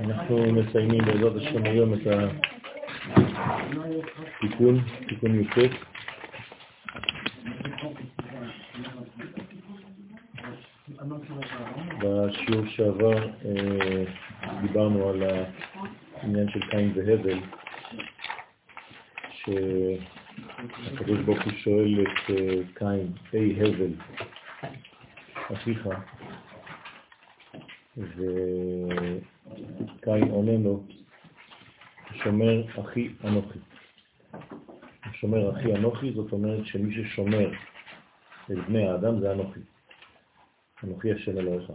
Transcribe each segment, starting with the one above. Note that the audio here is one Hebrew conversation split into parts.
אנחנו מסיימים בעזרת השם היום את התיקון, תיקון י"ט. בשיעור שעבר אה, דיברנו על העניין של קין והבל, שהקדוש ברוך הוא שואל את אה, קין, היי הבל, אחיך, וקין עונה לו, שומר אחי אנוכי. שומר אחי אנוכי, זאת אומרת שמי ששומר את בני האדם זה אנוכי. אנוכי השם אלוהיך.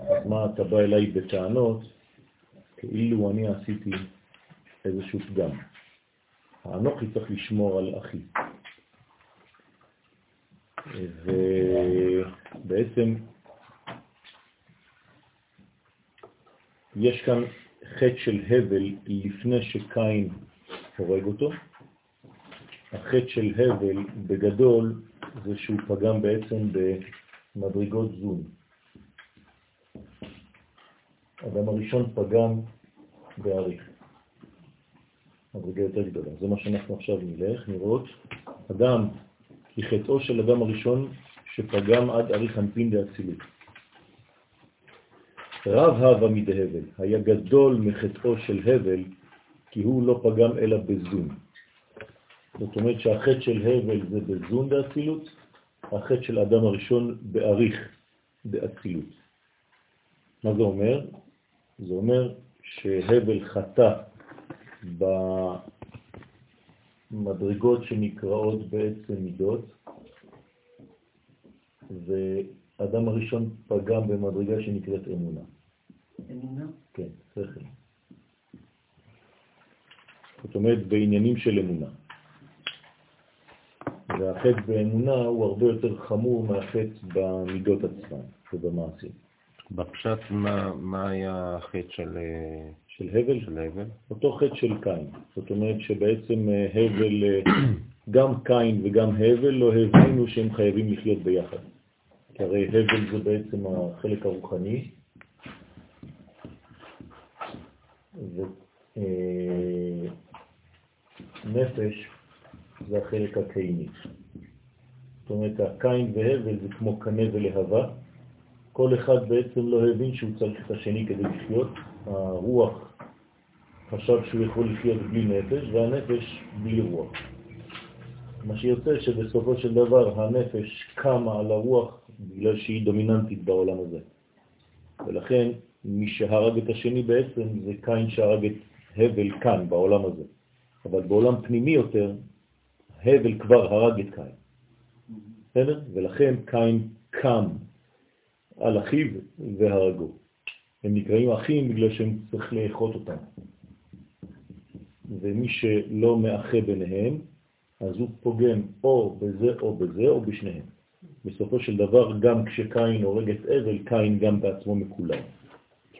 אז מה אתה בא אליי בטענות כאילו אני עשיתי איזשהו פגם. האנוכי צריך לשמור על אחי. ובעצם יש כאן חטא של הבל לפני שקין הורג אותו. החטא של הבל בגדול זה שהוא פגם בעצם במדרגות זון. אדם הראשון פגם באריך. מדרגה יותר גדולה. זה מה שאנחנו עכשיו נלך, נראות. אדם, כי חטאו של אדם הראשון שפגם עד אריך אנפין דאצילות. רב הווה מדהבל, היה גדול מחטאו של הבל, כי הוא לא פגם אלא בזון. זאת אומרת שהחטא של הבל זה בזון דאצילות, החטא של אדם הראשון באריך דאצילות. מה זה אומר? זה אומר שהבל חטא במדרגות שנקראות בעצם מידות, ואדם הראשון פגם במדרגה שנקראת אמונה. אמונה? כן, שכל. זאת אומרת, בעניינים של אמונה. והחטא באמונה הוא הרבה יותר חמור מהחטא במידות עצמן ובמעשים. בפשט, מה, מה היה החטא של, של הבל? של הבל? אותו חטא של קין. זאת אומרת שבעצם אה, הבל, אה, גם קין וגם הבל לא הבינו שהם חייבים לחיות ביחד. כי הרי הבל זה בעצם החלק הרוחני, ונפש זה החלק הקייני. זאת אומרת, הקין והבל זה כמו קנה ולהבה. כל אחד בעצם לא הבין שהוא צריך את השני כדי לחיות. הרוח חשב שהוא יכול לחיות בלי נפש, והנפש בלי רוח. מה שיוצא שבסופו של דבר הנפש קמה על הרוח בגלל שהיא דומיננטית בעולם הזה. ולכן מי שהרג את השני בעצם זה קין שהרג את הבל כאן, בעולם הזה. אבל בעולם פנימי יותר, הבל כבר הרג את קין. בסדר? ולכן קין קם על אחיו והרגו. הם נקראים אחים בגלל שהם צריך לאחות אותם. ומי שלא מאחה ביניהם, אז הוא פוגם או בזה או בזה או בשניהם. בסופו של דבר, גם כשקין הורג את אבל, קין גם בעצמו מקולם.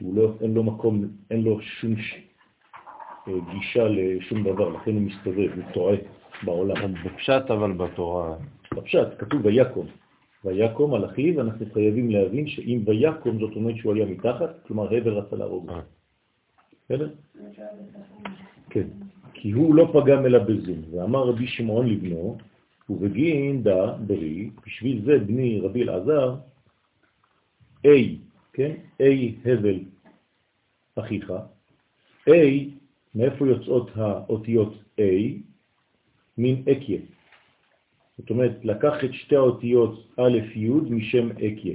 כי הוא לא, אין לו מקום, אין לו שום ש... אה, גישה לשום דבר, לכן הוא מסתובב, הוא טועה בעולם. בפשט אבל בתורה. בפשט, כתוב ויקום. ויקום על אחיו, אנחנו חייבים להבין שאם ויקום זאת אומרת שהוא היה מתחת, כלומר הבל רצה להרוג. בסדר? כן. כי הוא לא פגם אלא בזון. ואמר רבי שמעון לבנו, ובגין דה ברי, בשביל זה בני רבי אלעזר, אי, כן? אי הבל אחיך. אי, מאיפה יוצאות האותיות אי? מין אקיה. זאת אומרת, לקח את שתי האותיות א' י' משם אקיה.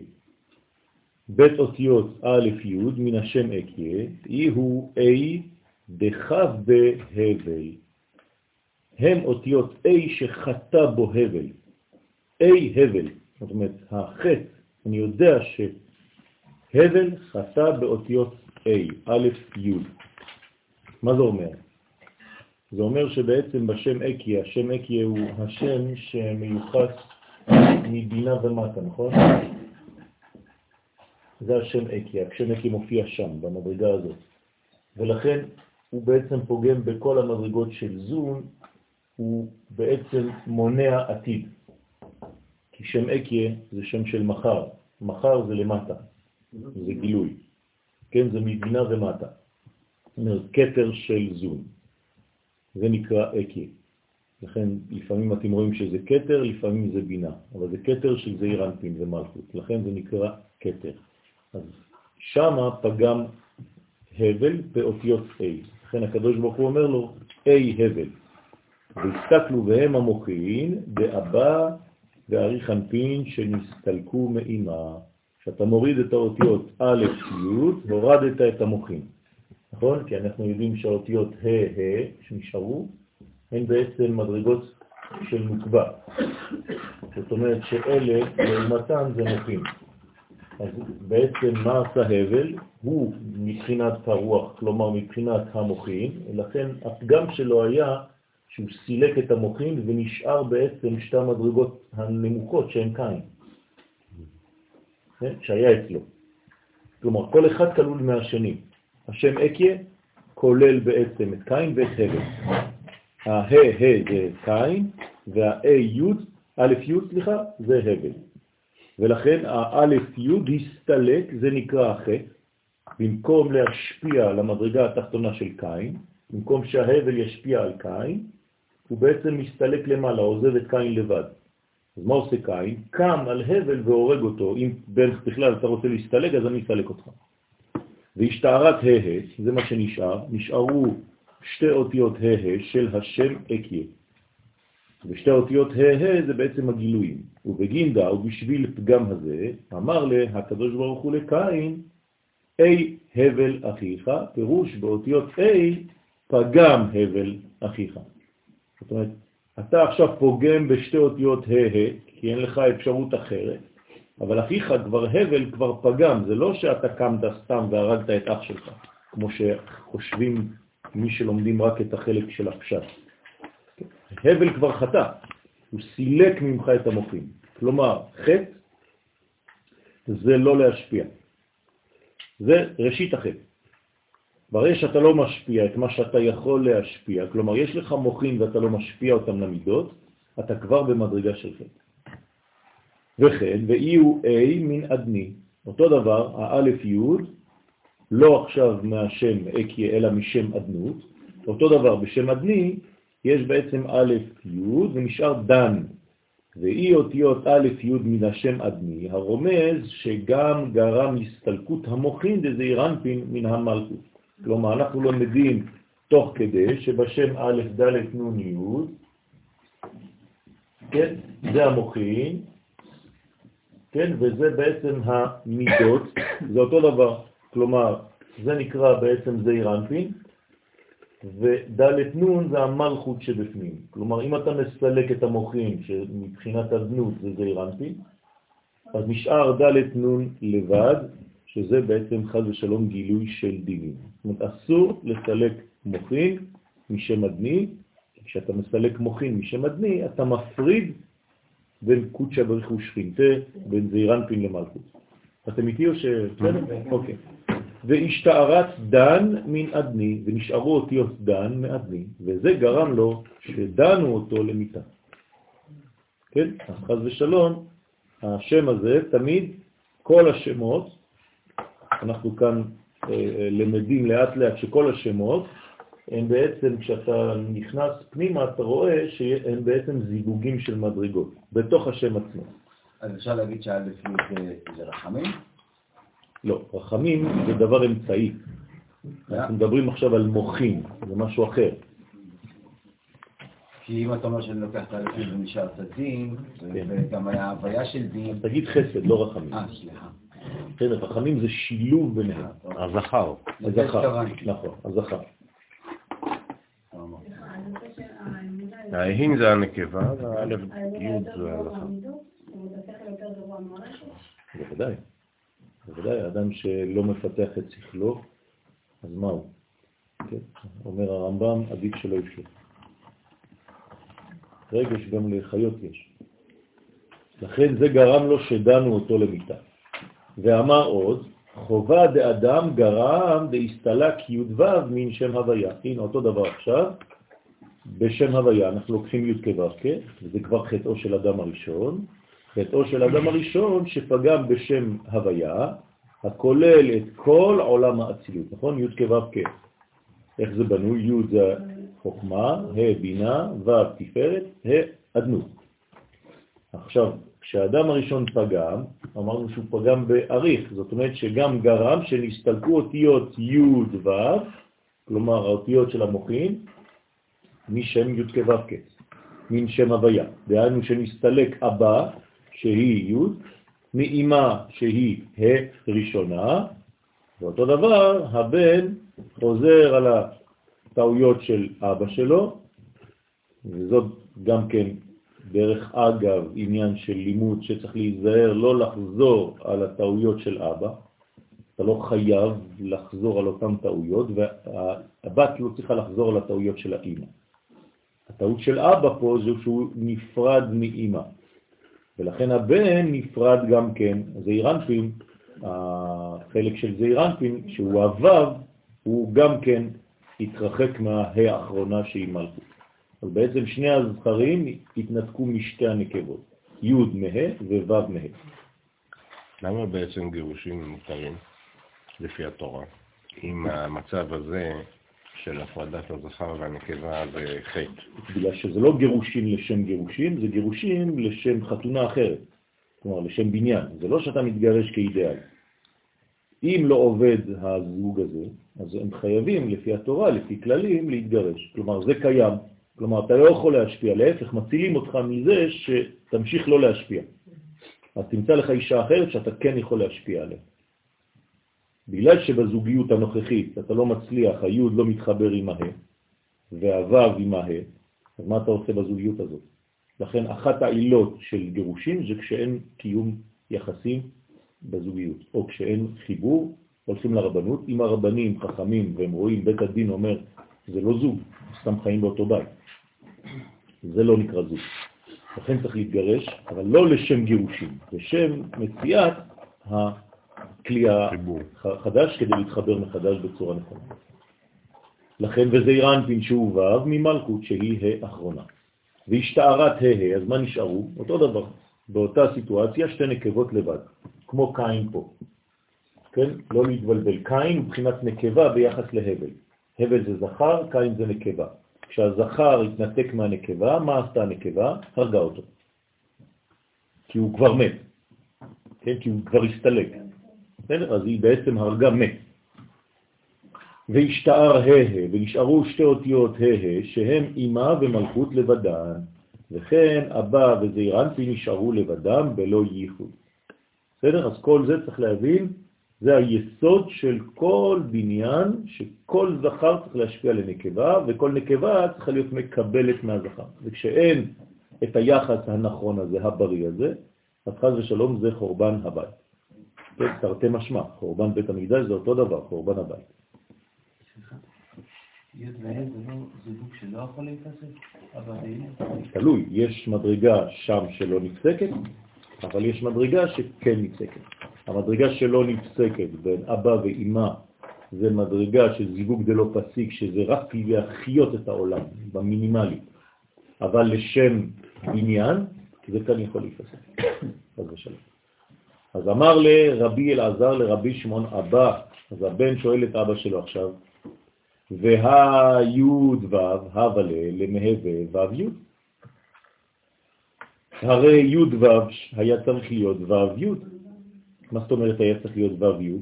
בית אותיות א' י' מן השם אקיה, אי הוא אי דחב בהבל. הם אותיות A שחטא בו הבל. A הבל. זאת אומרת, החטא, אני יודע שהבל חטא באותיות A, א', י'. מה זה אומר? זה אומר שבעצם בשם אקיה, השם אקיה הוא השם שמיוחס מבינה ומטה, נכון? זה השם אקיה, השם אקיה מופיע שם, במדרגה הזאת. ולכן הוא בעצם פוגם בכל המדרגות של זון, הוא בעצם מונע עתיד. כי שם אקיה זה שם של מחר, מחר זה למטה. זה גילוי. כן, זה מבינה ומטה. כתר של זון. זה נקרא אקי. לכן לפעמים אתם רואים שזה כתר, לפעמים זה בינה, אבל זה כתר של זעיר אנפין ומלכות, לכן זה נקרא כתר. אז שמה פגם הבל באותיות A. לכן הקדוש ברוך הוא אומר לו, A הבל. והסתכלו בהם המוחין באבא ואריך אנפין שנסתלקו מאימה. כשאתה מוריד את האותיות א', י', הורדת את המוחין. נכון? כי אנחנו יודעים שהאותיות ה' ה' שנשארו, הן בעצם מדרגות של נוקבה. זאת אומרת שאלה, לעומתן זה מוחין. אז בעצם מה עשה הבל? הוא מבחינת הרוח, כלומר מבחינת המוחין, לכן הפגם שלו היה שהוא סילק את המוחין ונשאר בעצם שתי המדרגות הנמוכות שהן כן? שהיה אצלו. כלומר, כל אחד כלול מהשני. השם אקיה כולל בעצם את קין ואת הבל. הה-ה זה קין והה-י, א'-י, סליחה, זה הבל. ולכן האלף-י' הסתלק, זה נקרא החטא, במקום להשפיע על המדרגה התחתונה של קין, במקום שההבל ישפיע על קין, הוא בעצם מסתלק למעלה, עוזב את קין לבד. אז מה עושה קין? קם על הבל והורג אותו. אם בכלל אתה רוצה להסתלק, אז אני אסתלק אותך. והשתערת ה' זה מה שנשאר, נשארו שתי אותיות ה' של השם אקיה. ושתי אותיות ה' זה בעצם הגילויים. ובגינדה ובשביל פגם הזה, אמר לה הקדוש ברוך הוא לקין, אי הבל אחיך, פירוש באותיות אי פגם הבל אחיך. זאת אומרת, אתה עכשיו פוגם בשתי אותיות ה' כי אין לך אפשרות אחרת, אבל אחיך כבר הבל כבר פגם, זה לא שאתה קמת סתם והרגת את אח שלך, כמו שחושבים מי שלומדים רק את החלק של הפשט. הבל כבר חטא, הוא סילק ממך את המוחים. כלומר, חטא זה לא להשפיע. זה ראשית החטא. ברגע שאתה לא משפיע את מה שאתה יכול להשפיע, כלומר יש לך מוחים ואתה לא משפיע אותם למידות, אתה כבר במדרגה של חטא. וכן, ואי הוא A מן אדני. אותו דבר, האלף י' לא עכשיו מהשם אקיה אלא משם אדנות, אותו דבר בשם אדני יש בעצם א' י' ונשאר דן, ואי אותיות א' י' מן השם אדני, הרומז שגם גרם הסתלקות המוחין דזעיר אנפין מן המלכות. כלומר, אנחנו לומדים תוך כדי שבשם א' ד' נ' י', כן, זה המוחין, כן, וזה בעצם המידות, זה אותו דבר. כלומר, זה נקרא בעצם זעיר אנפין, וד' נ' זה המלכות שבפנים. כלומר, אם אתה מסלק את המוחים, שמבחינת הזנות זה זעיר אנפין, אז נשאר ד' נ' לבד, שזה בעצם חז ושלום גילוי של דינים. זאת אומרת, אסור לסלק מוחין משם אדני, כשאתה מסלק מוחין משם אדני, אתה מפריד בין קודשא בריך ושכינתה, בין זעירנפין למלכות. אתם איתי או ש... אוקיי. והשתערת דן מן אדני, ונשארו אותיות דן מאדני, וזה גרם לו שדנו אותו למיטה. כן? אז חז ושלום, השם הזה תמיד, כל השמות, אנחנו כאן אה, אה, למדים לאט לאט שכל השמות, הם בעצם, כשאתה נכנס פנימה, אתה רואה שהם בעצם זיווגים של מדרגות, בתוך השם עצמו. אז אפשר להגיד שהאלף זה רחמים? לא, רחמים זה דבר אמצעי. אנחנו מדברים עכשיו על מוחים, זה משהו אחר. כי אם אתה אומר שאני לוקח את האלפים ונשאר את הדין, כן. וגם היה הוויה של דין... תגיד חסד, לא רחמים. אה, סליחה. כן, רחמים זה שילוב ביניהם. הזכר. הזכר, נכון, הזכר. ההין זה הנקבה, והאלף י' זה הזכר. בוודאי. בוודאי, אדם שלא מפתח את שכלו, אז מה הוא? כן? אומר הרמב"ם, עדיף שלא יפשוט. רגש גם לחיות יש. לכן זה גרם לו שדנו אותו למיטה. ואמר עוד, חובה דאדם גרם דאסתלק י"ו מן שם הוויה. הנה אותו דבר עכשיו, בשם הוויה אנחנו לוקחים י' כו' וזה כבר חטאו של אדם הראשון, חטאו של אדם הראשון שפגם בשם הוויה, הכולל את כל עולם האצילות, נכון? י' כו'. איך זה בנוי? י' זה חוכמה, ה' בינה, ו' תפארת, ה' אדנות. עכשיו, כשהאדם הראשון פגם, אמרנו שהוא פגם באריך, זאת אומרת שגם גרם שנסתלקו אותיות י' ו', כלומר האותיות של המוחים, משם י' כו' כ', מן שם הוויה. דהיינו שנסתלק אבא, שהיא י', מאימה שהיא ה' ראשונה, ואותו דבר הבן חוזר על הטעויות של אבא שלו, וזאת גם כן דרך אגב עניין של לימוד שצריך להיזהר לא לחזור על הטעויות של אבא, אתה לא חייב לחזור על אותן טעויות, והבת לא צריכה לחזור על הטעויות של האמא. הטעות של אבא פה זה שהוא נפרד מאמא, ולכן הבן נפרד גם כן, זעירנפין, החלק של זעירנפין, שהוא הוו, הוא גם כן התרחק מהה האחרונה שהיא מלכות. אז בעצם שני הזכרים התנתקו משתי הנקבות, י' מה וו' מה. למה בעצם גירושים מותרים לפי התורה? אם המצב הזה של הפרדת הזכר והנקבה זה חטא. בגלל שזה לא גירושים לשם גירושים, זה גירושים לשם חתונה אחרת, כלומר לשם בניין. זה לא שאתה מתגרש כאידאל. אם לא עובד הזוג הזה, אז הם חייבים לפי התורה, לפי כללים, להתגרש. כלומר, זה קיים. כלומר, אתה לא יכול להשפיע, להפך, מצילים אותך מזה שתמשיך לא להשפיע. אז תמצא לך אישה אחרת שאתה כן יכול להשפיע עליה. בגלל שבזוגיות הנוכחית אתה לא מצליח, היוד לא מתחבר עם הה, והוו עם הה, אז מה אתה עושה בזוגיות הזאת? לכן אחת העילות של גירושים זה כשאין קיום יחסים בזוגיות, או כשאין חיבור, הולכים לרבנות, אם הרבנים חכמים והם רואים, בית הדין אומר, זה לא זוג, סתם חיים באותו בית. זה לא נקרא זוג. לכן צריך להתגרש, אבל לא לשם גירושים, לשם מציאת הכלי החדש כדי להתחבר מחדש בצורה נכונה. לכן וזעיר אנפין שהוא ו' ממלכות שהיא ה' אחרונה. והשתערת ה', אז מה נשארו? אותו דבר. באותה סיטואציה שתי נקבות לבד, כמו קין פה. כן? לא להתבלבל. קין הוא בחינת נקבה ביחס להבל. הבל זה זכר, קין זה נקבה. כשהזכר התנתק מהנקבה, מה עשתה הנקבה? הרגה אותו. כי הוא כבר מת, כן? כי הוא כבר הסתלק. בסדר? אז היא בעצם הרגה מת. והשתער ה' ונשארו שתי אותיות ה' שהם אימה ומלכות לבדן, וכן אבא וזעירנפי נשארו לבדם בלא ייחוד. בסדר? אז כל זה צריך להבין זה היסוד של כל בניין, שכל זכר צריך להשפיע לנקבה, וכל נקבה צריכה להיות מקבלת מהזכר. וכשאין את היחס הנכון הזה, הבריא הזה, אז חז ושלום זה חורבן הבית. כן, תרתי משמע, חורבן בית המקדש זה אותו דבר, חורבן הבית. תלוי, יש מדרגה שם שלא נפסקת, אבל יש מדרגה שכן נפסקת. המדרגה שלא נפסקת בין אבא ואימא זה מדרגה של זיווג דלא פסיק, שזה רק להחיות את העולם במינימלי, אבל לשם בניין, זה כאן יכול להיפסק. אז. אז אמר לרבי אלעזר לרבי שמעון אבא, אז הבן שואל את אבא שלו עכשיו, והיוד וו, הווה למהווה וו יוד. הרי יוד וו היה צריך להיות וו יוד. מה זאת אומרת היה צריך להיות ו' י'?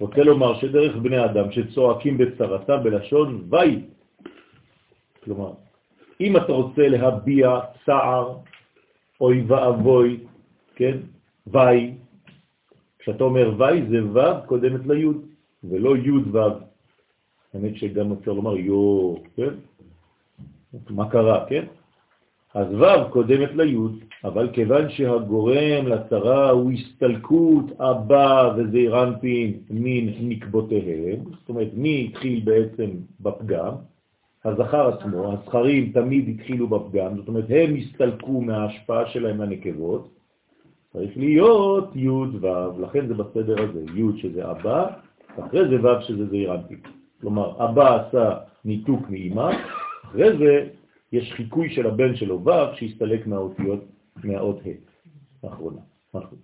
רוצה לומר שדרך בני אדם שצועקים בצרתה בלשון וי. כלומר, אם אתה רוצה להביע צער, אוי ואבוי, כן? וי. כשאתה אומר וי זה ו' קודמת לי' ולא י' ו'. האמת שגם אפשר לומר יו, כן? מה קרה, כן? אז ו' קודמת לי', אבל כיוון שהגורם לצרה הוא הסתלקות אבא וזעיר אנפין מן נקבותיהם, זאת אומרת מי התחיל בעצם בפגם, הזכר עצמו, הזכרים תמיד התחילו בפגם, זאת אומרת הם הסתלקו מההשפעה שלהם לנקבות, צריך להיות י' ו', לכן זה בסדר הזה, י' שזה אבא, אחרי זה ו' שזה זעיר אנפין. כלומר, אבא עשה ניתוק מאמא, אחרי זה יש חיקוי של הבן שלו ו' שהסתלק מהאותיות, מהאות ה' האחרונה, מלכות.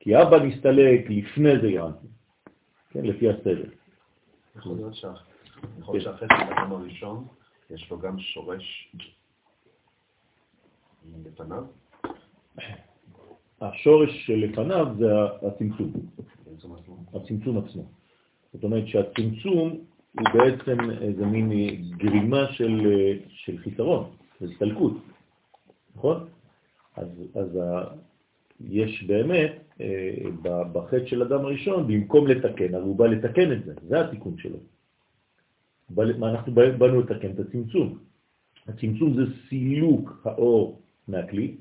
כי אבא נסתלק לפני זה ירנטי, כן, לפי הסדר. יכול להיות של האדם הראשון, יש לו גם שורש לפניו? השורש שלפניו זה הצמצום, הצמצום עצמו. זאת אומרת שהצמצום הוא בעצם איזה מין גרימה של, של חיסרון, של הסתלקות, נכון? אז, אז ה, יש באמת, אה, בחטא של אדם הראשון, במקום לתקן, הרי הוא בא לתקן את זה, זה התיקון שלו. בא, אנחנו באנו לתקן את הצמצום. הצמצום זה סילוק האור מהכלי,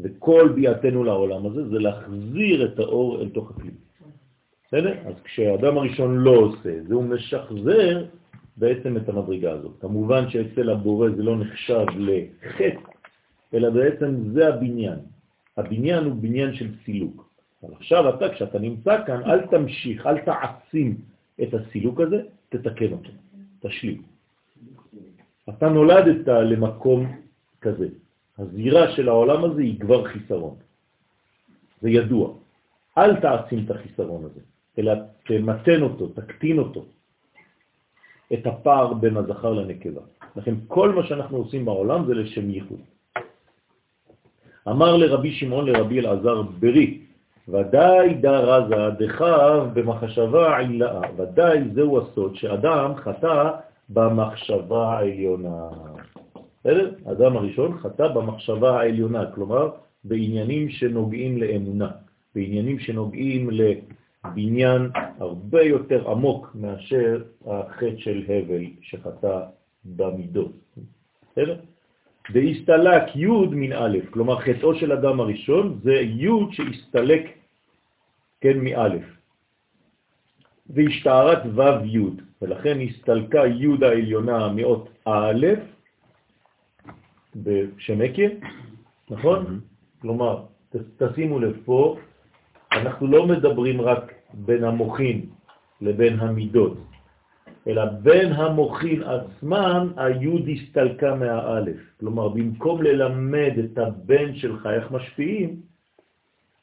וכל ביאתנו לעולם הזה זה להחזיר את האור אל תוך הכלי. בסדר? אז כשהאדם הראשון לא עושה זה, הוא משחזר בעצם את המדרגה הזאת. כמובן שאצל הבורא זה לא נחשב לחטא, אלא בעצם זה הבניין. הבניין הוא בניין של סילוק. אבל עכשיו אתה, כשאתה נמצא כאן, אל תמשיך, אל תעצים את הסילוק הזה, תתקן אותו, תשלים. אתה נולדת למקום כזה. הזירה של העולם הזה היא כבר חיסרון. זה ידוע. אל תעצים את החיסרון הזה, אלא תמתן אותו, תקטין אותו, את הפער בין הזכר לנקבה. לכן כל מה שאנחנו עושים בעולם זה לשם ייחוד. אמר לרבי שמעון לרבי אלעזר ברי, ודאי דה רזה דחב במחשבה עילאה, ודאי זהו הסוד שאדם חטא במחשבה העליונה. בסדר? האדם הראשון חטא במחשבה העליונה, כלומר בעניינים שנוגעים לאמונה, בעניינים שנוגעים לבניין הרבה יותר עמוק מאשר החטא של הבל שחטא במידות. בסדר? והסתלק י' מן א', כלומר חטאו של אדם הראשון זה י' שהסתלק, כן, מא', והשתערת ו' י', ולכן הסתלקה י' העליונה מאות א', בשמקיה, נכון? Mm-hmm. כלומר, תשימו לב פה, אנחנו לא מדברים רק בין המוחין לבין המידות, אלא בין המוחין עצמם היוד הסתלקה מהאלף. כלומר, במקום ללמד את הבן שלך איך משפיעים,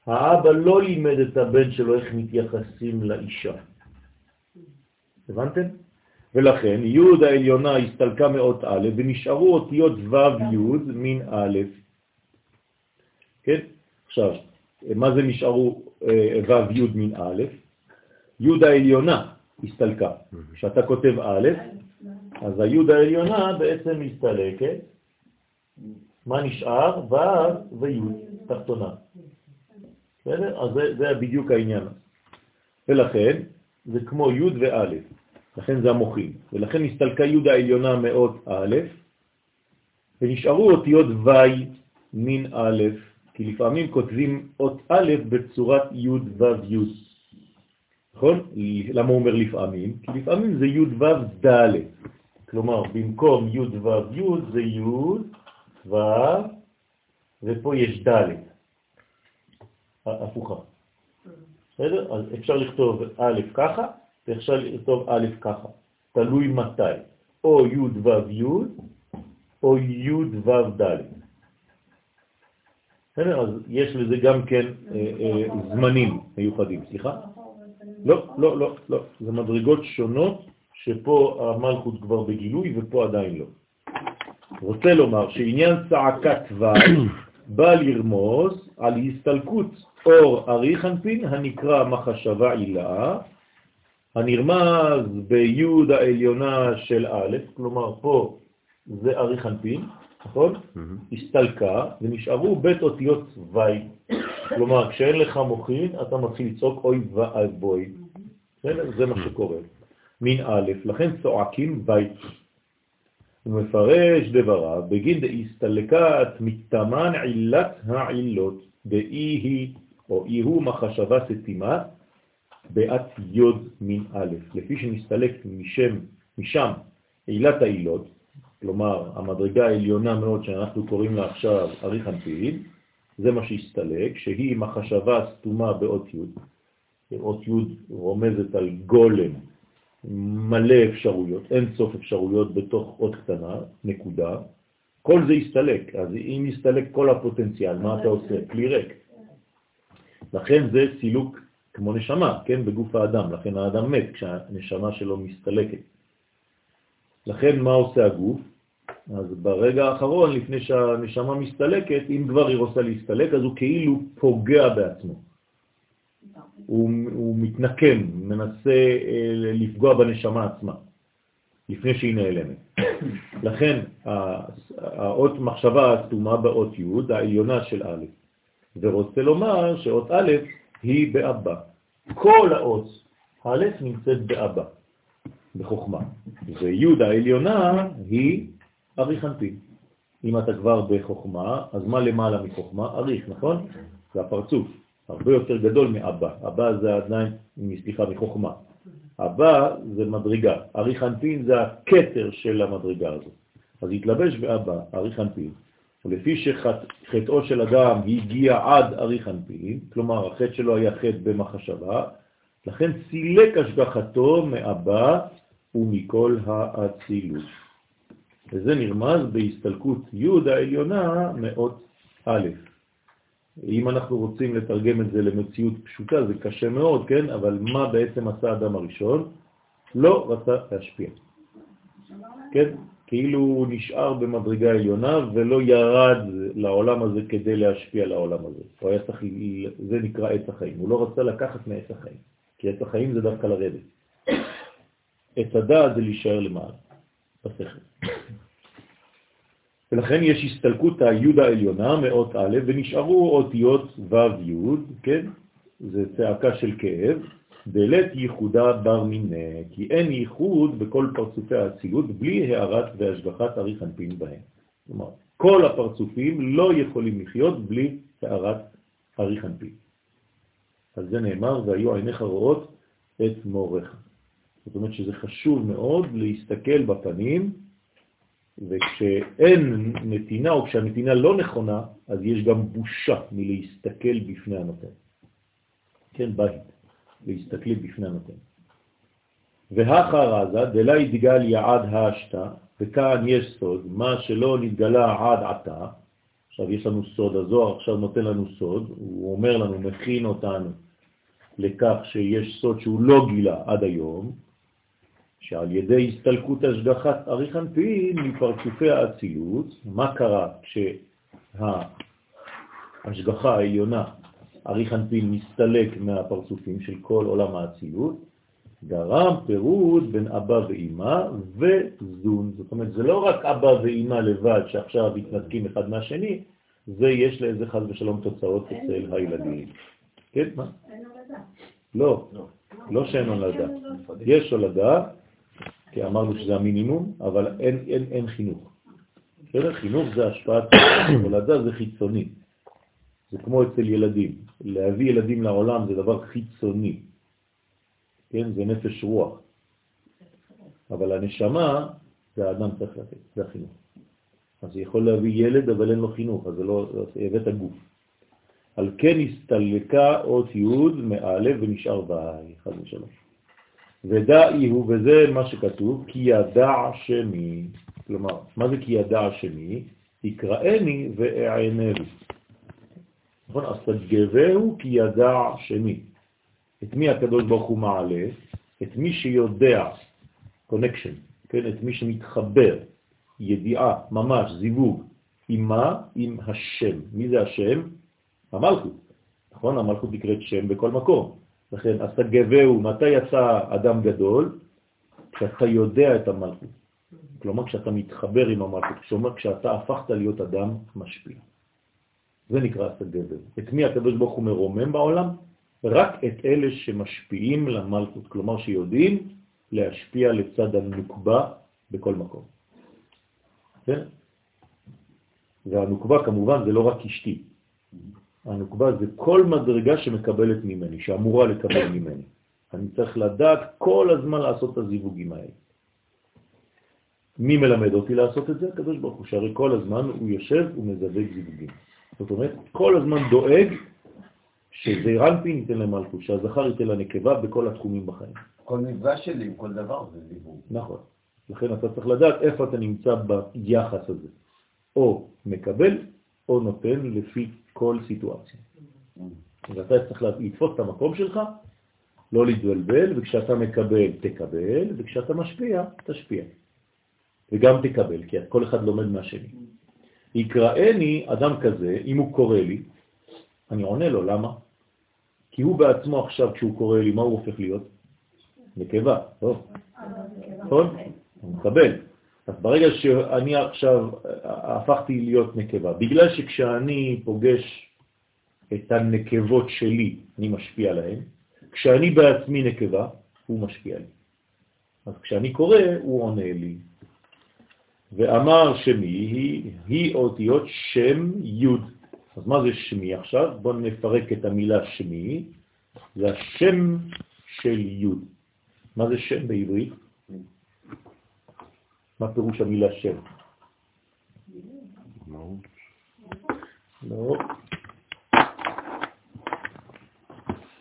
האבא לא לימד את הבן שלו איך מתייחסים לאישה. הבנתם? ולכן י' העליונה הסתלקה מאות א' ונשארו אותיות ו' י' מן א'. כן? עכשיו, מה זה נשארו אה, ו' י' מן א'? י' העליונה הסתלקה. כשאתה כותב א', אז הי' העליונה בעצם מסתלקת. מה נשאר? ו' וי' תחתונה. בסדר? אז זה, זה בדיוק העניין. ולכן זה כמו י' וא'. לכן זה המוחים. ולכן הסתלקה י' העליונה מאות א', ונשארו אותיות ו' מין א', כי לפעמים כותבים אות א' בצורת י' ו' י'. נכון? למה הוא אומר לפעמים? כי לפעמים זה י' ו' ד'. כלומר, במקום י' ו' י' זה י' ו', ופה יש ד'. הפוכה. בסדר? אז אפשר לכתוב א' ככה, ואפשר לכתוב א' ככה, תלוי מתי, או י' ו' י' או י' ו' ד'. אז יש לזה גם כן אה, אה, זמנים מיוחדים, סליחה? לא, לא, לא, לא, זה מדרגות שונות שפה המלכות כבר בגילוי ופה עדיין לא. רוצה לומר שעניין צעקת ו' בא לרמוז על הסתלקות אור אריכנפין הנקרא מחשבה עילה הנרמז ביוד העליונה של א', כלומר פה זה ארי חנפין, נכון? הסתלקה ונשארו בית אותיות ו', כלומר כשאין לך מוחין אתה מתחיל לצעוק אוי ואבוי, זה מה שקורה, מין א', לכן צועקים ו'. הוא מפרש דבריו בגין דהסתלקת מתאמן עילת העילות, דאי היא או אי הוא מחשבה סתימה בעת יוד מין א', לפי שנסתלק משם, משם עילת העילות, כלומר המדרגה העליונה מאוד שאנחנו קוראים לה עכשיו אריך אנפין, זה מה שהסתלק, שהיא עם החשבה הסתומה באות י', אות י' רומזת על גולם, מלא אפשרויות, אין סוף אפשרויות בתוך אות קטנה, נקודה, כל זה הסתלק, אז אם הסתלק כל הפוטנציאל, מה אתה עושה? כלי ריק. לכן זה סילוק כמו נשמה, כן, בגוף האדם, לכן האדם מת כשהנשמה שלו מסתלקת. לכן מה עושה הגוף? אז ברגע האחרון, לפני שהנשמה מסתלקת, אם כבר היא רוצה להסתלק, אז הוא כאילו פוגע בעצמו. הוא, הוא מתנקם, מנסה אה, לפגוע בנשמה עצמה, לפני שהיא נעלמת. לכן האות מחשבה הסתומה באות י', העליונה של א', ורוצה לומר שאות א' היא באבא. כל האות א' נמצאת באבא, בחוכמה. וי' העליונה היא אריך אנפין. אם אתה כבר בחוכמה, אז מה למעלה מחוכמה? אריך, נכון? זה הפרצוף, הרבה יותר גדול מאבא. אבא זה עדיין, סליחה, מחוכמה. אבא זה מדרגה, אריך אנפין זה הכתר של המדרגה הזאת. אז התלבש באבא, אריך אנפין, ולפי שחטאו של אדם הגיע עד אריך אנפין, כלומר החטא שלו היה חטא במחשבה, לכן סילק השגחתו מאבא ומכל האצילות. וזה נרמז בהסתלקות י' העליונה מאות א'. אם אנחנו רוצים לתרגם את זה למציאות פשוטה, זה קשה מאוד, כן? אבל מה בעצם עשה האדם הראשון? לא רצה להשפיע. כן? כאילו הוא נשאר במדרגה עליונה ולא ירד לעולם הזה כדי להשפיע לעולם הזה. הוא היה צריך, זה נקרא עץ החיים. הוא לא רצה לקחת מעץ החיים, כי עץ החיים זה דווקא לרדת. עץ הדעת זה להישאר למעלה, בשכל. ולכן יש הסתלקות היוד העליונה מאות א', ונשארו אותיות ו' י', כן? זה צעקה של כאב, בלית ייחודה בר מיני, כי אין ייחוד בכל פרצופי האצילות בלי הערת והשגחת אריך אנפין בהם. כלומר, כל הפרצופים לא יכולים לחיות בלי הערת אריך אנפין. על זה נאמר, והיו עיניך רואות את מורך. זאת אומרת שזה חשוב מאוד להסתכל בפנים וכשאין נתינה, או כשהנתינה לא נכונה, אז יש גם בושה מלהסתכל בפני הנותן. כן, בית, להסתכל בפני הנותן. והחרזה דלה יתגל יעד האשתה, וכאן יש סוד, מה שלא נתגלה עד עתה, עכשיו יש לנו סוד, הזוהר עכשיו נותן לנו סוד, הוא אומר לנו, מכין אותנו לכך שיש סוד שהוא לא גילה עד היום, שעל ידי הסתלקות השגחת אריך אנפין מפרצופי האצילות, מה קרה כשההשגחה העליונה, אריך אנפין, מסתלק מהפרצופים של כל עולם האצילות, גרם פירוד בין אבא ואימא וזון. זאת אומרת, זה לא רק אבא ואימא לבד שעכשיו מתנתקים אחד מהשני, זה יש לאיזה חז ושלום תוצאות אצל הילדים. כן, מה? אין הולדה. לא, לא שאין הולדה. יש הולדה, כי אמרנו שזה המינימום, אבל אין, אין, אין חינוך. בסדר? חינוך זה השפעת הולדה, זה חיצוני. זה כמו אצל ילדים. להביא ילדים לעולם זה דבר חיצוני. כן? זה נפש רוח. אבל הנשמה, זה האדם צריך לתת, זה החינוך. אז הוא יכול להביא ילד, אבל אין לו חינוך, אז זה לא, זה הבאת גוף. על כן הסתלקה אות י' מא' ונשאר באי, חד ושלוש. ודאי הוא, וזה מה שכתוב, כי ידע שמי, כלומר, מה זה כי ידע שמי? יקראני ואענהו. נכון? אז תגבהו כי ידע שמי. את מי הקדוש ברוך הוא מעלה? את מי שיודע, קונקשן, כן? את מי שמתחבר, ידיעה, ממש, זיווג, עם מה? עם השם. מי זה השם? המלכות. נכון? המלכות נקראת שם בכל מקום. לכן, עשה גבהו, מתי יצא אדם גדול? כשאתה יודע את המלכות. כלומר, כשאתה מתחבר עם המלכות, כלומר, כשאתה הפכת להיות אדם משפיע. זה נקרא גבהו. את מי הקדוש ברוך הוא מרומם בעולם? רק את אלה שמשפיעים למלכות, כלומר שיודעים להשפיע לצד הנוקבה בכל מקום. כן? והנוקבה כמובן זה לא רק אשתי, הנוקבה זה כל מדרגה שמקבלת ממני, שאמורה לקבל ממני. אני צריך לדעת כל הזמן לעשות את הזיווגים האלה. מי מלמד אותי לעשות את זה? הקדוש ברוך הוא, שהרי כל הזמן הוא יושב ומזווג זיווגים. זאת אומרת, כל הזמן דואג שזעיר אנפין ייתן למלכות, שהזכר ייתן לנקבה בכל התחומים בחיים. כל מפגש שלי עם כל דבר זה זיווג. נכון. לכן אתה צריך לדעת איפה אתה נמצא ביחס הזה. או מקבל או נותן לפי כל סיטואציה. ואתה צריך לתפוס את המקום שלך, לא להתבלבל, וכשאתה מקבל, תקבל, וכשאתה משפיע, תשפיע. וגם תקבל, כי כל אחד לומד מהשני. יקראני אדם כזה, אם הוא קורא לי, אני עונה לו, למה? כי הוא בעצמו עכשיו, כשהוא קורא לי, מה הוא הופך להיות? נקבה, לא? נכון? הוא מקבל. אז ברגע שאני עכשיו הפכתי להיות נקבה, בגלל שכשאני פוגש את הנקבות שלי, אני משפיע עליהן, כשאני בעצמי נקבה, הוא משפיע לי. אז כשאני קורא, הוא עונה לי. ואמר שמי היא, היא אותיות שם י'. אז מה זה שמי עכשיו? בואו נפרק את המילה שמי. זה השם של י'. מה זה שם בעברית? מה פירוש המילה שם? לא.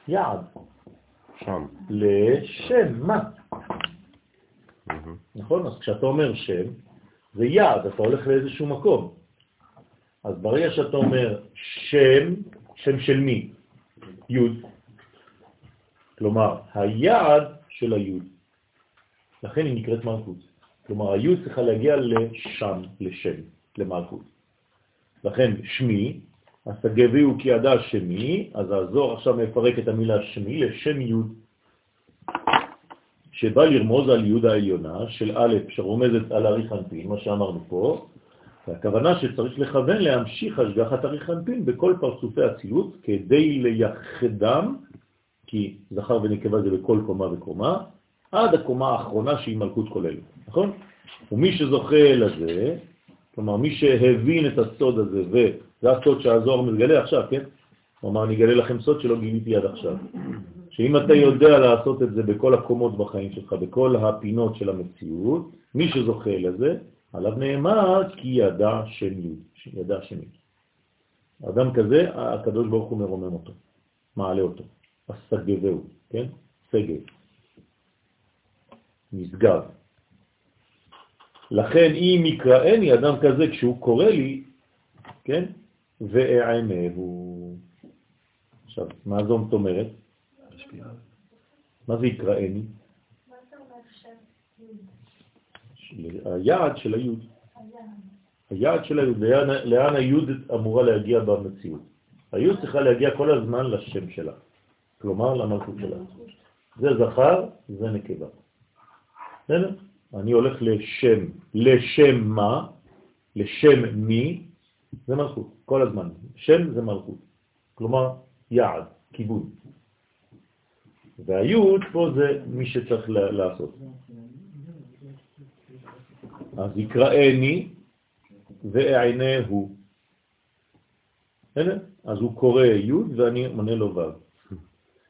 יעד. שם. לשם, מה? נכון? אז כשאתה אומר שם, זה יעד, אתה הולך לאיזשהו מקום. אז ברגע שאתה אומר שם, שם של מי? י', כלומר, היעד של הי', לכן היא נקראת מלכות. כלומר, הי' צריכה להגיע לשם, לשם, למלכות. לכן שמי, אז תגביהו כי ידע שמי, אז הזוהר עכשיו מפרק את המילה שמי לשם י', שבא לרמוז על י' העליונה של א' שרומזת על אריכנפין, מה שאמרנו פה, והכוונה שצריך לכוון להמשיך השגחת אריכנפין בכל פרצופי הצילות כדי לייחדם, כי זכר ונקבה זה בכל קומה וקומה, עד הקומה האחרונה שהיא מלכות כוללת, נכון? ומי שזוכה לזה, כלומר מי שהבין את הסוד הזה, וזה הסוד שהזוהר מגלה עכשיו, כן? הוא אמר, אני אגלה לכם סוד שלא גיליתי עד עכשיו. שאם אתה יודע לעשות את זה בכל הקומות בחיים שלך, בכל הפינות של המציאות, מי שזוכה לזה, עליו נאמר כי ידע שם י', ידע שם י'. אדם כזה, הקדוש ברוך הוא מרומם אותו, מעלה אותו, הסגבהו, כן? סגב, נשגב. לכן אם יקראני אדם כזה כשהוא קורא לי, כן? ואענהו. עכשיו, מה זאת אומרת? מה זה יקראני? היעד של היוד. היעד של היוד, לאן, לאן היוד אמורה להגיע במציאות. היוד צריכה להגיע כל הזמן לשם שלה, כלומר למלכות שלה. זה זכר, זה נקבה. בסדר? אני הולך לשם, לשם מה? לשם מי? זה מלכות, כל הזמן. שם זה מלכות, כלומר יעד, כיוון. והיוד פה זה מי שצריך לעשות. אז יקראני ואעינהו. אז הוא קורא יוד ואני מונה לו ו'.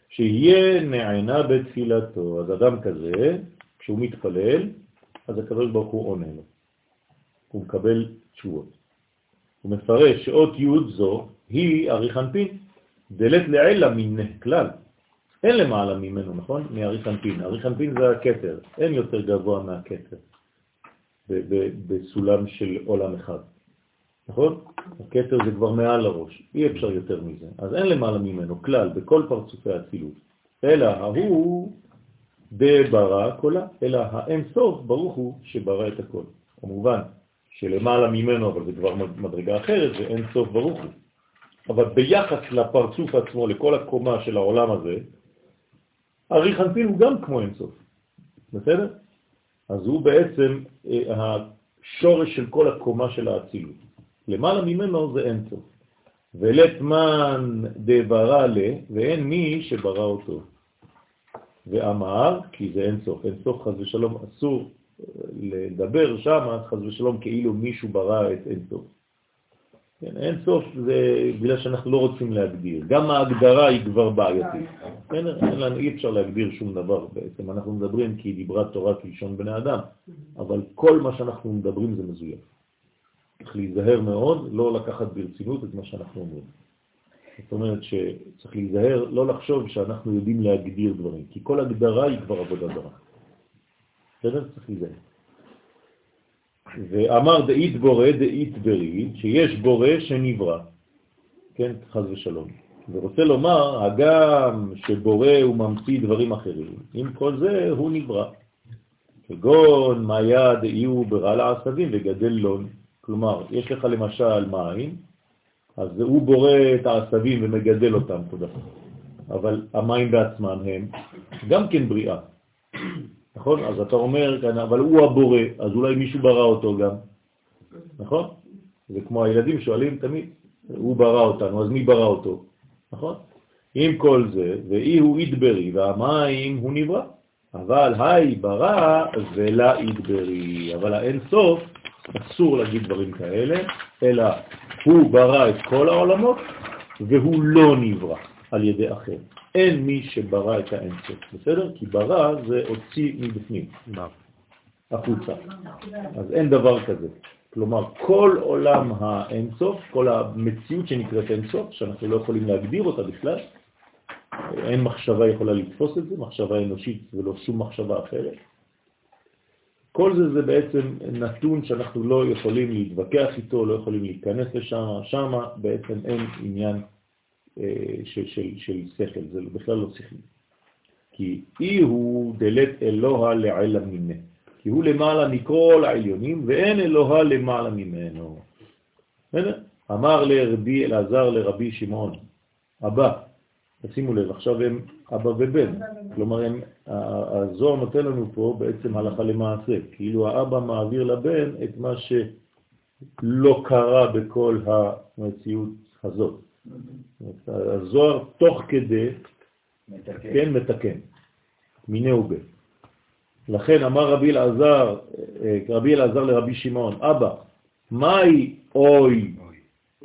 שיהיה נענה בתפילתו. אז אדם כזה, כשהוא מתפלל, אז הקדוש ברוך הוא עונה לו. הוא מקבל תשובות. הוא מפרש שאות י' זו היא אריכנפין, דלת לעילה מן כלל. אין למעלה ממנו, נכון? מאריכנפין. אריכנפין זה הכתר, אין יותר גבוה מהכתר בסולם של עולם אחד. נכון? הכתר זה כבר מעל הראש, אי אפשר יותר מזה. אז אין למעלה ממנו כלל בכל פרצופי הצילות, אלא ההוא דברא קולה, אלא האין סוף ברוך הוא שברא את הכל. כמובן שלמעלה ממנו, אבל זה כבר מדרגה אחרת, זה אין סוף ברוך הוא. אבל ביחס לפרצוף עצמו, לכל הקומה של העולם הזה, ארי חנפין הוא גם כמו אין סוף. בסדר? אז הוא בעצם אה, השורש של כל הקומה של האצילות. למעלה ממנו זה אין סוף. ולתמן דברא לה, ואין מי שברא אותו. ואמר, כי זה אין סוף, אין סוף חז ושלום, אסור אה, לדבר שם, חז ושלום, כאילו מישהו ברא את אין סוף. כן, אין סוף זה בגלל שאנחנו לא רוצים להגדיר. גם ההגדרה היא כבר בעייתית. כן, אין לנו, אי אפשר להגדיר שום דבר בעצם. אנחנו מדברים כי דיברה תורה כלשון בני אדם, אבל כל מה שאנחנו מדברים זה מזויף. צריך להיזהר מאוד, לא לקחת ברצינות את מה שאנחנו אומרים. זאת אומרת שצריך להיזהר, לא לחשוב שאנחנו יודעים להגדיר דברים, כי כל הגדרה היא כבר עבודה זרה. בסדר? צריך להיזהר. ואמר דאית בורא דאית ברית, שיש בורא שנברא, כן, חז ושלום. ורוצה לומר, הגם שבורא הוא ממציא דברים אחרים, עם כל זה הוא נברא. כגון מה יד יהיו ברע לעשבים וגדל לון. כלומר, יש לך למשל מים, אז הוא בורא את העשבים ומגדל אותם, תודה. אבל המים בעצמם הם גם כן בריאה. נכון? אז אתה אומר כאן, אבל הוא הבורא, אז אולי מישהו ברא אותו גם. נכון? זה כמו הילדים שואלים תמיד, הוא ברא אותנו, אז מי ברא אותו? נכון? עם כל זה, ואי הוא ידברי, והמים הוא נברא. אבל היי ברא ולה ידברי. אבל האין סוף, אסור להגיד דברים כאלה, אלא הוא ברא את כל העולמות, והוא לא נברא על ידי אחר. אין מי שברא את סוף, בסדר? כי ברא זה הוציא מבפנים, החוצה. אז אין דבר כזה. כלומר, כל עולם האינסוף, כל המציאות שנקראת אינסוף, שאנחנו לא יכולים להגדיר אותה בכלל, אין מחשבה יכולה לתפוס את זה, מחשבה אנושית ולא שום מחשבה אחרת. כל זה זה בעצם נתון שאנחנו לא יכולים להתווכח איתו, לא יכולים להיכנס לשם, שם בעצם אין עניין אה, של, של, של שכל, זה בכלל לא שכלי. כי אי הוא דלת אלוה לעלה מיני. כי הוא למעלה מכל העליונים, ואין אלוה למעלה ממנו. אמר לרבי אלעזר לרבי שמעון, אבא, תשימו לב, עכשיו הם אבא ובן, כלומר הם, הזוהר נותן לנו פה בעצם הלכה למעשה, כאילו האבא מעביר לבן את מה שלא קרה בכל המציאות הזאת. הזוהר תוך כדי, מתקן, כן, מתקן, מיני ובין. לכן אמר רבי אלעזר, אה, רבי אלעזר לרבי שמעון, אבא, מהי אוי,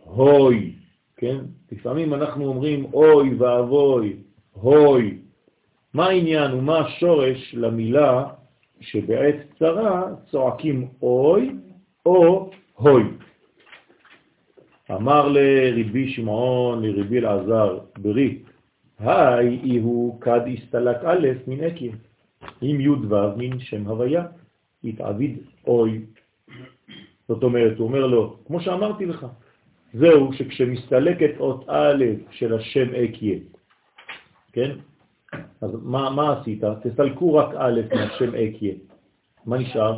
הוי, כן? לפעמים אנחנו אומרים אוי ואבוי, הוי. מה העניין ומה השורש למילה שבעת צרה צועקים אוי או הוי? אמר לרבי שמעון, לרבי אלעזר, ברית, היי הוא כד הסתלק א' מן עקב. עם י' ו' מין שם הוויה, התעביד אוי. זאת אומרת, הוא אומר לו, כמו שאמרתי לך, זהו שכשמסתלקת אות א' של השם אקיה, כן? אז מה, מה עשית? תסלקו רק א' מהשם אקיה. מה נשאר?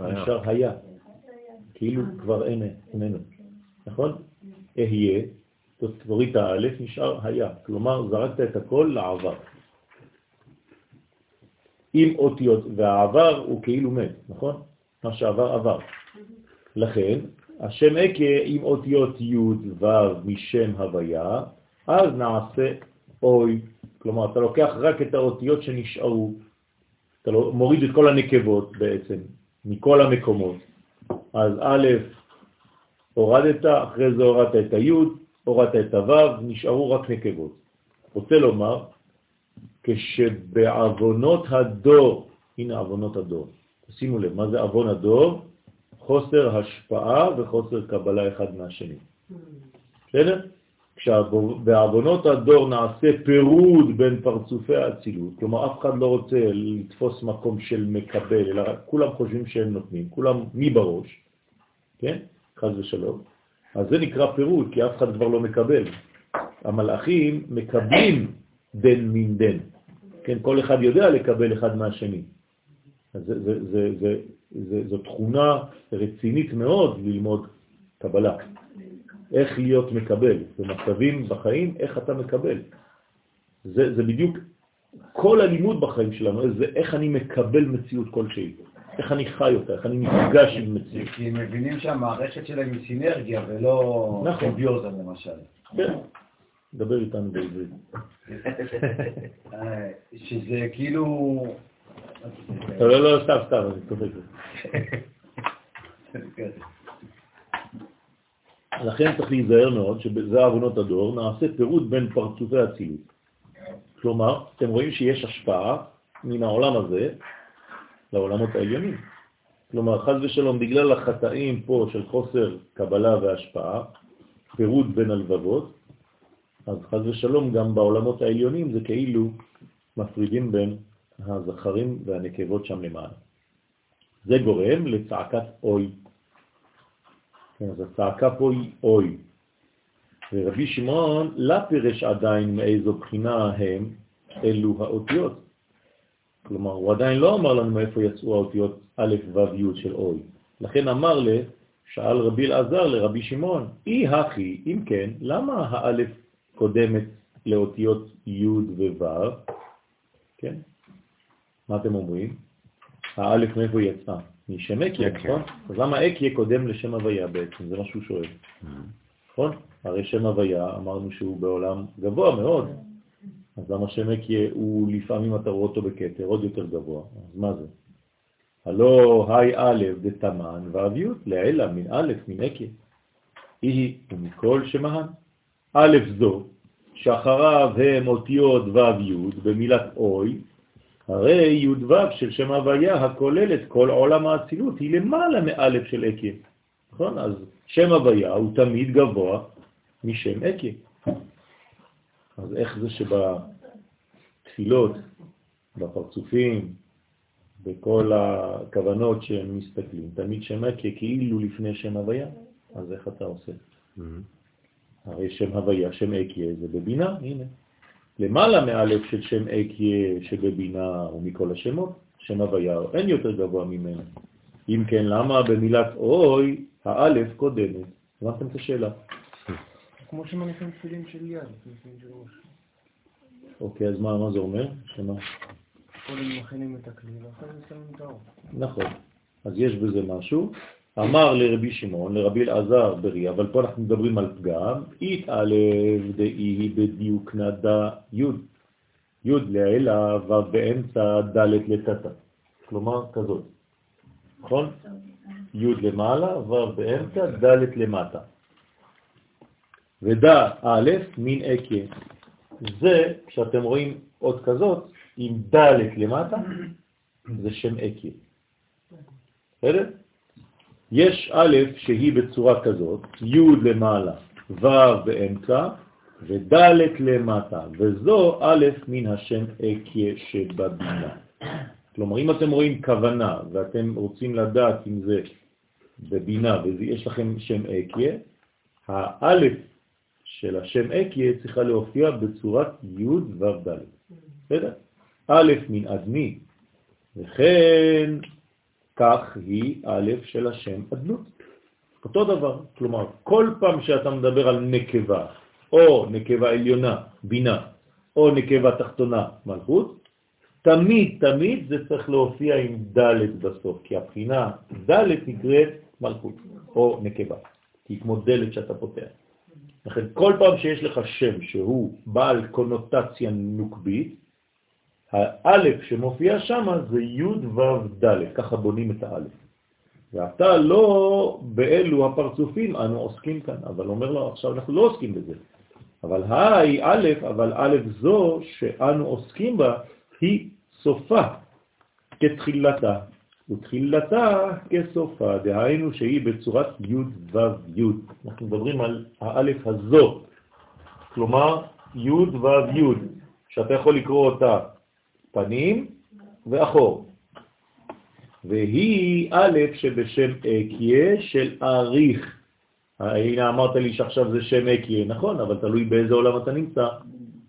נשאר היה. כאילו כבר אין, איננו. נכון? אהיה, תוריד את האלף, נשאר היה. כלומר, זרקת את הכל לעבר. עם אותיות, והעבר הוא כאילו מת, נכון? מה שעבר עבר. לכן, השם אקה עם אותיות י' ו' משם הוויה, אז נעשה אוי. כלומר, אתה לוקח רק את האותיות שנשארו, אתה לא, מוריד את כל הנקבות בעצם, מכל המקומות. אז א', הורדת, אחרי זה הורדת את הי', הורדת את הו', נשארו רק נקבות. רוצה לומר כשבעוונות הדור, הנה עוונות הדור, שימו לב, מה זה עוון הדור? חוסר השפעה וחוסר קבלה אחד מהשני. בסדר? כשבעוונות הדור נעשה פירוד בין פרצופי האצילות, כלומר אף אחד לא רוצה לתפוס מקום של מקבל, אלא כולם חושבים שהם נותנים, כולם מי בראש, כן? חז ושלום. אז זה נקרא פירוד, כי אף אחד כבר לא מקבל. המלאכים מקבלים דן מן דן. כן, כל אחד יודע לקבל אחד מהשני. זו תכונה רצינית מאוד ללמוד קבלה. איך להיות מקבל, במצבים בחיים, איך אתה מקבל. זה, זה בדיוק כל הלימוד בחיים שלנו, זה איך אני מקבל מציאות כלשהי, איך אני חי אותה, איך אני נפגש עם מציאות. כי הם מבינים שהמערכת שלהם היא סינרגיה ולא נכון. סימביוזה למשל. כן. דבר איתנו בעברית. שזה כאילו... לא, לא, לא, סתם, סתם, אני צודק. לכן צריך להיזהר מאוד שזה אבונות הדור, נעשה פירוט בין פרצופי הצילות. כלומר, אתם רואים שיש השפעה מן העולם הזה לעולמות העליונים. כלומר, חז ושלום, בגלל החטאים פה של חוסר קבלה והשפעה, פירוט בין הלבבות, אז חז ושלום גם בעולמות העליונים זה כאילו מפרידים בין הזכרים והנקבות שם למעלה. זה גורם לצעקת אוי. כן, אז הצעקה פה היא אוי. ורבי שמעון לא פירש עדיין מאיזו בחינה הם אלו האותיות. כלומר, הוא עדיין לא אמר לנו מאיפה יצאו האותיות א', ו', י' של אוי. לכן אמר ל... שאל רבי אלעזר לרבי שמעון, אי הכי, אם כן, למה האלף קודמת לאותיות י' וו'? כן? מה אתם אומרים? האלף מאיפה יצא? משם אקיה, נכון? אז למה אקיה קודם לשם הוויה בעצם? זה מה שהוא שואל. Mm. נכון? הרי שם הוויה, אמרנו שהוא בעולם גבוה מאוד, אז למה שם אקיה הוא לפעמים אתה רואה אותו בקטר, עוד יותר גבוה, אז מה זה? הלא היי א' דתמן ואביות לעילה מן א' מן אקיה. היא ומכל שמהן. א' זו, שאחריו הם אותיות ו' י' במילת אוי, הרי י' ו' של שם הוויה הכולל את כל עולם האצילות היא למעלה מאלף של אקיה. נכון? אז שם הוויה הוא תמיד גבוה משם אקיה. אז איך זה שבתפילות, בפרצופים, בכל הכוונות שהם מסתכלים, תמיד שם אקיה כאילו לפני שם הוויה, אז איך אתה עושה? Mm-hmm. הרי שם הוויה, שם אקיה זה בבינה, הנה. למעלה מאלף של שם אקיה שבבינה ומכל השמות, שם הוויה אין יותר גבוה ממנו. אם כן, למה במילת אוי האלף קודמת? הבנתם את השאלה. כמו שמניחים תפילים של יד, תפילים של ראש. אוקיי, אז מה זה אומר? שמה? קודם מכינים את הכלי ואחרי זה שמים את האור. נכון. אז יש בזה משהו. אמר לרבי שמעון, לרבי אלעזר ברי, אבל פה אנחנו מדברים על פגם, התעלב דאי בדיוק נדה י', י' לעילה ובאמצע ד' לטטה. כלומר, כזאת. נכון? י' למעלה ובאמצע ד' למטה. ודע א' מין אקיה. זה, כשאתם רואים עוד כזאת, עם ד' למטה, זה שם אקיה. בסדר? יש א' שהיא בצורה כזאת, י' למעלה, ו' באמצע, וד' למטה, וזו א' מן השם אקיה שבבינה. כלומר, אם אתם רואים כוונה ואתם רוצים לדעת אם זה בבינה ויש לכם שם אקיה, האלף של השם אקיה צריכה להופיע בצורת י' ו' ד'. בסדר? א' מן אדמי, וכן כך היא א' של השם אדנות. אותו דבר, כלומר, כל פעם שאתה מדבר על נקבה, או נקבה עליונה, בינה, או נקבה תחתונה, מלכות, תמיד, תמיד זה צריך להופיע עם ד' בסוף, כי הבחינה ד' נקראת מלכות, או נקבה, כי כמו דלת שאתה פותח. לכן כל פעם שיש לך שם שהוא בעל קונוטציה נוקבית, האלף שמופיע שם זה י' ו' ד', ככה בונים את האלף. ואתה לא באלו הפרצופים אנו עוסקים כאן, אבל אומר לו, עכשיו אנחנו לא עוסקים בזה. אבל היי א', אבל א' זו שאנו עוסקים בה, היא סופה כתחילתה, ותחילתה כסופה, דהיינו שהיא בצורת י' ו' י'. אנחנו מדברים על האלף הזו, כלומר י' ו' י', שאתה יכול לקרוא אותה פנים ואחור. והיא א' שבשם אקיה של אריך. הנה אמרת לי שעכשיו זה שם אקיה, נכון, אבל תלוי באיזה עולם אתה נמצא.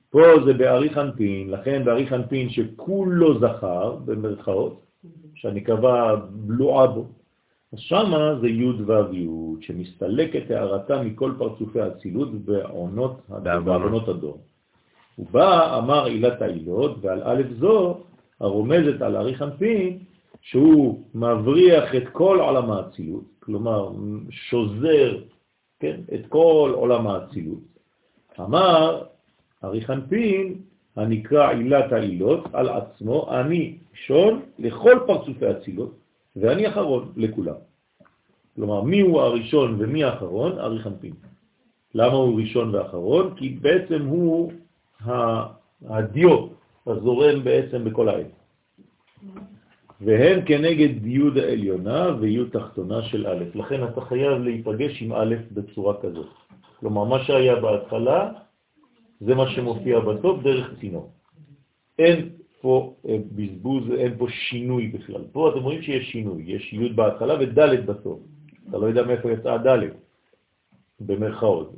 פה זה באריך אנפין, לכן באריך אנפין שכולו זכר, במרכאות, שהנקבה בלועה בו. אז שמה זה י' ו' י', שמסתלקת הערתה מכל פרצופי האצילות בעונות הדור. הוא בא, אמר עילת העילות, ועל א' זו הרומזת על אריך אנפין, שהוא מבריח את כל עולם האצילות, כלומר שוזר כן, את כל עולם האצילות. אמר אריך אנפין, הנקרא עילת העילות, על עצמו, אני שון לכל פרצופי האצילות, ואני אחרון לכולם. כלומר, מי הוא הראשון ומי האחרון? אריך אנפין. למה הוא ראשון ואחרון? כי בעצם הוא הדיו הזורם בעצם בכל העת. והם כנגד י' העליונה וי' תחתונה של א'. לכן אתה חייב להיפגש עם א' בצורה כזאת. כלומר, מה שהיה בהתחלה זה מה שמופיע בסוף דרך צינור. אין פה אה, בזבוז, אין פה שינוי בכלל. פה אתם רואים שיש שינוי, יש י' בהתחלה וד' בסוף. אתה לא יודע מאיפה יצאה ד'. במרכאות.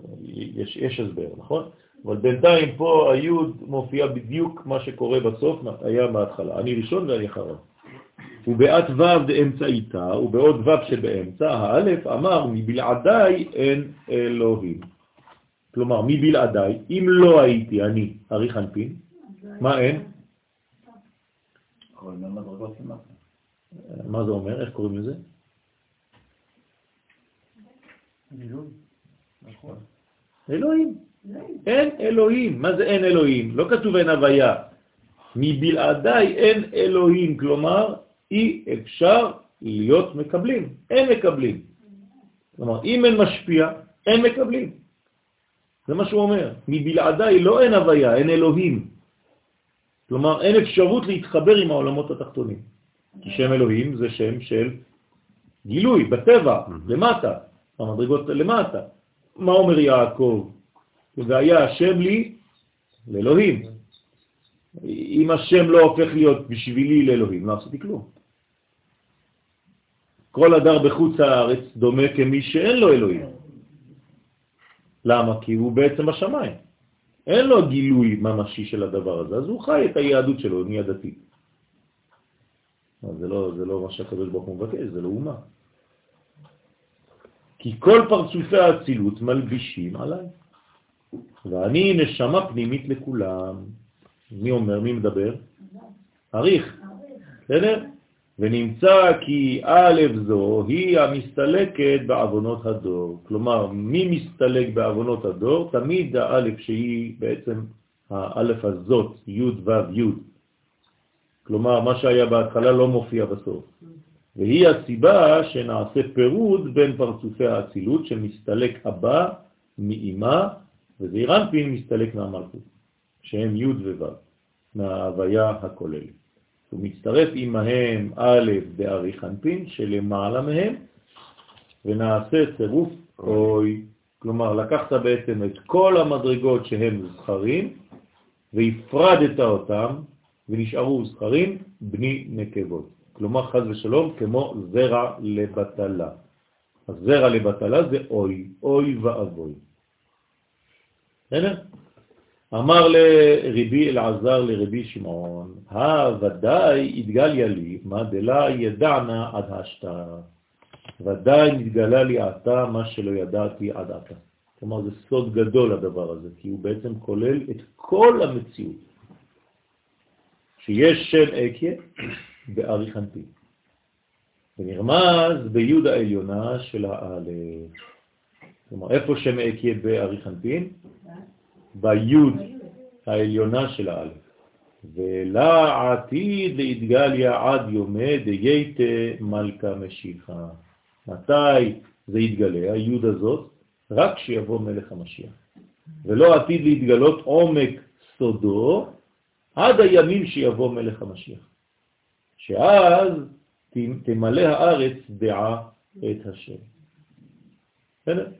יש, יש הסבר, נכון? אבל בינתיים פה היוד מופיע בדיוק מה שקורה בסוף, היה מההתחלה. אני ראשון ואני אחריו. ובעת ו' דאמצעיתה, ובעוד ו' שבאמצע, האלף אמר מבלעדיי אין אלוהים. כלומר, מבלעדיי, אם לא הייתי אני ארי חנפין, מה אין? מה זה אומר? איך קוראים לזה? נכון. אלוהים. אין אלוהים. מה זה אין אלוהים? לא כתוב אין הוויה. מבלעדיי אין אלוהים, כלומר אי אפשר להיות מקבלים, אין מקבלים. כלומר, אם אין משפיע, אין מקבלים. זה מה שהוא אומר. מבלעדיי לא אין הוויה, אין אלוהים. כלומר, אין אפשרות להתחבר עם העולמות התחתונים. כי שם אלוהים זה שם של גילוי, בטבע, למטה, המדרגות למטה. מה אומר יעקב? והיה השם לי לאלוהים. אם השם לא הופך להיות בשבילי לאלוהים, לא עשיתי כלום. כל הדר בחוץ הארץ דומה כמי שאין לו אלוהים. למה? כי הוא בעצם בשמיים. אין לו גילוי ממשי של הדבר הזה, אז הוא חי את היהדות שלו, נהיה דתי. זה לא, זה לא מה שהקדוש ברוך הוא מבקש, זה לא אומה. כי כל פרצופי האצילות מלבישים עליי. ואני נשמה פנימית לכולם. מי אומר? מי מדבר? אריך. בסדר? ונמצא כי א' זו היא המסתלקת בעוונות הדור. כלומר, מי מסתלק בעוונות הדור? תמיד האלף שהיא בעצם האלף הזאת, י' ו' י'. כלומר, מה שהיה בהתחלה לא מופיע בסוף. והיא הסיבה שנעשה פירוד בין פרצופי האצילות שמסתלק הבא מאימה, וזעירנפין מסתלק מהמלכות, שהם י' וו', מההוויה הכוללת. הוא מצטרף עמהם א' בארי חנפין שלמעלה מהם, ונעשה צירוף אוי. כלומר, לקחת בעצם את כל המדרגות שהם זכרים, והפרדת אותם, ונשארו זכרים בני נקבות. כלומר, חז ושלום, כמו זרע לבטלה. אז זרע לבטלה זה אוי, אוי ואבוי. בסדר? אמר לרבי אלעזר לרבי שמעון, הוודאי התגליה לי, מה דלה ידענה עד השתה. ודאי נתגלה לי עתה מה שלא ידעתי עד עתה. כלומר, זה סוד גדול הדבר הזה, כי הוא בעצם כולל את כל המציאות. שיש שם אקיה באריכנטי. ונרמז ביוד העליונה של האלף. כלומר, איפה שם אקיה באריכנטין? ביוד העליונה של האלף. ולעתיד להתגליה עד יומי דייתא מלכה משיחה. מתי זה יתגלה, היוד הזאת? רק כשיבוא מלך המשיח. ולא עתיד להתגלות עומק סודו עד הימים שיבוא מלך המשיח. שאז תמלא הארץ דעה את השם. בסדר?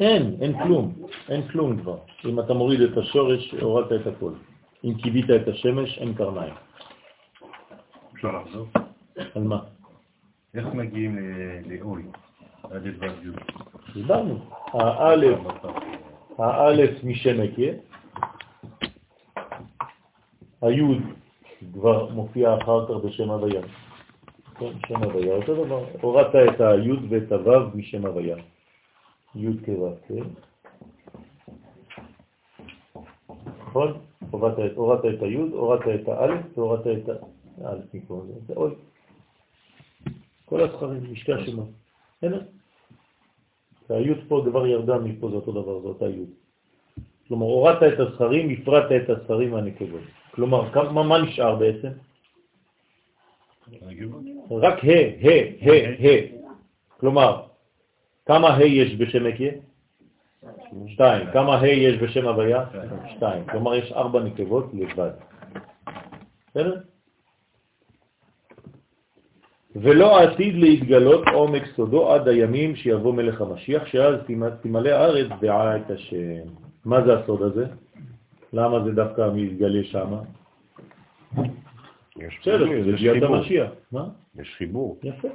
אין, אין כלום, אין כלום כבר. אם אתה מוריד את השורש, הורדת את הכל. אם קיבית את השמש, אין קרניים. אפשר לחזור? על מה? איך מגיעים לאוי? דיברנו. האלף, האלף משם יקיה, היוד כבר מופיע אחר כך בשם הוויה. כן, שם הוויה, אותו דבר. הורדת את היוד ואת הוו משם הוויה. יוד כוו, כן? נכון? הורדת את היוד, הורדת את האלף והורדת את האלף מפה. זה אוי. כל הסכרים, משתי השמות. בסדר? והיוד פה כבר ירדה מפה, זה אותו דבר, זה אותה יוד. כלומר, הורדת את הזכרים, הפרדת את הזכרים מהנקבות. כלומר, כמה, מה נשאר בעצם? רק ה', ה', ה', ה'. כלומר, כמה ה' יש בשם אקיה? שתיים. כמה ה' יש בשם הוויה? שתיים. כלומר, יש ארבע נקבות לבד. בסדר? ולא עתיד להתגלות עומק סודו עד הימים שיבוא מלך המשיח, שאז תמלא הארץ דעה את השם. מה זה הסוד הזה? למה זה דווקא מתגלה שם? בסדר, זה ביאת המשיח. מה? יש חיבור. יפה.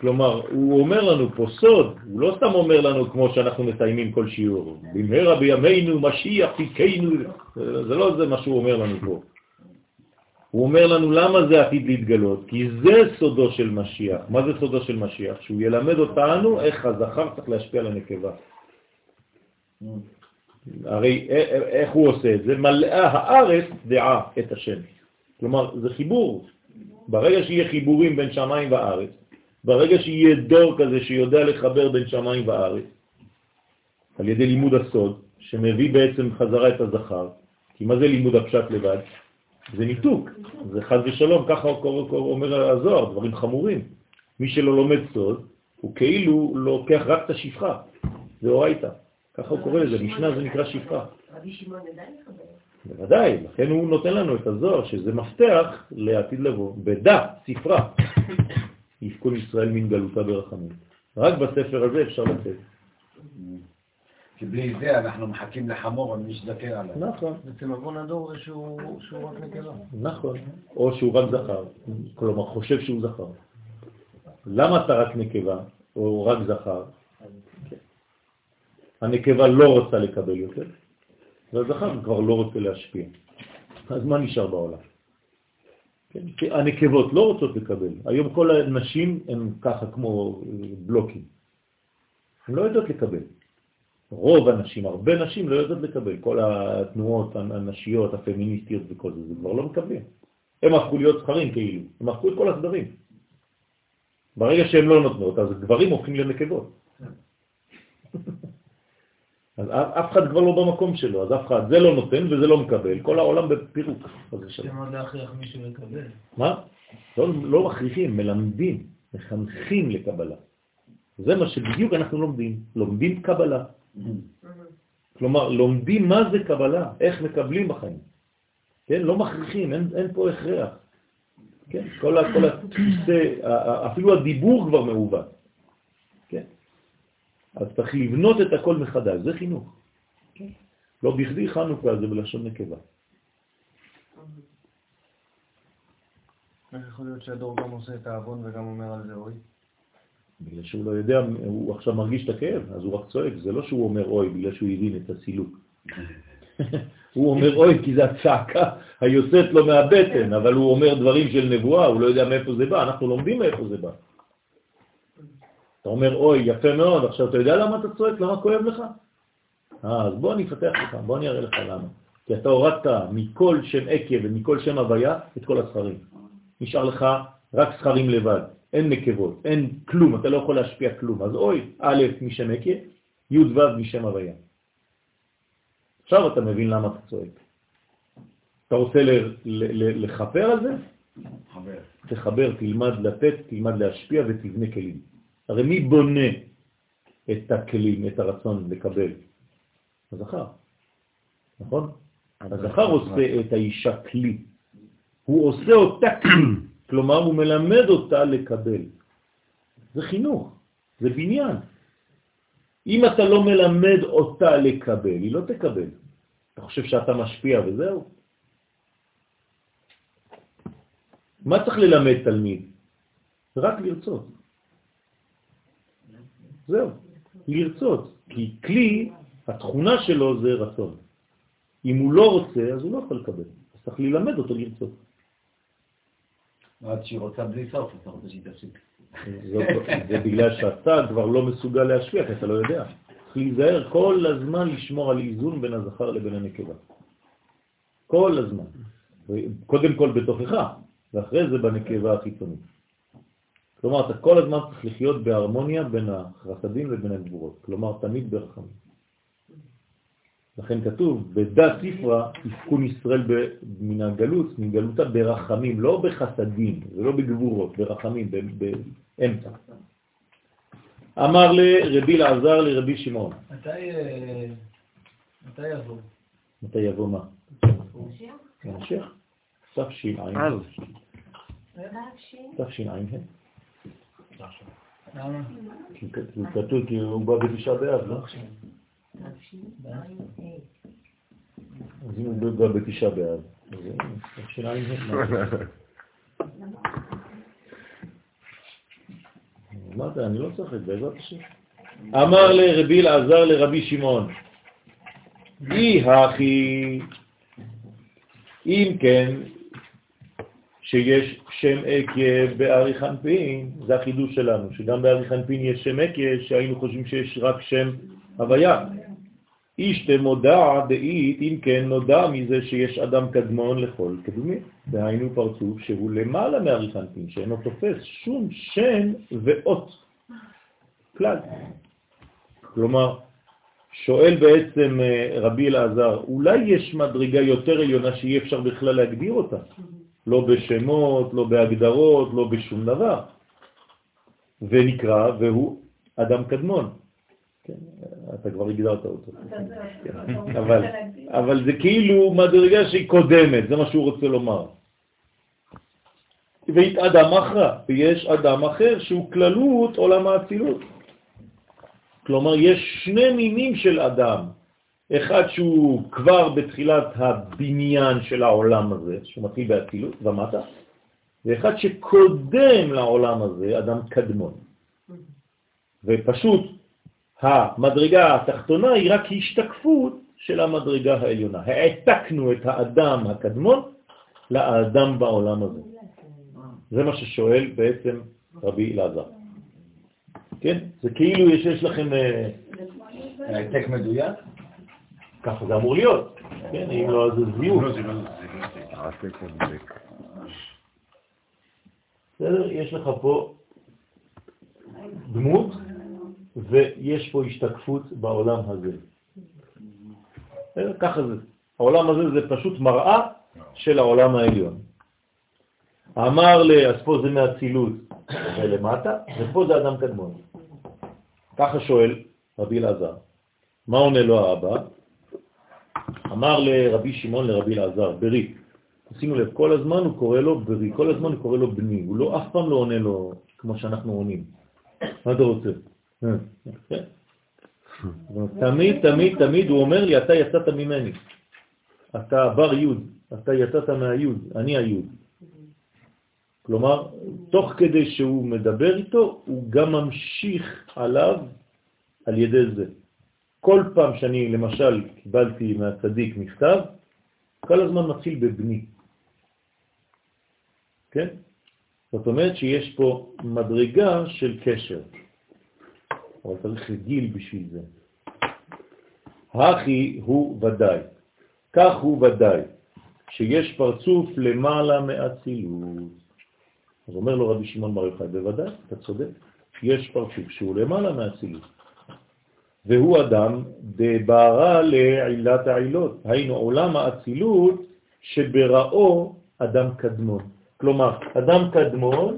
כלומר, הוא אומר לנו פה סוד, הוא לא סתם אומר לנו כמו שאנחנו מסיימים כל שיעור, במהרה בימינו משיח תיקנו, זה לא זה מה שהוא אומר לנו פה. הוא אומר לנו למה זה עתיד להתגלות, כי זה סודו של משיח. מה זה סודו של משיח? שהוא ילמד אותנו איך הזכר צריך להשפיע על הנקבה. הרי איך הוא עושה את זה? מלאה הארץ דעה את השם. כלומר, זה חיבור. ברגע שיהיה חיבורים בין שמיים וארץ, ברגע שיהיה דור כזה שיודע לחבר בין שמיים וארץ, על ידי לימוד הסוד, שמביא בעצם חזרה את הזכר, כי מה זה לימוד הפשט לבד? זה ניתוק, זה חז ושלום, ככה אומר הזוהר, דברים חמורים. מי שלא לומד סוד, הוא כאילו לוקח רק את השפחה, זה אורייתא. ככה הוא קורא לזה, משנה זה נקרא שפחה. רבי שמעון ידע לחבר. בוודאי, לכן הוא נותן לנו את הזוהר, שזה מפתח לעתיד לבוא. בדע, ספרה, יפקון ישראל מן גלותה ברחמים. רק בספר הזה אפשר לצאת. כי בלי זה אנחנו מחכים לחמור ומזדקר עליו. נכון, אצל עוון הדור שהוא שהוא רק נקבה. נכון. או שהוא רק זכר, כלומר חושב שהוא זכר. למה אתה רק נקבה, או רק זכר? הנקבה לא רוצה לקבל יותר, והזכר כבר לא רוצה להשפיע. אז מה נשאר בעולם? כן? הנקבות לא רוצות לקבל. היום כל הנשים הן ככה כמו בלוקים. הן לא יודעות לקבל. רוב הנשים, הרבה נשים לא יודעות לקבל. כל התנועות הנשיות, הפמיניסטיות וכל זה, זה כבר לא מקבלים. הם הפכו להיות זכרים כאילו, הם הפכו את כל הסדרים. ברגע שהם לא נותנות, אז גברים הופכים לנקבות. אז אף אחד כבר לא במקום שלו, אז אף אחד, זה לא נותן וזה לא מקבל, כל העולם בפירוק. צריכים עוד להכריח מישהו לקבל. מה? לא, לא מכריחים, מלמדים, מחנכים לקבלה. זה מה שבדיוק אנחנו לומדים, לומדים קבלה. כלומר, לומדים מה זה קבלה, איך מקבלים בחיים. כן? לא מכריחים, אין, אין פה הכרח. כן? כל, כל התפיסה, אפילו הדיבור כבר מעוות. כן? אז צריך לבנות את הכל מחדש, זה חינוך. לא בכדי חנוכה זה בלשון נקבה. איך יכול להיות שהדור גם עושה את העוון וגם אומר על זה אוי? בגלל שהוא לא יודע, הוא עכשיו מרגיש את הכאב, אז הוא רק צועק. זה לא שהוא אומר אוי בגלל שהוא הבין את הסילוק. הוא אומר אוי כי זה הצעקה היוצאת לו מהבטן, אבל הוא אומר דברים של נבואה, הוא לא יודע מאיפה זה בא, אנחנו לומדים מאיפה זה בא. אתה אומר אוי, יפה מאוד, עכשיו אתה יודע למה אתה צועק? למה כואב לך? אה, אז בוא אני אפתח לך, בוא אני אראה לך למה. כי אתה הורדת מכל שם עקב ומכל שם הוויה את כל הסחרים. נשאר לך רק סחרים לבד, אין נקבות, אין כלום, אתה לא יכול להשפיע כלום. אז אוי, א' משם עקב, י' ו' משם הוויה. עכשיו אתה מבין למה אתה צועק. אתה רוצה לחפר על זה? חבר. תחבר, תלמד לתת, תלמד להשפיע ותבנה כלים. הרי מי בונה את הכלים, את הרצון לקבל? הזכר, נכון? הזכר עושה את האישה כלי. הוא עושה אותה כלי, כלומר הוא מלמד אותה לקבל. זה חינוך, זה בניין. אם אתה לא מלמד אותה לקבל, היא לא תקבל. אתה חושב שאתה משפיע וזהו? מה צריך ללמד תלמיד? רק לרצות. זהו, לרצות. כי כלי, התכונה שלו זה רצון. אם הוא לא רוצה, אז הוא לא יכול לקבל. אז צריך ללמד אותו לרצות. עד שהיא רוצה בלי סוף, אתה רוצה שהיא תפסיק. זאת- זה בגלל שאתה כבר לא מסוגל להשפיע, כי אתה לא יודע. צריך להיזהר כל הזמן לשמור על איזון בין הזכר לבין הנקבה. כל הזמן. קודם כל בתוכך, ואחרי זה בנקבה החיצונית. כלומר, אתה כל הזמן צריך לחיות בהרמוניה בין החסדים לבין הגבורות. כלומר, תמיד ברחמים. לכן כתוב, בדה ספרה יפקון ישראל ב- מן הגלות, מגלותה ברחמים, לא בחסדים ולא בגבורות, ברחמים, ב- באמצע. אמר לרבי לעזר לרבי שמעון. מתי אה, מתי יבוא? מתי יבוא מה? משיח? המשך? תש"ע. אז, תש"ע? תשע"ה. למה? כתוב כי הוא בא בתשעה באב, לא? אז אם הוא בא בתשעה באב, אז השאלה אם זה... אמרת, אני לא צוחק, בעזרת השם. אמר לרבי אלעזר לרבי שמעון, אי הכי, אם כן, שיש שם עקב בארי חנפין, זה החידוש שלנו, שגם בארי חנפין יש שם עקב, שהיינו חושבים שיש רק שם הוויה. איש תמודע דאית, אם כן נודע מזה שיש אדם קדמון לכל קדומי, דהיינו פרצוף שהוא למעלה מארי חנפין, שאינו תופס שום שם ואות כלל. כלומר, שואל בעצם אה, רבי אלעזר, אולי יש מדרגה יותר עליונה שאי אפשר בכלל להגדיר אותה? לא בשמות, לא בהגדרות, לא בשום דבר. ונקרא, והוא אדם קדמון. כן, אתה כבר הגדרת אותו. אבל, אבל זה כאילו מדרגה שהיא קודמת, זה מה שהוא רוצה לומר. ואת אדם אחרא, ויש אדם אחר שהוא כללות עולם האצילות. כלומר, יש שני מינים של אדם, אחד שהוא כבר בתחילת הבניין של העולם הזה, שהוא מתחיל באצילות ומטה, ואחד שקודם לעולם הזה, אדם קדמון. ופשוט המדרגה התחתונה היא רק השתקפות של המדרגה העליונה. העתקנו את האדם הקדמון לאדם בעולם הזה. זה מה ששואל בעצם רבי אלעזר. כן? זה כאילו יש, יש לכם... אה, העתק מדויק? ככה זה אמור להיות. כן, אם לא, אז זה זיוף. העתק הדבק. בסדר? יש לך פה דמות, ויש פה השתקפות בעולם הזה. ככה זה. העולם הזה זה פשוט מראה של העולם העליון. אמר לי, אז פה זה מהצילות ולמטה, ופה זה אדם קדמון. ככה שואל רבי אלעזר. מה עונה לו האבא? אמר לרבי שמעון לרבי אלעזר, ברי. שימו לב, כל הזמן הוא קורא לו ברי, כל הזמן הוא קורא לו בני, הוא לא, אף פעם לא עונה לו כמו שאנחנו עונים. מה אתה רוצה? אה. תמיד, תמיד, תמיד הוא אומר לי, אתה יצאת ממני. אתה בר יוד, אתה יצאת מהיוד, אני היוד. כלומר, תוך כדי שהוא מדבר איתו, הוא גם ממשיך עליו על ידי זה. כל פעם שאני למשל קיבלתי מהצדיק מכתב, כל הזמן מתחיל בבני. כן? זאת אומרת שיש פה מדרגה של קשר. אבל צריך גיל בשביל זה. הכי הוא ודאי, כך הוא ודאי, שיש פרצוף למעלה מאצילות. אז אומר לו רבי שמעון בר יוחאי, בוודאי, אתה צודק, יש פרצוף שהוא למעלה מאצילות. והוא אדם דבערה לעילת העילות, היינו עולם האצילות שבראו אדם קדמון. כלומר, אדם קדמון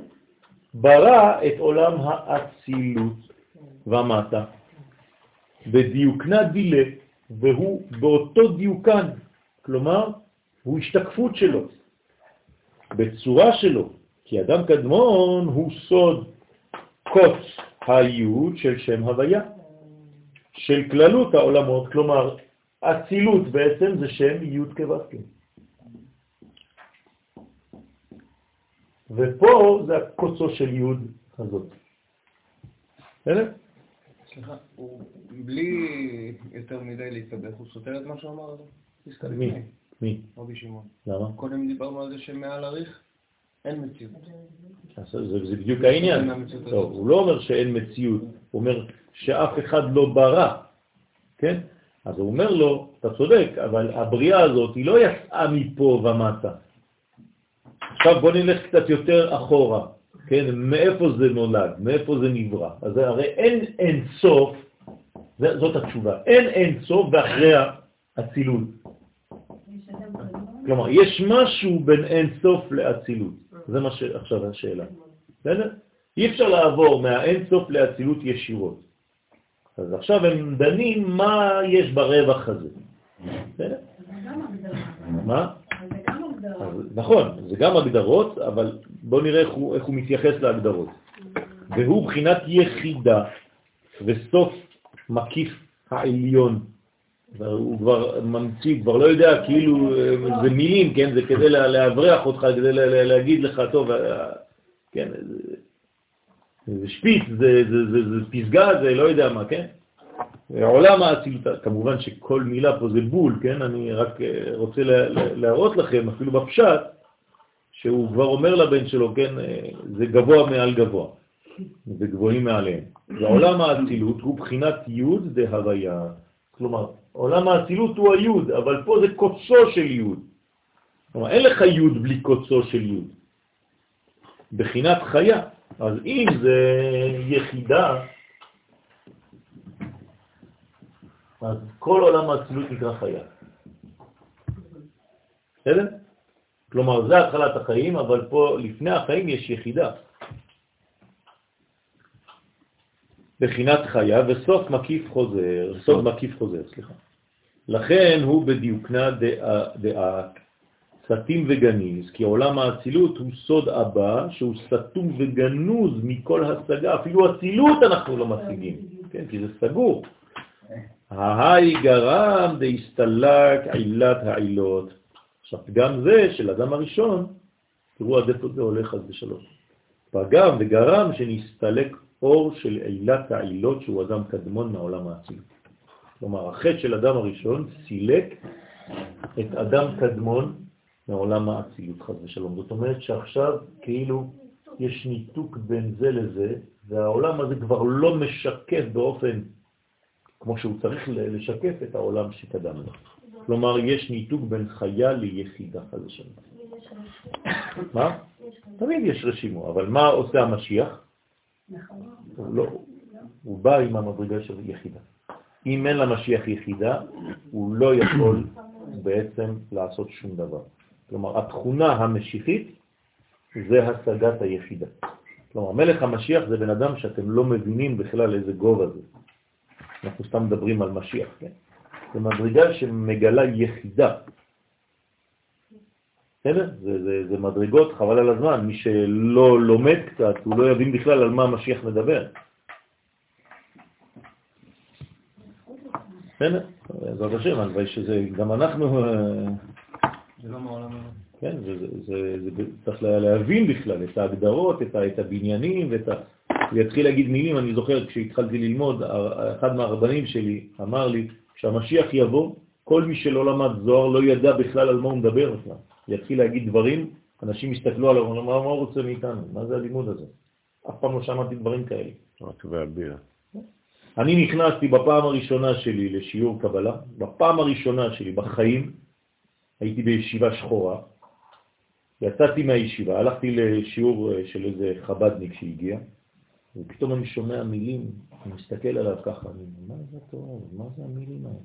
ברא את עולם האצילות. ומטה, בדיוקנה דילה, והוא באותו דיוקן, כלומר, הוא השתקפות שלו, בצורה שלו, כי אדם קדמון הוא סוד קוץ היוד של שם הוויה, של כללות העולמות, כלומר, אצילות בעצם זה שם יוד כבסקי. ופה זה הקוצו של יוד הזאת. בסדר? סליחה, הוא בלי יותר מדי להתאבך, הוא סותר את מה שהוא אמר? פסקה מי? מי? רבי שמעון. למה? קודם דיברנו על זה שמעל הריך אין מציאות. זה, בדיוק העניין. הוא לא אומר שאין מציאות, הוא אומר שאף אחד לא ברא, כן? אז הוא אומר לו, אתה צודק, אבל הבריאה הזאת היא לא יצאה מפה ומטה. עכשיו בוא נלך קצת יותר אחורה, כן? מאיפה זה נולד, מאיפה זה נברא. אז הרי אין אין סוף, זאת התשובה, אין אין סוף ואחרי האצילות. כלומר, יש משהו בין אין סוף לאצילות. זה מה שעכשיו השאלה. בסדר? אי אפשר לעבור מהאין סוף לאצילות ישירות. אז עכשיו הם דנים מה יש ברווח הזה. מה? נכון, זה גם הגדרות, אבל בואו נראה איך הוא, איך הוא מתייחס להגדרות. והוא בחינת יחידה וסוף מקיף העליון. הוא כבר ממציא, כבר לא יודע, כאילו זה מילים, כן? זה כדי להבריח אותך, כדי להגיד לך, טוב, כן, זה שפיץ, זה, זה, זה, זה פסגה, זה לא יודע מה, כן? עולם האצילות, כמובן שכל מילה פה זה בול, כן? אני רק אה, רוצה להראות לכם, אפילו בפשט, שהוא כבר אומר לבן שלו, כן, אה, זה גבוה מעל גבוה, זה גבוהים מעליהם. ועולם האצילות הוא בחינת יוד דהוויה. כלומר, עולם האצילות הוא היוד, אבל פה זה קוצו של יוד. כלומר, אין לך יוד בלי קוצו של יוד. בחינת חיה. אז אם זה יחידה, אז כל עולם האצילות נקרא חיה. בסדר? כלומר, זה התחלת החיים, אבל פה לפני החיים יש יחידה. בחינת חיה וסוף מקיף חוזר, סוף מקיף חוזר, סליחה. לכן הוא בדיוקנה דעה סתים וגניז, כי עולם האצילות הוא סוד הבא שהוא סתום וגנוז מכל השגה, אפילו אצילות אנחנו לא משיגים, כן, כי זה סגור. ההי גרם דהסתלק עילת העילות. עכשיו, פגם זה של אדם הראשון, תראו עד איפה זה הולך חס ושלום. פגם וגרם שנסתלק אור של עילת העילות שהוא אדם קדמון מהעולם האצילות. כלומר, החטא של אדם הראשון סילק את אדם קדמון מעולם האצילות, חס ושלום. זאת אומרת שעכשיו כאילו יש ניתוק בין זה לזה, והעולם הזה כבר לא משקף באופן כמו שהוא צריך לשקף את העולם שקדם לו. כלומר, יש ניתוק בין חיה ליחידה, חס ושלום. מה? תמיד יש רשימו, אבל מה עושה המשיח? הוא, לא, הוא בא עם המדרגה של יחידה. אם אין למשיח יחידה, הוא לא יכול בעצם לעשות שום דבר. כלומר, התכונה המשיחית זה השגת היחידה. כלומר, מלך המשיח זה בן אדם שאתם לא מבינים בכלל איזה גובה זה. אנחנו סתם מדברים על משיח, כן? זה מדרגה שמגלה יחידה. בסדר? זה, זה, זה מדרגות, חבל על הזמן. מי שלא לומד קצת, הוא לא יבין בכלל על מה המשיח מדבר. בסדר? בעזרת השם, הלוואי שזה, גם אנחנו... זה לא כן, זה, זה, זה, זה צריך להבין בכלל את ההגדרות, את, את הבניינים ואת ה... הוא יתחיל להגיד מילים, אני זוכר כשהתחלתי ללמוד, אחד מהרבנים שלי אמר לי, כשהמשיח יבוא, כל מי שלא למד זוהר לא ידע בכלל על מה הוא מדבר בכלל. יתחיל להגיד דברים, אנשים יסתכלו עליו, מה, מה הוא רוצה מאיתנו? מה זה הלימוד הזה? אף פעם לא שמעתי דברים כאלה. רק והביע. אני נכנסתי בפעם הראשונה שלי לשיעור קבלה, בפעם הראשונה שלי בחיים, הייתי בישיבה שחורה, יצאתי מהישיבה, הלכתי לשיעור אה, של איזה חבדניק שהגיע, ופתאום אני שומע מילים, אני מסתכל עליו ככה, אני, מה זה טוב, מה זה המילים האלה?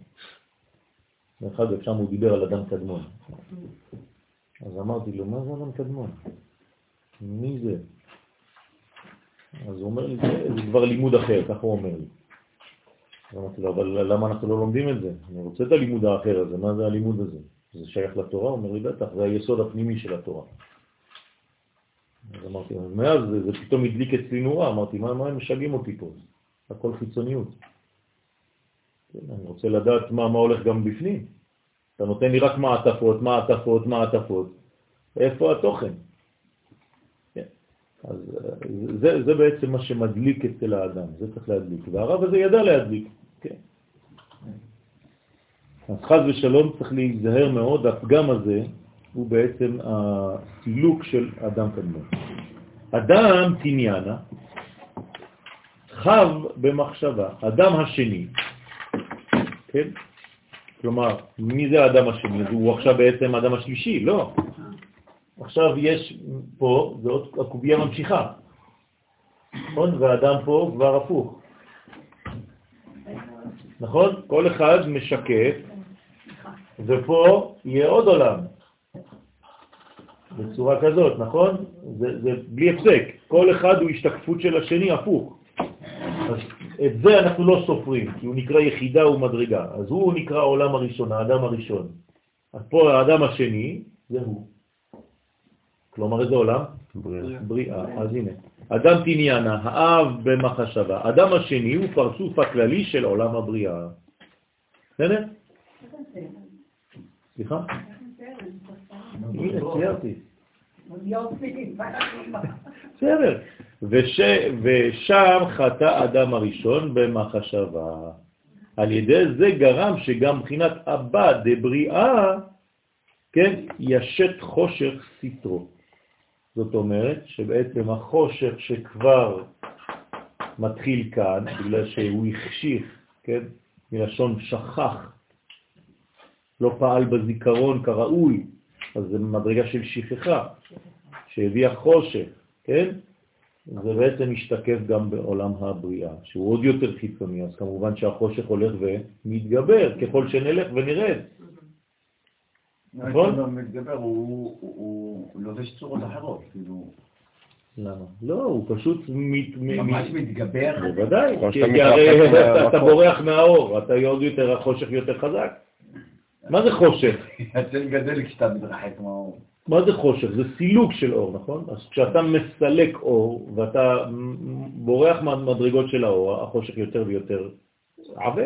דרך אגב, שם הוא דיבר על אדם קדמון. אז אמרתי לו, מה זה אדם קדמון? מי זה? אז הוא אומר לי, זה, זה כבר לימוד אחר, ככה הוא אומר לי. אמרתי לו, אבל למה אנחנו לא לומדים את זה? אני רוצה את הלימוד האחר הזה, מה זה הלימוד הזה? זה שייך לתורה? הוא אומר לי, בטח, זה היסוד הפנימי של התורה. אז אמרתי, מאז זה, זה פתאום הדליק אצלי נורה, אמרתי, מה, מה הם משגעים אותי פה? הכל חיצוניות. כן, אני רוצה לדעת מה, מה הולך גם בפנים. אתה נותן לי רק מעטפות, מעטפות, מעטפות. איפה התוכן? כן. אז זה, זה בעצם מה שמדליק אצל האדם, זה צריך להדליק. והרב הזה ידע להדליק, כן. אז חז ושלום צריך להיזהר מאוד, הפגם הזה הוא בעצם הסילוק של אדם קדמון. אדם תניאנה חב במחשבה, אדם השני, כן? כלומר, מי זה האדם השני? הוא עכשיו בעצם האדם השלישי? לא. עכשיו יש פה, זה עוד הקובייה ממשיכה, נכון? והאדם פה כבר הפוך. נכון? כל אחד משקף, ופה יהיה עוד עולם. בצורה כזאת, נכון? זה, זה בלי הפסק. כל אחד הוא השתקפות של השני הפוך. אז את זה אנחנו לא סופרים, כי הוא נקרא יחידה ומדרגה. אז הוא נקרא העולם הראשון, האדם הראשון. אז פה האדם השני זה הוא. כלומר איזה עולם? בריאה. בריאה. אז הנה, אדם תניאנה, האב במחשבה. אדם השני הוא פרצוף הכללי של עולם הבריאה. בסדר? סליחה? הנה, ציירתי. בסדר. וש, ושם חטא אדם הראשון במחשבה. על ידי זה גרם שגם מבחינת אבא דבריאה, כן, ישת חושך סיטרו. זאת אומרת שבעצם החושך שכבר מתחיל כאן, בגלל שהוא החשיך, כן, מלשון שכח, לא פעל בזיכרון כראוי, אז זה מדרגה של שכחה, שהביאה חושך, כן? זה בעצם משתקף גם בעולם הבריאה, שהוא עוד יותר חיצוני, אז כמובן שהחושך הולך ומתגבר ככל שנלך ונרד. נכון? נכון? מתגבר, הוא הוא לובש צורות אחרות, כאילו... למה? לא, הוא פשוט מת... ממש מתגבר. בוודאי, כי הרי אתה-. בורח מהאור, אתה עוד יותר, החושך יותר חזק. מה זה חושך? הצל גדל כשאתה מתרחק מהאור. מה זה חושך? זה סילוק של אור, נכון? אז כשאתה מסלק אור ואתה בורח מהמדרגות של האור, החושך יותר ויותר עבה.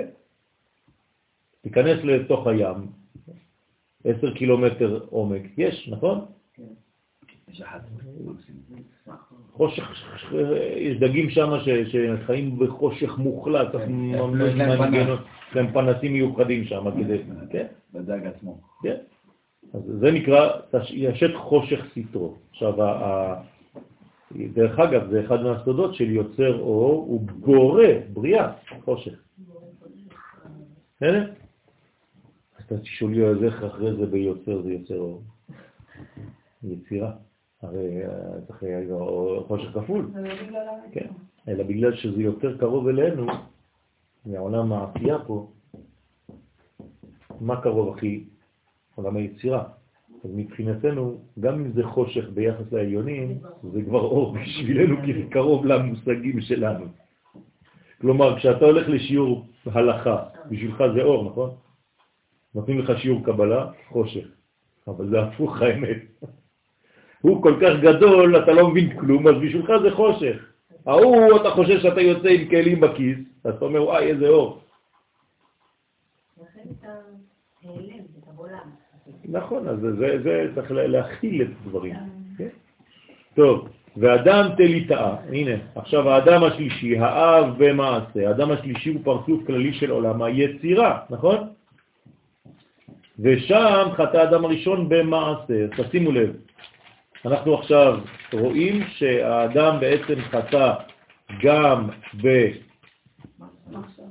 תיכנס לתוך הים, עשר קילומטר עומק, יש, נכון? יש אחת. חושך, יש דגים שם שחיים בחושך מוחלט, צריך כן, ממש יש להם פנסים מיוחדים שם כדי, כן, בדג עצמו. כן. אז זה נקרא ישת חושך סיטרו. עכשיו, דרך אגב, זה אחד מהסודות של יוצר אור, הוא בורא, בריאה, חושך. בסדר? אז אתה תשאול לי אז איך אחרי זה ביוצר זה יוצר אור. יצירה. הרי אה, צריך היה חושך כפול. כן, אלא בגלל שזה יותר קרוב אלינו, מעולם העשייה פה, מה קרוב הכי? עולם היצירה. אז מבחינתנו, גם אם זה חושך ביחס לעליונים, זה כבר אור בשבילנו, כי זה קרוב למושגים שלנו. כלומר, כשאתה הולך לשיעור הלכה, בשבילך זה אור, נכון? נותנים לך שיעור קבלה, חושך. אבל זה הפוך האמת. הוא כל כך גדול, אתה לא מבין כלום, אז בשבילך זה חושך. ההוא, אתה חושב שאתה יוצא עם כלים בכיס, אז אתה אומר, וואי, איזה אור. בולם. נכון, אז זה, זה, זה צריך לה- להכיל את הדברים. כן? טוב, ואדם תליטאה, הנה, עכשיו האדם השלישי, האב במעשה, האדם השלישי הוא פרצוף כללי של עולם היצירה, נכון? ושם חטא האדם הראשון במעשה, תשימו לב, אנחנו עכשיו רואים שהאדם בעצם חטא גם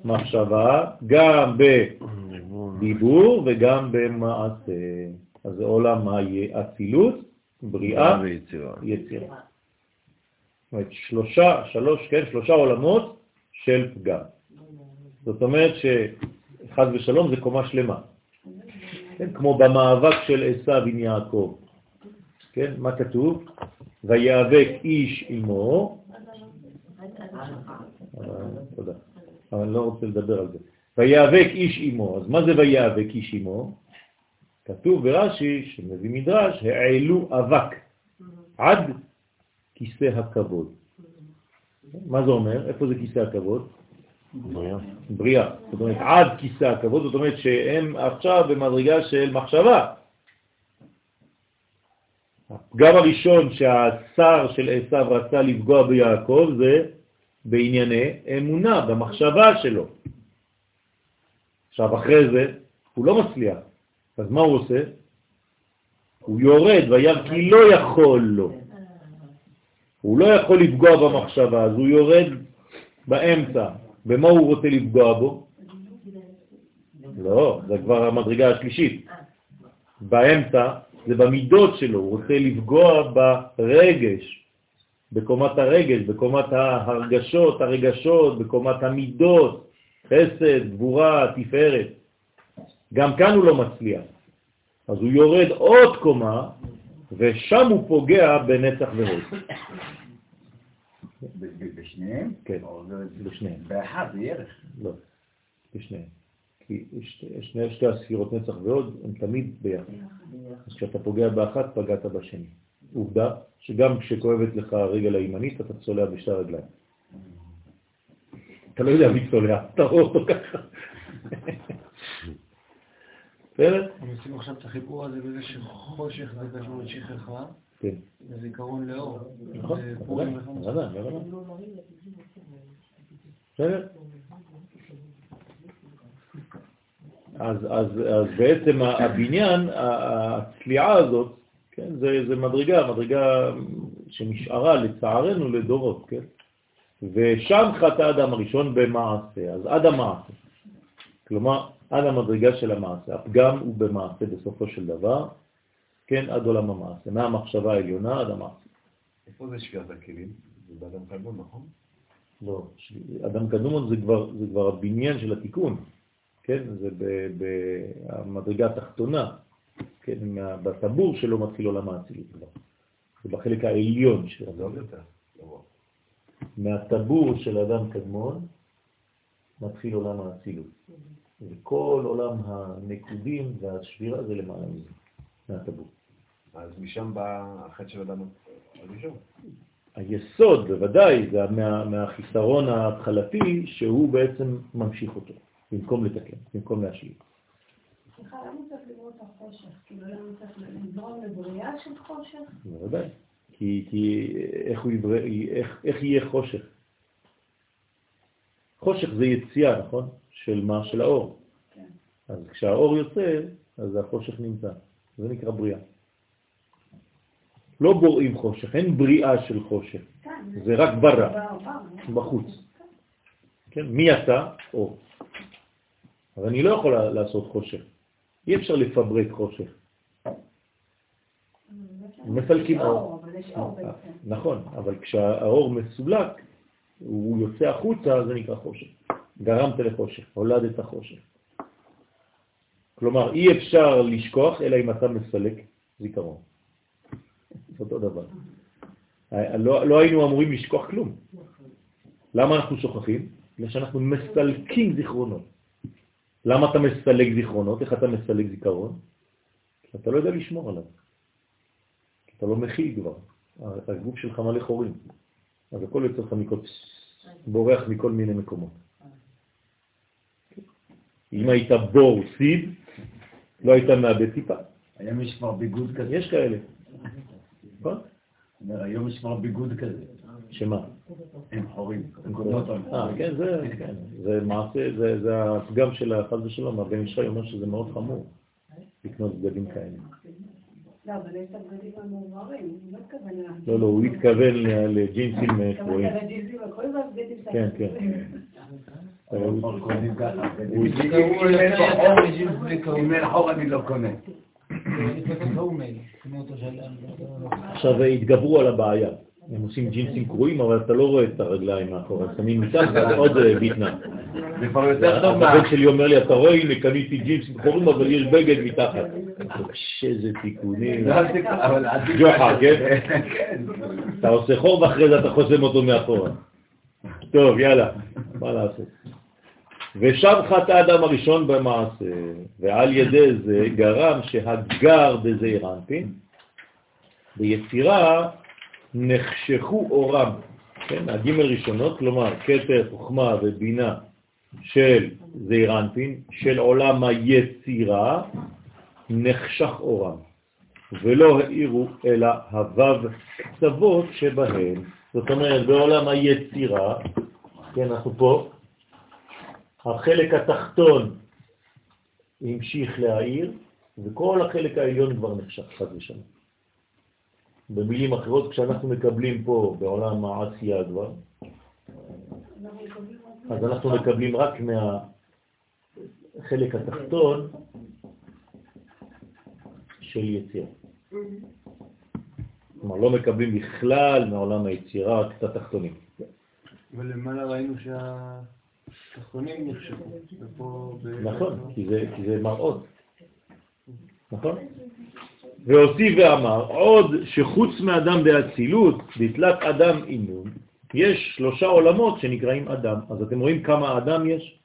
במחשבה, גם בדיבור וגם במעשה. אז זה עולם האצילות, בריאה, ויצירה. יצירה. זאת אומרת, שלושה, שלוש, כן, שלושה עולמות של פגם. זאת אומרת שחד ושלום זה קומה שלמה. כן, כמו במאבק של עשיו עם יעקב. כן, מה כתוב? ויאבק איש עמו, תודה, אבל אני לא רוצה לדבר על זה. ויאבק איש עמו, אז מה זה ויאבק איש עמו? כתוב ברש"י, שמביא מדרש, העלו אבק עד כיסא הכבוד. מה זה אומר? איפה זה כיסא הכבוד? בריאה. בריאה. זאת אומרת, עד כיסא הכבוד, זאת אומרת שהם עכשיו במדרגה של מחשבה. הפגם הראשון שהשר של עשיו רצה לפגוע ביעקב זה בענייני אמונה, במחשבה שלו. עכשיו, אחרי זה, הוא לא מצליח. אז מה הוא עושה? הוא יורד וירא כי לא יכול לו. הוא לא יכול לפגוע במחשבה, אז הוא יורד באמצע. במה הוא רוצה לפגוע בו? לא, זה כבר המדרגה השלישית. באמצע זה במידות שלו, הוא רוצה לפגוע ברגש, בקומת הרגש, בקומת ההרגשות, הרגשות, בקומת המידות, חסד, גבורה, תפארת. גם כאן הוא לא מצליח. אז הוא יורד עוד קומה, ושם הוא פוגע בנצח והוד. בשניהם? כן, בשניהם. באחד זה ירך. לא, בשניהם. כי שתי, שני, שתי הספירות נצח והוד הם תמיד ביחד. אז כשאתה פוגע באחת, פגעת בשני. עובדה שגם כשכואבת לך הרגל הימנית אתה צולע בשתי הרגליים. אתה לא יודע מי צולע, אתה רואה אותו ככה. בסדר? הם עושים עכשיו את החיבור הזה בזה שחושך זה קשור לשכחה, כן. וזיכרון לאור. נכון, וחמוץ. בוודאי, בוודאי. בסדר? אז, אז, אז בעצם הבניין, הצליעה הזאת, כן, זה, זה מדרגה, מדרגה שנשארה לצערנו לדורות, כן? ושם חטא האדם הראשון במעשה, אז עד המעשה. כלומר, עד המדרגה של המעשה. הפגם הוא במעשה בסופו של דבר, כן, עד עולם המעשה. מהמחשבה העליונה עד המעשה. איפה זה שביעת הכלים? זה באדם קדמון, נכון? לא, אדם קדומון זה כבר, זה כבר הבניין של התיקון, כן? זה במדרגה התחתונה, כן? בטבור שלו מתחיל עולם האצילות כבר. זה בחלק העליון של אדם. מהטבור של אדם קדמון מתחיל עולם האצילות. וכל עולם הנקודים והשבירה זה למעלה מזה, מהטבור. אז משם בא החטא של אדם הראשון. היסוד, בוודאי, זה מה, מהחיסרון ההתחלתי, שהוא בעצם ממשיך אותו, במקום לתקן, במקום להשאיר. סליחה, למה צריך לראות את החושך? כאילו, למה צריך לגרום לבריאה של חושך? בוודאי. כי, כי איך, יברא, איך, איך יהיה חושך? חושך זה יציאה, נכון? של מה? של האור. כן. אז כשהאור יוצא, אז החושך נמצא. זה נקרא בריאה. לא בוראים חושך, אין בריאה של חושך, כן, זה רק ברא, בר- בר- בחוץ. כן? מי יצא? אור. אבל אני לא יכול לעשות חושך. אי אפשר לפברק חושך. מפלקים אור. בעצם. נכון, אבל כשהאור מסולק, הוא יוצא החוצה, זה נקרא חושך. גרמת לחושך, הולדת חושך. כלומר, אי אפשר לשכוח, אלא אם אתה מסלק זיכרון. זה אותו דבר. לא, לא היינו אמורים לשכוח כלום. למה אנחנו שוכחים? בגלל שאנחנו מסלקים זיכרונות. למה אתה מסלק זיכרונות? איך אתה מסלק זיכרון? כי אתה לא יודע לשמור עליו. כי אתה לא מכיל כבר. הגוף שלך מלא חורים. אז הכל יוצא לך מכל... בורח מכל מיני מקומות. אם היית בור סיד, לא היית מאבד טיפה. היום יש כבר ביגוד כזה. יש כאלה. נכון? אומר, היום יש כבר ביגוד כזה. שמה? הם חורים. אה. כן, זה, כן, זה מעשה, זה, זה הפגם של החז ושלום, הבן ישי אומר שזה מאוד חמור לקנות בגדים כאלה. לא, אבל יש את הבגדים המעוררים, הוא לא התכוון. לא, לא, הוא התכוון לג'ינסים אה, קבועים. כן, כן. הוא- אין חור, אם אין חור אני לא קונה. עכשיו התגברו על הבעיה. הם עושים ג'ינסים קרועים, אבל אתה לא רואה את הרגליים מאחורי, שמים מתחת עוד אה, ביטנה. זה כבר יותר טוב מה... הבן שלי אומר לי, אתה רואה, הנה קניתי ג'ינסים קרועים, אבל יש בגד מתחת. איזה תיקונים. לא, ג'וחה, כן? כן. אתה עושה חור ואחרי זה אתה חוסם אותו מאחורה. טוב, יאללה, מה לעשות. ושב חטא האדם הראשון במעשה, ועל ידי זה גרם שהגר בזעיר אנפין, ביצירה נחשכו אורם, כן, הגימל ראשונות, כלומר כתר, חוכמה ובינה של זעיר אנפין, של עולם היצירה, נחשך אורם. ולא העירו אלא הוו קצוות שבהם. זאת אומרת, בעולם היצירה, כן, אנחנו פה, החלק התחתון המשיך להעיר, וכל החלק העליון כבר נחשך חד ושלום. במילים אחרות, כשאנחנו מקבלים פה בעולם העשייה כבר, אז אנחנו מקבלים רק מהחלק התחתון של יצירה. כלומר, לא מקבלים בכלל מעולם היצירה רק את התחתונים. ולמעלה ראינו שהתחתונים נחשבו. נכון, כי זה מראות. נכון? והוסיף ואמר, עוד שחוץ מאדם באצילות, בתלת אדם אינון, יש שלושה עולמות שנקראים אדם. אז אתם רואים כמה אדם יש?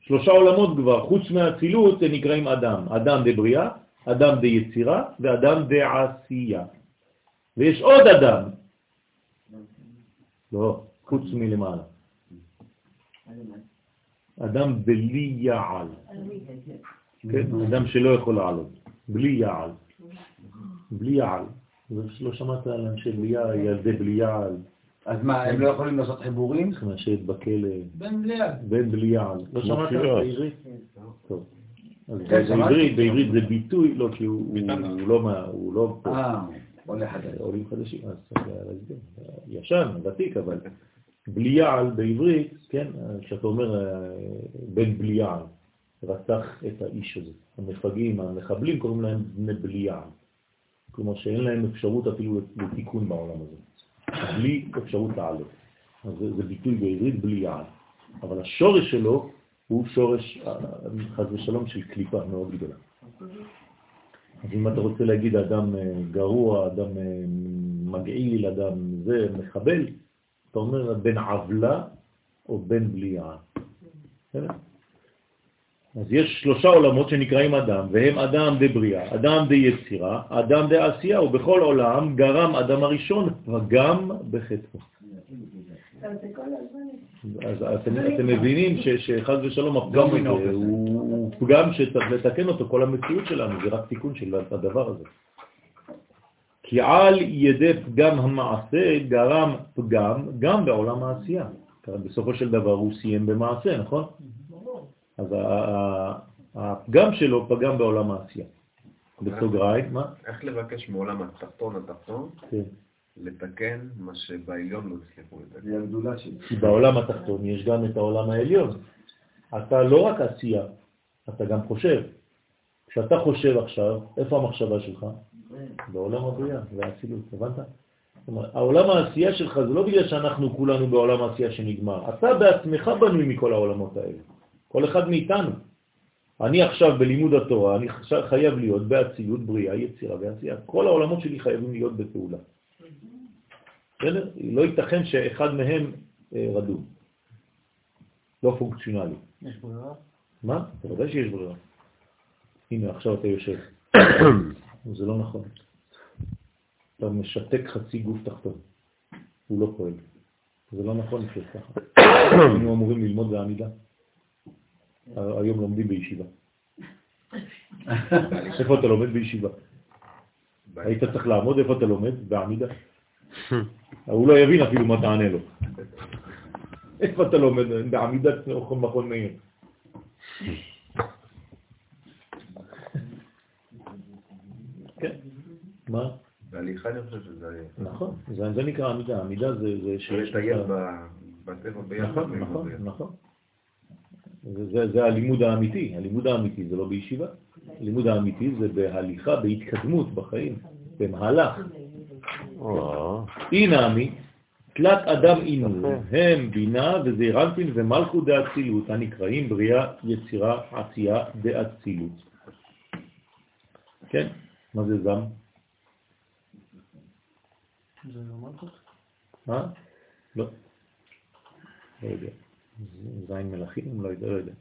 שלושה עולמות כבר, חוץ מהאצילות, הם נקראים אדם. אדם דבריאה, אדם דיצירה ואדם דעשייה. ויש עוד אדם. לא, חוץ מלמעלה. אדם בלי יעל. כן, אדם שלא יכול לעלות, בלי יעל. בלי יעל. לא שמעת על אנשי בליעה, ילדי בליעל. אז מה, הם לא יכולים לעשות חיבורים? צריכים לשבת בכלא. בן בליעל. בן בליעל. לא שמעת על זה בעברית? טוב. אז כן. בעברית, בעברית זה ביטוי, לא, כי הוא לא מה- הוא לא פה. אה, עולה חדש. עולים חדשים, אז צריך להסביר. ישן, ותיק, אבל בליעל בעברית, כן, כשאתה אומר אה, בן בליעל, רצח את האיש הזה. המפגעים, המחבלים קוראים להם בני בליעל. כלומר שאין להם אפשרות אפילו לתיקון בעולם הזה. בלי אפשרות לעלות. אז זה, זה ביטוי בעברית בליעל. אבל השורש שלו הוא שורש, חס ושלום, של קליפה מאוד גדולה. אז אם אתה רוצה להגיד אדם אה, גרוע, אדם אה, מגעיל, אדם זה, מחבל, אתה אומר בן עוולה או בן בליעה. בסדר? אז יש שלושה עולמות שנקראים אדם, והם אדם דבריאה, אדם דיצירה, אדם דעשייה, ובכל עולם גרם אדם הראשון וגם בחטאו. אז אתם, מבינים שחז ושלום הפגם הזה הוא, פגם שצריך לתקן אותו, כל המציאות שלנו, זה רק תיקון של הדבר הזה. כי על ידי פגם המעשה גרם פגם גם בעולם העשייה. בסופו של דבר הוא סיים במעשה, נכון? אז ה- ה- הפגם שלו פגם בעולם העשייה. בסוגריים, מה? איך לבקש מעולם התחתון התחתון כן. לתקן מה שבעליון לא הצליחו לתקן? זה הגדולה שלי. כי בעולם התחתון יש גם את העולם העליון. אתה לא רק עשייה, אתה גם חושב. כשאתה חושב עכשיו, איפה המחשבה שלך? בעולם הבריאה, והאצילות, הבנת? זאת אומרת, העולם העשייה שלך זה לא בגלל שאנחנו כולנו בעולם העשייה שנגמר. אתה בעצמך בנוי מכל העולמות האלה. כל אחד מאיתנו. אני עכשיו בלימוד התורה, אני חייב להיות באצילות, בריאה, יצירה ועשייה. כל העולמות שלי חייבים להיות בפעולה. בסדר? לא ייתכן שאחד מהם אה, רדום. לא פונקציונלי. יש ברירה? מה? בוודאי שיש ברירה. הנה, עכשיו אתה יושב. זה לא נכון. אתה משתק חצי גוף תחתון. הוא לא פועל. זה לא נכון לחיות ככה. היינו אמורים ללמוד בעמידה. היום לומדים בישיבה. איפה אתה לומד בישיבה? היית צריך לעמוד, איפה אתה לומד? בעמידה. הוא לא יבין אפילו מה תענה לו. איפה אתה לומד? בעמידת מכון מאיר. כן, מה? בהליכה אני חושב שזה... נכון, זה נקרא עמידה. עמידה זה... לטייל בטבע ביחד. נכון, נכון. נכון. זה, זה, הלימוד האמיתי, הלימוד האמיתי זה לא בישיבה, הלימוד האמיתי זה בהליכה, בהתקדמות בחיים, במהלך. או, הנה עמי, תלת אדם אינו, הם בינה וזעירנטין ומלכו דאצילות, הנקראים בריאה, יצירה, עשייה דאצילות. כן? מה זה זם? זה לא מלכות? מה? לא. לא יודע. זין מלאכים? לא יודע, לא יודע.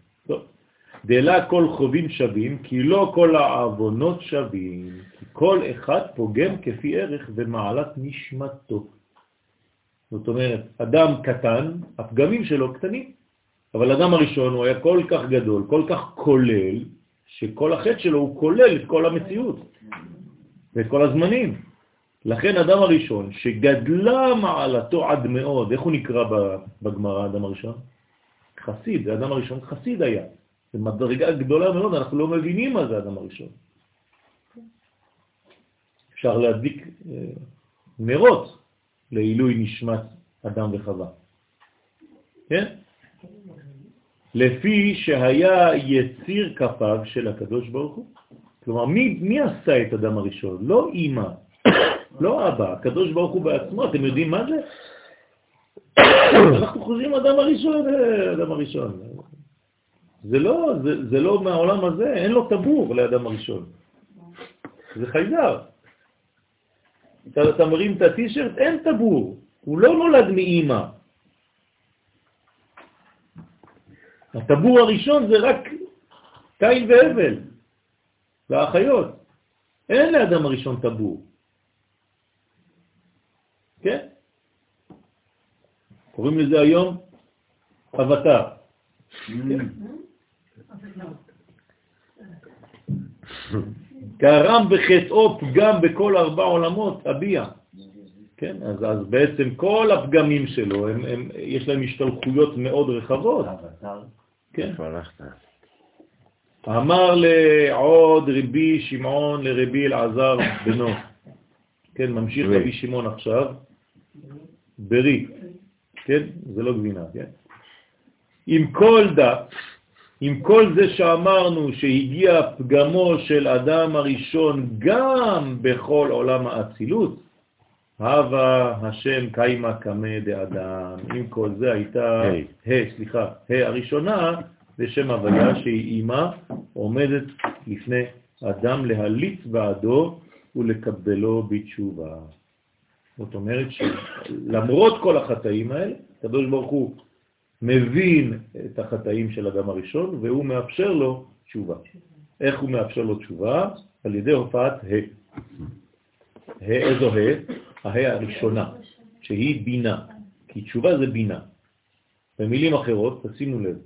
דלה כל חובים שווים, כי לא כל העוונות שווים, כי כל אחד פוגם כפי ערך ומעלת נשמתו. זאת אומרת, אדם קטן, הפגמים שלו קטנים, אבל אדם הראשון הוא היה כל כך גדול, כל כך כולל, שכל החטא שלו הוא כולל את כל המציאות ואת כל הזמנים. לכן אדם הראשון שגדלה מעלתו עד מאוד, איך הוא נקרא בגמרא, האדם הראשון? חסיד, האדם הראשון חסיד היה. זה מדרגה גדולה מאוד, אנחנו לא מבינים מה זה האדם הראשון. אפשר להדליק אה, נרות לעילוי נשמת אדם וחווה. כן? לפי שהיה יציר כפיו של הקדוש ברוך הוא. כלומר, מי, מי עשה את אדם הראשון? לא אימא, לא אבא, הקדוש ברוך הוא בעצמו, אתם יודעים מה זה? אנחנו חוזרים אדם הראשון, אה, אדם הראשון. זה לא, זה, זה לא מהעולם הזה, אין לו טבור לאדם הראשון. זה חייזר. אתה, אתה מרים את הטישרט, אין טבור. הוא לא נולד מאימא. הטבור הראשון זה רק קין והבל, והאחיות. אין לאדם הראשון טבור. כן? קוראים לזה היום אבטר. גרם בחטאו פגם בכל ארבע עולמות, אביה. כן, אז, אז בעצם כל הפגמים שלו, הם, הם, יש להם השתלחויות מאוד רחבות. כן. אמר לעוד רבי שמעון לרבי אלעזר בנו, כן, ממשיך רבי שמעון עכשיו, ברי, כן, זה לא גבינה, כן? עם כל דה, עם כל זה שאמרנו שהגיע פגמו של אדם הראשון גם בכל עולם האצילות, הווה השם קיימה קמא דאדם. עם כל זה הייתה, ה', סליחה, ה' הראשונה, לשם הוויה שהיא אימא, עומדת לפני אדם להליץ בעדו ולקבלו בתשובה. זאת אומרת שלמרות כל החטאים האלה, הקדוש ברוך הוא מבין את החטאים של אדם הראשון והוא מאפשר לו תשובה. איך הוא מאפשר לו תשובה? על ידי הופעת ה'. ה' איזו ה'? ה' הראשונה, שהיא בינה, כי תשובה זה בינה. במילים אחרות, תשימו לב,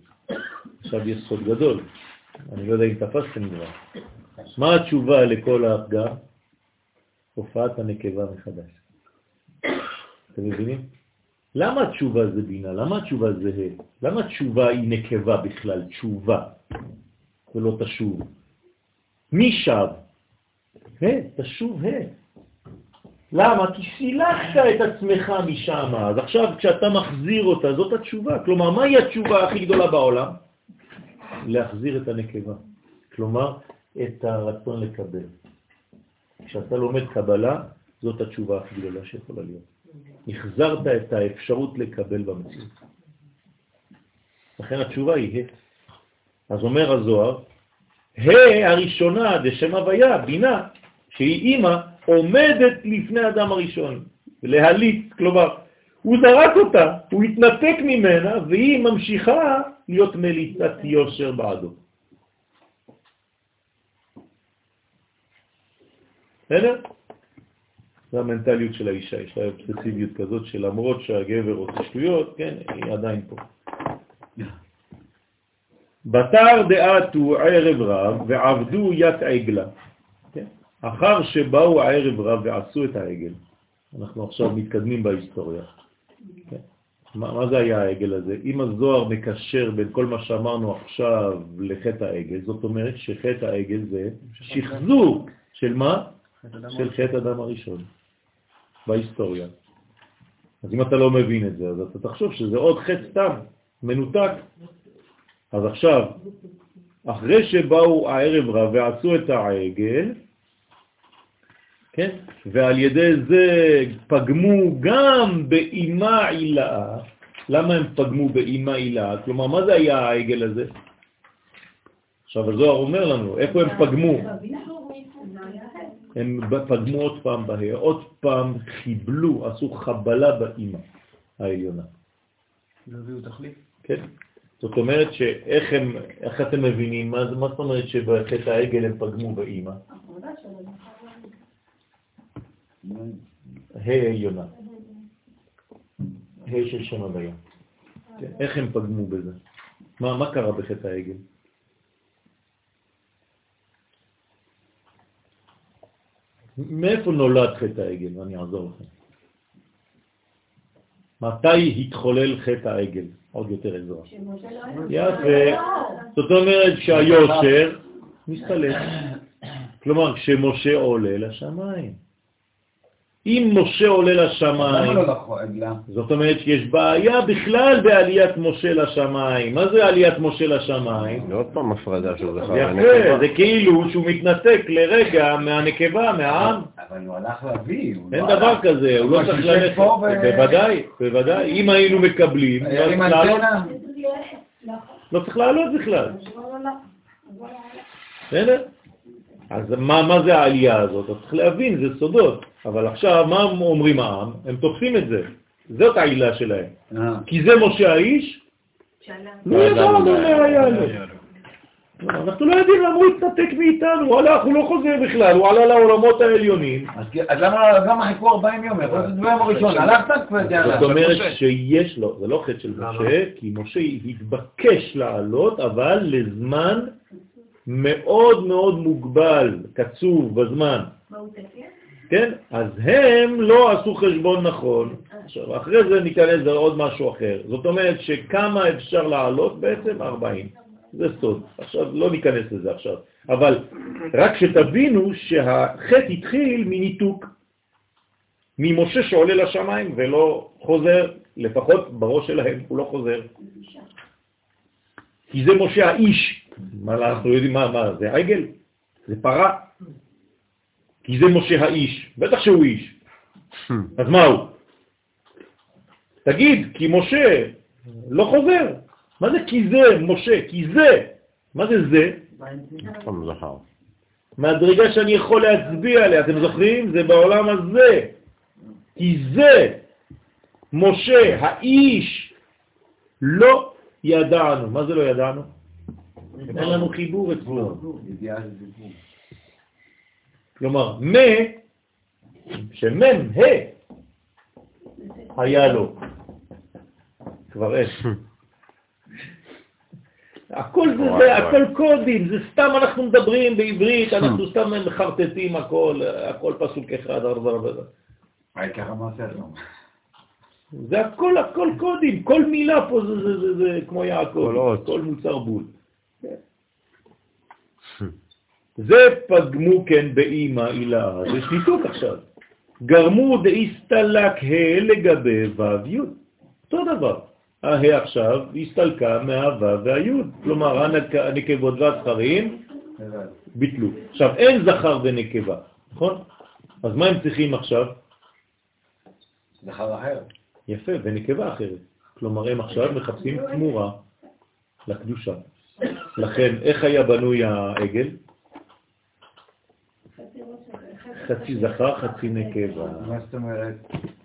עכשיו יש סוד גדול, אני לא יודע אם תפסתם כבר. מה התשובה לכל הפגם? הופעת הנקבה מחדש. אתם מבינים? למה התשובה זה בינה? למה התשובה זה ה'? למה התשובה היא נקבה בכלל? תשובה, ולא תשוב. מי שב? ה', תשוב ה'. למה? כי סילחת את עצמך משם, אז עכשיו כשאתה מחזיר אותה, זאת התשובה. כלומר, מהי התשובה הכי גדולה בעולם? להחזיר את הנקבה. כלומר, את הרצון לקבל. כשאתה לומד קבלה, זאת התשובה הכי גדולה שיכולה להיות. החזרת את האפשרות לקבל במציאות. לכן התשובה היא ה'. אז אומר הזוהר, ה' הראשונה דשם הוויה, בינה, שהיא אימא, עומדת לפני אדם הראשון, להליט, כלומר, הוא זרק אותה, הוא התנתק ממנה, והיא ממשיכה להיות מליצת יושר בעדו. בסדר? זו המנטליות של האישה, יש לה אובססיביות כזאת שלמרות שהגבר רוצה שטויות, כן, היא עדיין פה. בתר דעתו ערב רב ועבדו ית עגלה. כן? אחר שבאו הערב רב ועשו את העגל, אנחנו עכשיו מתקדמים בהיסטוריה. כן? מה, מה זה היה העגל הזה? אם הזוהר מקשר בין כל מה שאמרנו עכשיו לחטא העגל, זאת אומרת שחטא העגל זה שחזור של מה? של חטא אדם הראשון בהיסטוריה. אז אם אתה לא מבין את זה, אז אתה תחשוב שזה עוד חטא סתם, מנותק. אז עכשיו, אחרי שבאו הערב רב ועשו את העגל, כן? ועל ידי זה פגמו גם באימה עילאה. למה הם פגמו באימה עילאה? כלומר, מה זה היה העגל הזה? עכשיו הזוהר אומר לנו, איפה הם פגמו? הם פגמו עוד פעם בהר, עוד פעם חיבלו, עשו חבלה באימא העליונה. לא הביאו תחליף? כן. זאת אומרת שאיך הם, איך אתם מבינים, מה, מה זאת אומרת שבחטא העגל הם פגמו באימא? ה' עליונה. ה' של שם הוויה. כן, איך הם פגמו בזה? מה, מה קרה בחטא העגל? מאיפה נולד חטא העגל? אני אעזור לכם. מתי התחולל חטא העגל? עוד יותר עזרה. יפה. זאת אומרת שהיושר מסתלק. כלומר, כשמשה עולה לשמיים. אם משה עולה לשמיים, לא זאת אומרת שיש בעיה בכלל בעליית משה לשמיים. מה זה עליית משה לשמיים? זה עוד פעם הפרדה של זכר יפה, זה כאילו שהוא מתנתק לרגע מהנקבה, מהעם. אבל הוא הלך להביא. אין דבר כזה, הוא לא צריך ללכת. בוודאי, בוודאי. אם היינו מקבלים, לא צריך לעלות בכלל. בסדר? אז מה זה העלייה הזאת? אתה צריך להבין, זה סודות. אבל עכשיו, מה אומרים העם? הם תופסים את זה. זאת העילה שלהם. אה. כי זה משה האיש, לא ידע לו מה היה לו. אנחנו לא יודעים למה הוא התנתק מאיתנו, הוא הלך, הוא לא חוזר בכלל, הוא עלה לעולמות העליונים. אז אז למה חיכו 40 יום? להיות ביום הראשון. הלכת כבר, יאללה. זאת אומרת שיש לו, זה לא חטא של משה, כי משה התבקש לעלות, אבל לזמן מאוד מאוד מוגבל, קצוב בזמן. כן? אז הם לא עשו חשבון נכון. עכשיו, אחרי זה ניכנס לעוד משהו אחר. זאת אומרת שכמה אפשר לעלות בעצם? 40. זה סוד. עכשיו, לא ניכנס לזה עכשיו. אבל רק שתבינו שהחטא התחיל מניתוק. ממשה שעולה לשמיים ולא חוזר, לפחות בראש שלהם הוא לא חוזר. כי זה משה האיש. מה אנחנו יודעים מה, מה זה עגל? זה פרה. כי זה משה האיש. בטח שהוא איש. אז מה הוא? תגיד, כי משה לא חוזר. מה זה כי זה, משה? כי זה. מה זה זה? זכר. מהדרגה שאני יכול להצביע עליה, אתם זוכרים? זה בעולם הזה. כי זה משה, האיש, לא ידענו. מה זה לא ידענו? אין לנו חיבור אצלו. כלומר, מה, שמם, ה, היה לו. כבר אין. הכל זה, זה, הכל קודים, זה סתם אנחנו מדברים בעברית, אנחנו סתם מחרטטים הכל, הכל פסוק אחד, ארבע, ארבע. העיקר המעשה לא. זה הכל, הכל קודים, כל מילה פה זה, זה, זה, זה כמו יעקב. כל מוצר בול. כן. זה פגמו כן באימא הילה, זה שיתוק עכשיו. גרמו דאיסטלק ה לגבי ו' י', אותו דבר. הה עכשיו הסתלקה מהו' והי', כלומר הנק- הנקבות והזכרים ביטלו. עכשיו אין זכר ונקבה, נכון? אז מה הם צריכים עכשיו? זכר אחר. יפה, ונקבה אחרת. כלומר, הם עכשיו מחפשים תמורה לקדושה. לכן, איך היה בנוי העגל? חצי זכר, חצי נקבה. מה זאת אומרת?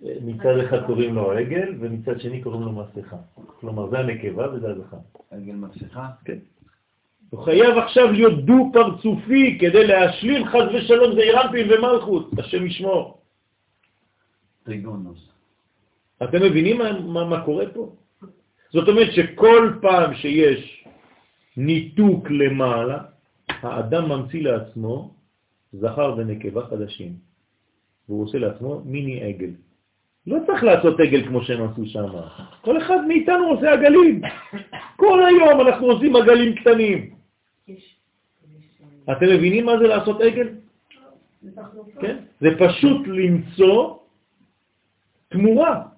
מצד אחד קוראים לו עגל, ומצד שני קוראים לו מסכה. כלומר, זה הנקבה וזה הזכר. עגל מסכה? כן. הוא חייב עכשיו להיות דו-פרצופי כדי להשלים חז ושלום זה אירנפין ומלכות, השם ישמור. טריגונוס. אתם מבינים מה, מה, מה קורה פה? זאת אומרת שכל פעם שיש ניתוק למעלה, האדם ממציא לעצמו זכר ונקבה חדשים, והוא עושה לעצמו מיני עגל. לא צריך לעשות עגל כמו שהם עשו שם. כל אחד מאיתנו עושה עגלים. כל היום אנחנו עושים עגלים קטנים. אתם מבינים מה זה לעשות עגל? כן? זה פשוט למצוא תמורה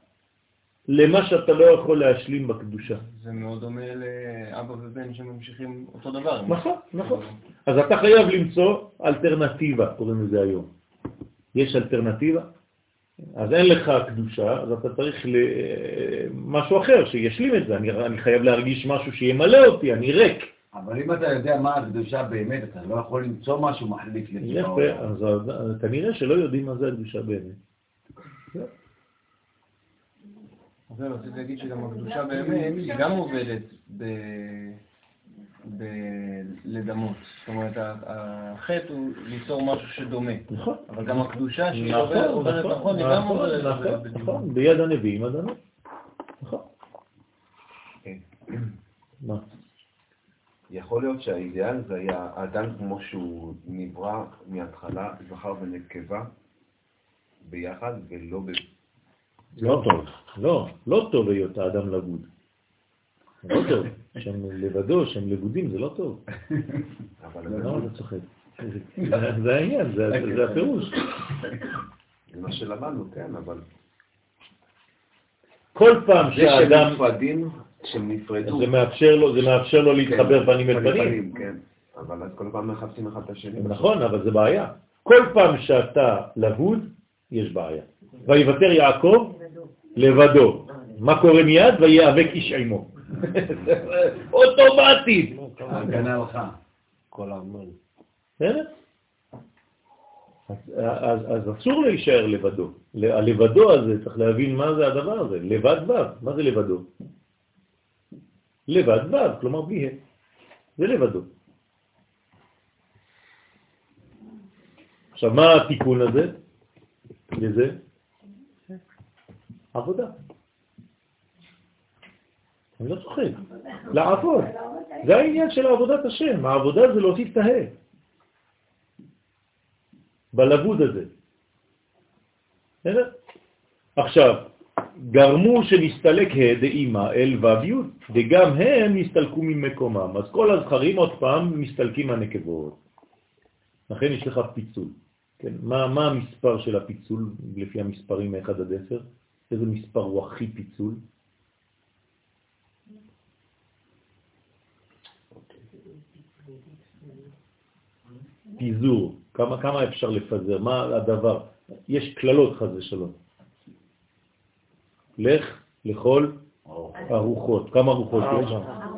למה שאתה לא יכול להשלים בקדושה. זה מאוד דומה לאבא ובן שממשיכים אותו דבר. נכון, נכון. אז אתה חייב למצוא אלטרנטיבה, קוראים לזה היום. יש אלטרנטיבה? אז אין לך קדושה, אז אתה צריך. משהו אחר שישלים את זה. אני, אני חייב להרגיש משהו שימלא אותי, אני ריק. אבל אם אתה יודע מה הקדושה באמת, אתה לא יכול למצוא משהו מחליף לזה. יפה, אז אז כנראה שלא יודעים מה זה הקדושה באמת. זהו, רציתי להגיד שגם הקדושה באמת, היא גם עובדת ב... ב... לדמות. זאת אומרת, החטא הוא ליצור משהו שדומה. נכון. אבל גם הקדושה שהיא נכון, עובדת עובדת נכון, נכון, היא גם עובדת נכון. נכון, ביד הנביאים אדמה. נכון. מה? יכול להיות שהאידאל זה היה האדם כמו שהוא נברא מההתחלה, זכר ונקבה, ביחד, ולא. לא טוב, לא, לא טוב היות האדם לבוד. זה לא טוב, שהם לבדו, שהם לבודים, זה לא טוב. אבל למה אתה צוחק? זה- זה העניין, זה זה הפירוש. זה מה שלמדנו, כן, אבל... כל פעם זה שהאדם, נפרדים, שהם נפרדו. זה מאפשר לו, זה מאפשר לו להתחבר כן, פנים אל פנים. כן. אבל אז כל פעם מחפשים אחד את השני. נכון, אבל זה בעיה. כל פעם שאתה לבוד, יש בעיה. ויוותר יעקב לבדו. מה קורה מיד? ויאבק איש עמו. אוטומטית. הגנה לך. כל האמן. בסדר? אז אסור להישאר לבדו. הלבדו הזה, צריך להבין מה זה הדבר הזה. לבד בב. מה זה לבדו? לבד בב, כלומר בלי ה. זה לבדו. עכשיו, מה התיקון הזה? לזה? עבודה. אני לא צוחק, לעבוד. זה העניין של עבודת השם, העבודה זה להוסיף את. בלבוד הזה. עכשיו, גרמו שנסתלק ה' דאימה אל ו' וגם הם נסתלקו ממקומם. אז כל הזכרים עוד פעם מסתלקים מהנקבות. לכן יש לך פיצול. כן, מה, מה המספר של הפיצול לפי המספרים מ-1 עד 10? איזה מספר הוא הכי פיצול? פיזור, כמה, כמה אפשר לפזר, מה הדבר? יש כללות חז ושלום. לך לכל ארוחות. כמה ארוחות יש?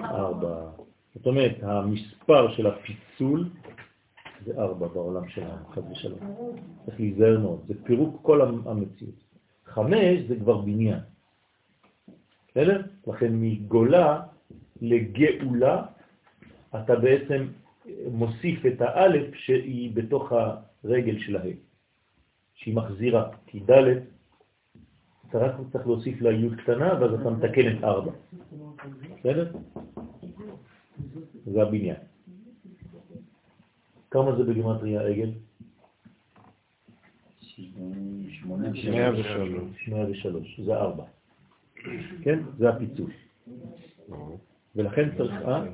ארבע. זאת אומרת, המספר של הפיצול זה ארבע בעולם שלנו, חד ושלום. צריך להיזהר מאוד, זה פירוק כל המציאות. חמש זה כבר בניין. בסדר? לכן מגולה לגאולה אתה בעצם מוסיף את האלף שהיא בתוך הרגל של ה', שהיא מחזירה, כי ד' אתה רק צריך להוסיף לה י' קטנה, ואז אתה מתקן את ארבע. בסדר? זה הבניין. כמה זה בגימטריה עגל? 103. 103, זה ארבע. כן? זה הפיצול. ולכן צריך... אה?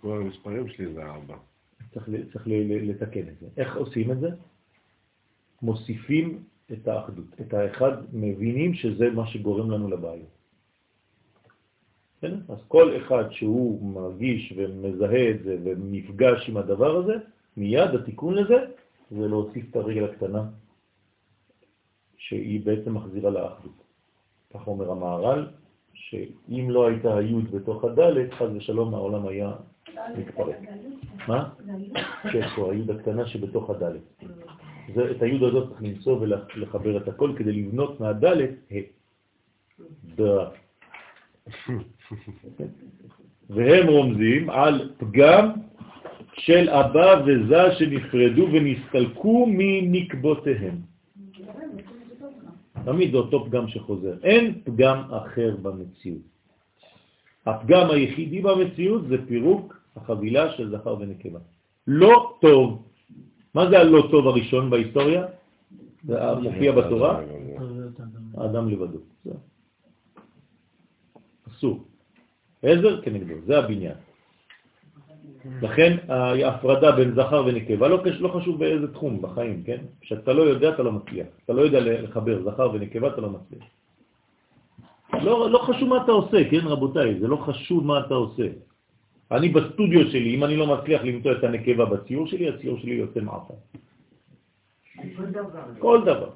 כל המספרים שלי זה ארבע. צריך, לתקן את זה. איך עושים את זה? מוסיפים את האחדות. את האחד מבינים שזה מה שגורם לנו לבעיה. אז כל אחד שהוא מרגיש ומזהה את זה ומפגש עם הדבר הזה, מיד התיקון לזה זה להוסיף את הרגל הקטנה שהיא בעצם מחזירה לאחדות. כך אומר המערל, שאם לא הייתה היוד בתוך הדלת, חז ושלום העולם היה מתפרק. מה? כן, פה היוד הקטנה שבתוך הדלת. את היוד הזאת צריך למצוא ולחבר את הכל כדי לבנות מהדלת ה. והם רומזים על פגם של אבא וזה שנפרדו ונסתלקו מנקבותיהם. תמיד זה אותו פגם שחוזר. אין פגם אחר במציאות. הפגם היחידי במציאות זה פירוק החבילה של זכר ונקבה. לא טוב. מה זה הלא טוב הראשון בהיסטוריה? זה מופיע בתורה? האדם לבדו. אסור. עזר כנגדו, זה הבניין. לכן ההפרדה בין זכר ונקבה, לא, לא חשוב באיזה תחום בחיים, כן? כשאתה לא יודע, אתה לא מצליח. אתה לא יודע לחבר זכר ונקבה, אתה לא מצליח. לא, לא חשוב מה אתה עושה, כן רבותיי? זה לא חשוב מה אתה עושה. אני בסטודיו שלי, אם אני לא מצליח למצוא את הנקבה בציור שלי, הציור שלי יוצא מעפה. כל דבר. כל דבר.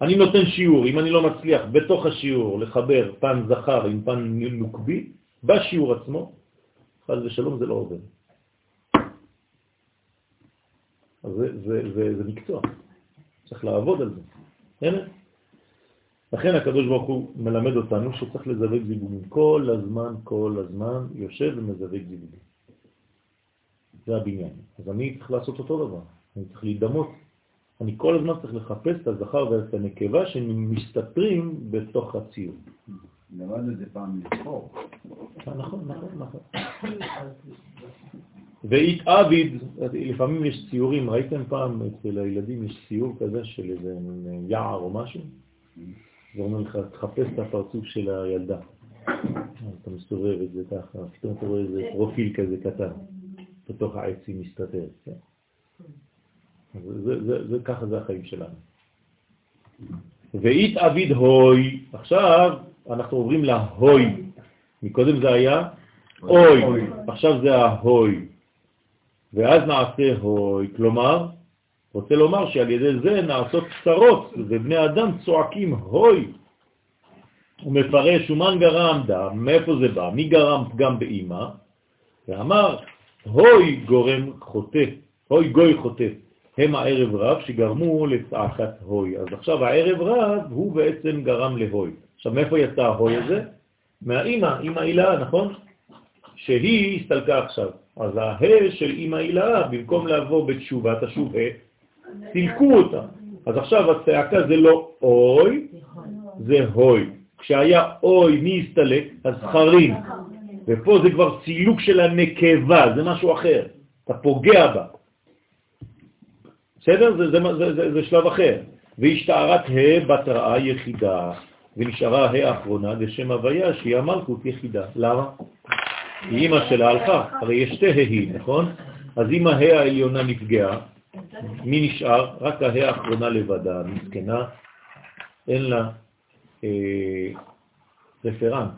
אני נותן שיעור, אם אני לא מצליח בתוך השיעור לחבר פן זכר עם פן נוקבי, בשיעור עצמו, חז ושלום זה לא עובד. אז זה, זה, זה, זה מקצוע, צריך לעבוד על זה. הנה. לכן הקדוש ברוך הוא מלמד אותנו שצריך לזווג זיווגים. כל הזמן, כל הזמן יושב ומזווג זיווגים. זה הבניין. אז אני צריך לעשות אותו דבר. אני צריך להידמות אני כל הזמן צריך לחפש את הזכר ואת הנקבה שמסתתרים בתוך הציור. למדנו את זה פעם לזכור. אה, נכון, נכון, נכון. והתאביד, לפעמים יש ציורים, ראיתם פעם אצל הילדים יש ציור כזה של איזה יער או משהו? זה אומר לך, תחפש את הפרצוף של הילדה. אתה מסתובב את זה ככה, פתאום אתה רואה איזה פרופיל כזה קטן, בתוך העצים מסתתר. כן? זה, זה, זה, ככה זה החיים שלנו. ואית אביד הוי, עכשיו אנחנו עוברים להוי. מקודם זה היה אוי, עכשיו זה ההוי. ואז נעשה הוי, כלומר, רוצה לומר שעל ידי זה נעשות צרות, ובני אדם צועקים הוי. הוא מפרש, ומן גרם דם, מאיפה זה בא? מי גרם פגם באימא? ואמר, הוי גורם חוטא, הוי גוי חוטא. הם הערב רב שגרמו לצעקת הוי. אז עכשיו הערב רב הוא בעצם גרם להוי. עכשיו מאיפה יצא ההוי הזה? מהאימא, אימא הילה, נכון? שהיא הסתלקה עכשיו. אז הה של אמא הילאה, במקום לבוא בתשובה, תשוב ה', סילקו אותה. אז עכשיו הצעקה זה לא אוי, זה הוי. כשהיה אוי, מי הסתלק? הזכרים. ופה זה כבר סילוק של הנקבה, זה משהו אחר. אתה פוגע בה. בסדר? זה, זה, זה, זה, זה שלב אחר. והשתערת ה' בתראה יחידה, ונשארה ה' האחרונה לשם הוויה שהיא המלכות יחידה. למה? כי אימא שלה הלכה, הרי יש שתי ה'ים, נכון? אז אם ה' העליונה נפגעה, מי נשאר? רק ה' האחרונה לבדה, מסכנה, אין לה אה, רפרנט,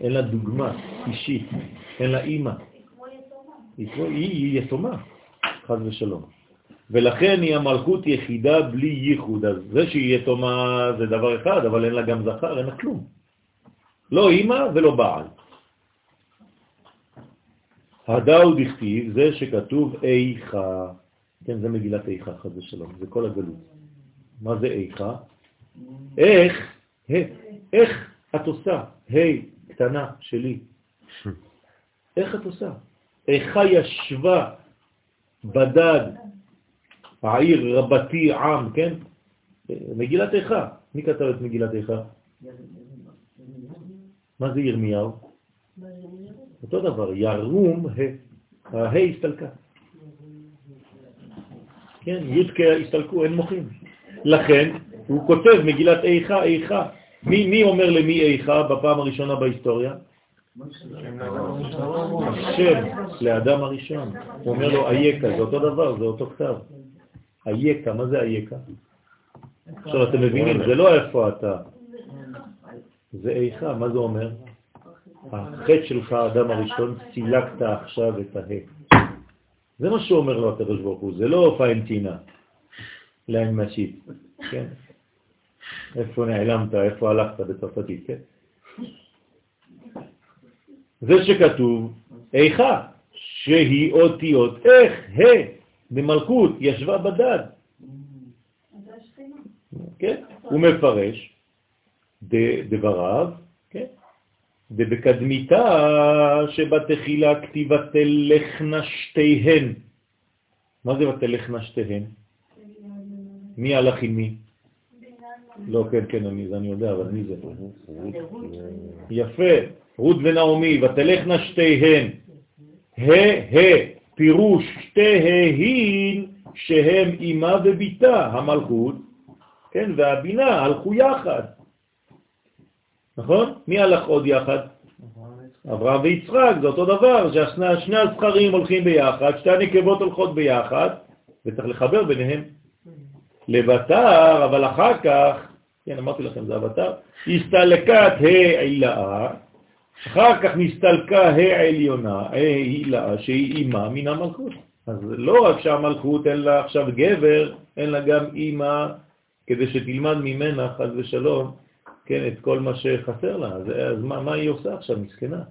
אין לה דוגמה אישית, אין לה אימא. היא, היא יתומה, חז ושלום. ולכן היא המלכות יחידה בלי ייחוד. אז זה שהיא יתומה זה דבר אחד, אבל אין לה גם זכר, אין לה כלום. לא אימא ולא בעל. הדאו דכתיב, זה שכתוב איכה, כן, זה מגילת איכה, חד ושלום, זה כל הגלות. מה זה איכה? איך, איך את עושה, היי, קטנה שלי, איך את עושה? איכה ישבה בדד, העיר רבתי עם, כן? מגילת איכה. מי כתב את מגילת איכה? מה זה ירמיהו? אותו דבר, ירום, ה' הסתלקה. כן, י' הסתלקו, אין מוחים. לכן, הוא כותב מגילת איכה, איכה. מי, אומר למי איכה בפעם הראשונה בהיסטוריה? השם לאדם הראשון. הוא אומר לו איקה, זה אותו דבר, זה אותו כתב. איקה, מה זה איקה? עכשיו אתם מבינים, זה לא איפה אתה, זה איכה, מה זה אומר? החטא שלך, האדם הראשון, סילקת עכשיו את הה. זה מה שאומר לו הקדוש ברוך הוא, זה לא פיינטינה לאנמשית, כן? איפה נעלמת, איפה הלכת בצרפתית, כן? זה שכתוב איכה, שהיא אותיות איך, ה', במלכות, ישבה בדד. כן? הוא מפרש דבריו, כן? דבקדמיתה שבתחילה כתיבה תלכנה שתיהן. מה זה ותלכנה שתיהן? מי הלך עם מי? לא, כן, כן, אני, אני יודע, אבל מי זה? יפה, רות ונעמי, ותלכנה שתיהן. ה' ה', פירוש שתיהן שהם אימה וביתה, המלכות, כן, והבינה, הלכו יחד. נכון? מי הלך עוד יחד? אברהם ויצחק, זה אותו דבר, ששני הזכרים הולכים ביחד, שתי הנקבות הולכות ביחד, וצריך לחבר ביניהם. לבטר, אבל אחר כך, כן, אמרתי לכם, זה אבטר, הסתלקת העילאה, אחר כך נסתלקה העליונה, העילאה, שהיא אימה מן המלכות. אז לא רק שהמלכות אין לה עכשיו גבר, אין לה גם אימא, כדי שתלמד ממנה, חז ושלום, כן, את כל מה שחסר לה. אז, אז מה, מה היא עושה עכשיו, מסכנה?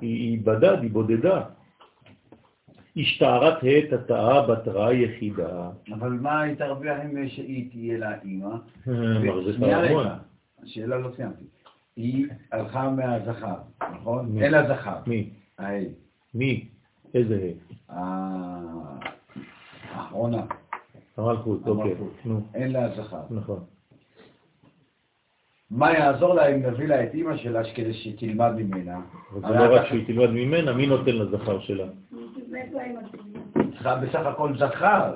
היא, היא בדד, היא בודדה. השתערת העת התאה בתרה יחידה. אבל מה התרוויח אם שהיא תהיה לה אימא? שנייה רגע, השאלה לא סיימתי. היא הלכה מהזכר, נכון? אין לה זכר. מי? ההי. מי? איזה ה'? האחרונה. המלכות, אוקיי. אין לה זכר. נכון. מה יעזור לה אם נביא לה את אימא שלה כדי שהיא תלמד ממנה? אבל זה לא רק שהיא תלמד ממנה, מי נותן לזכר שלה? צריכה בסך הכל זכר.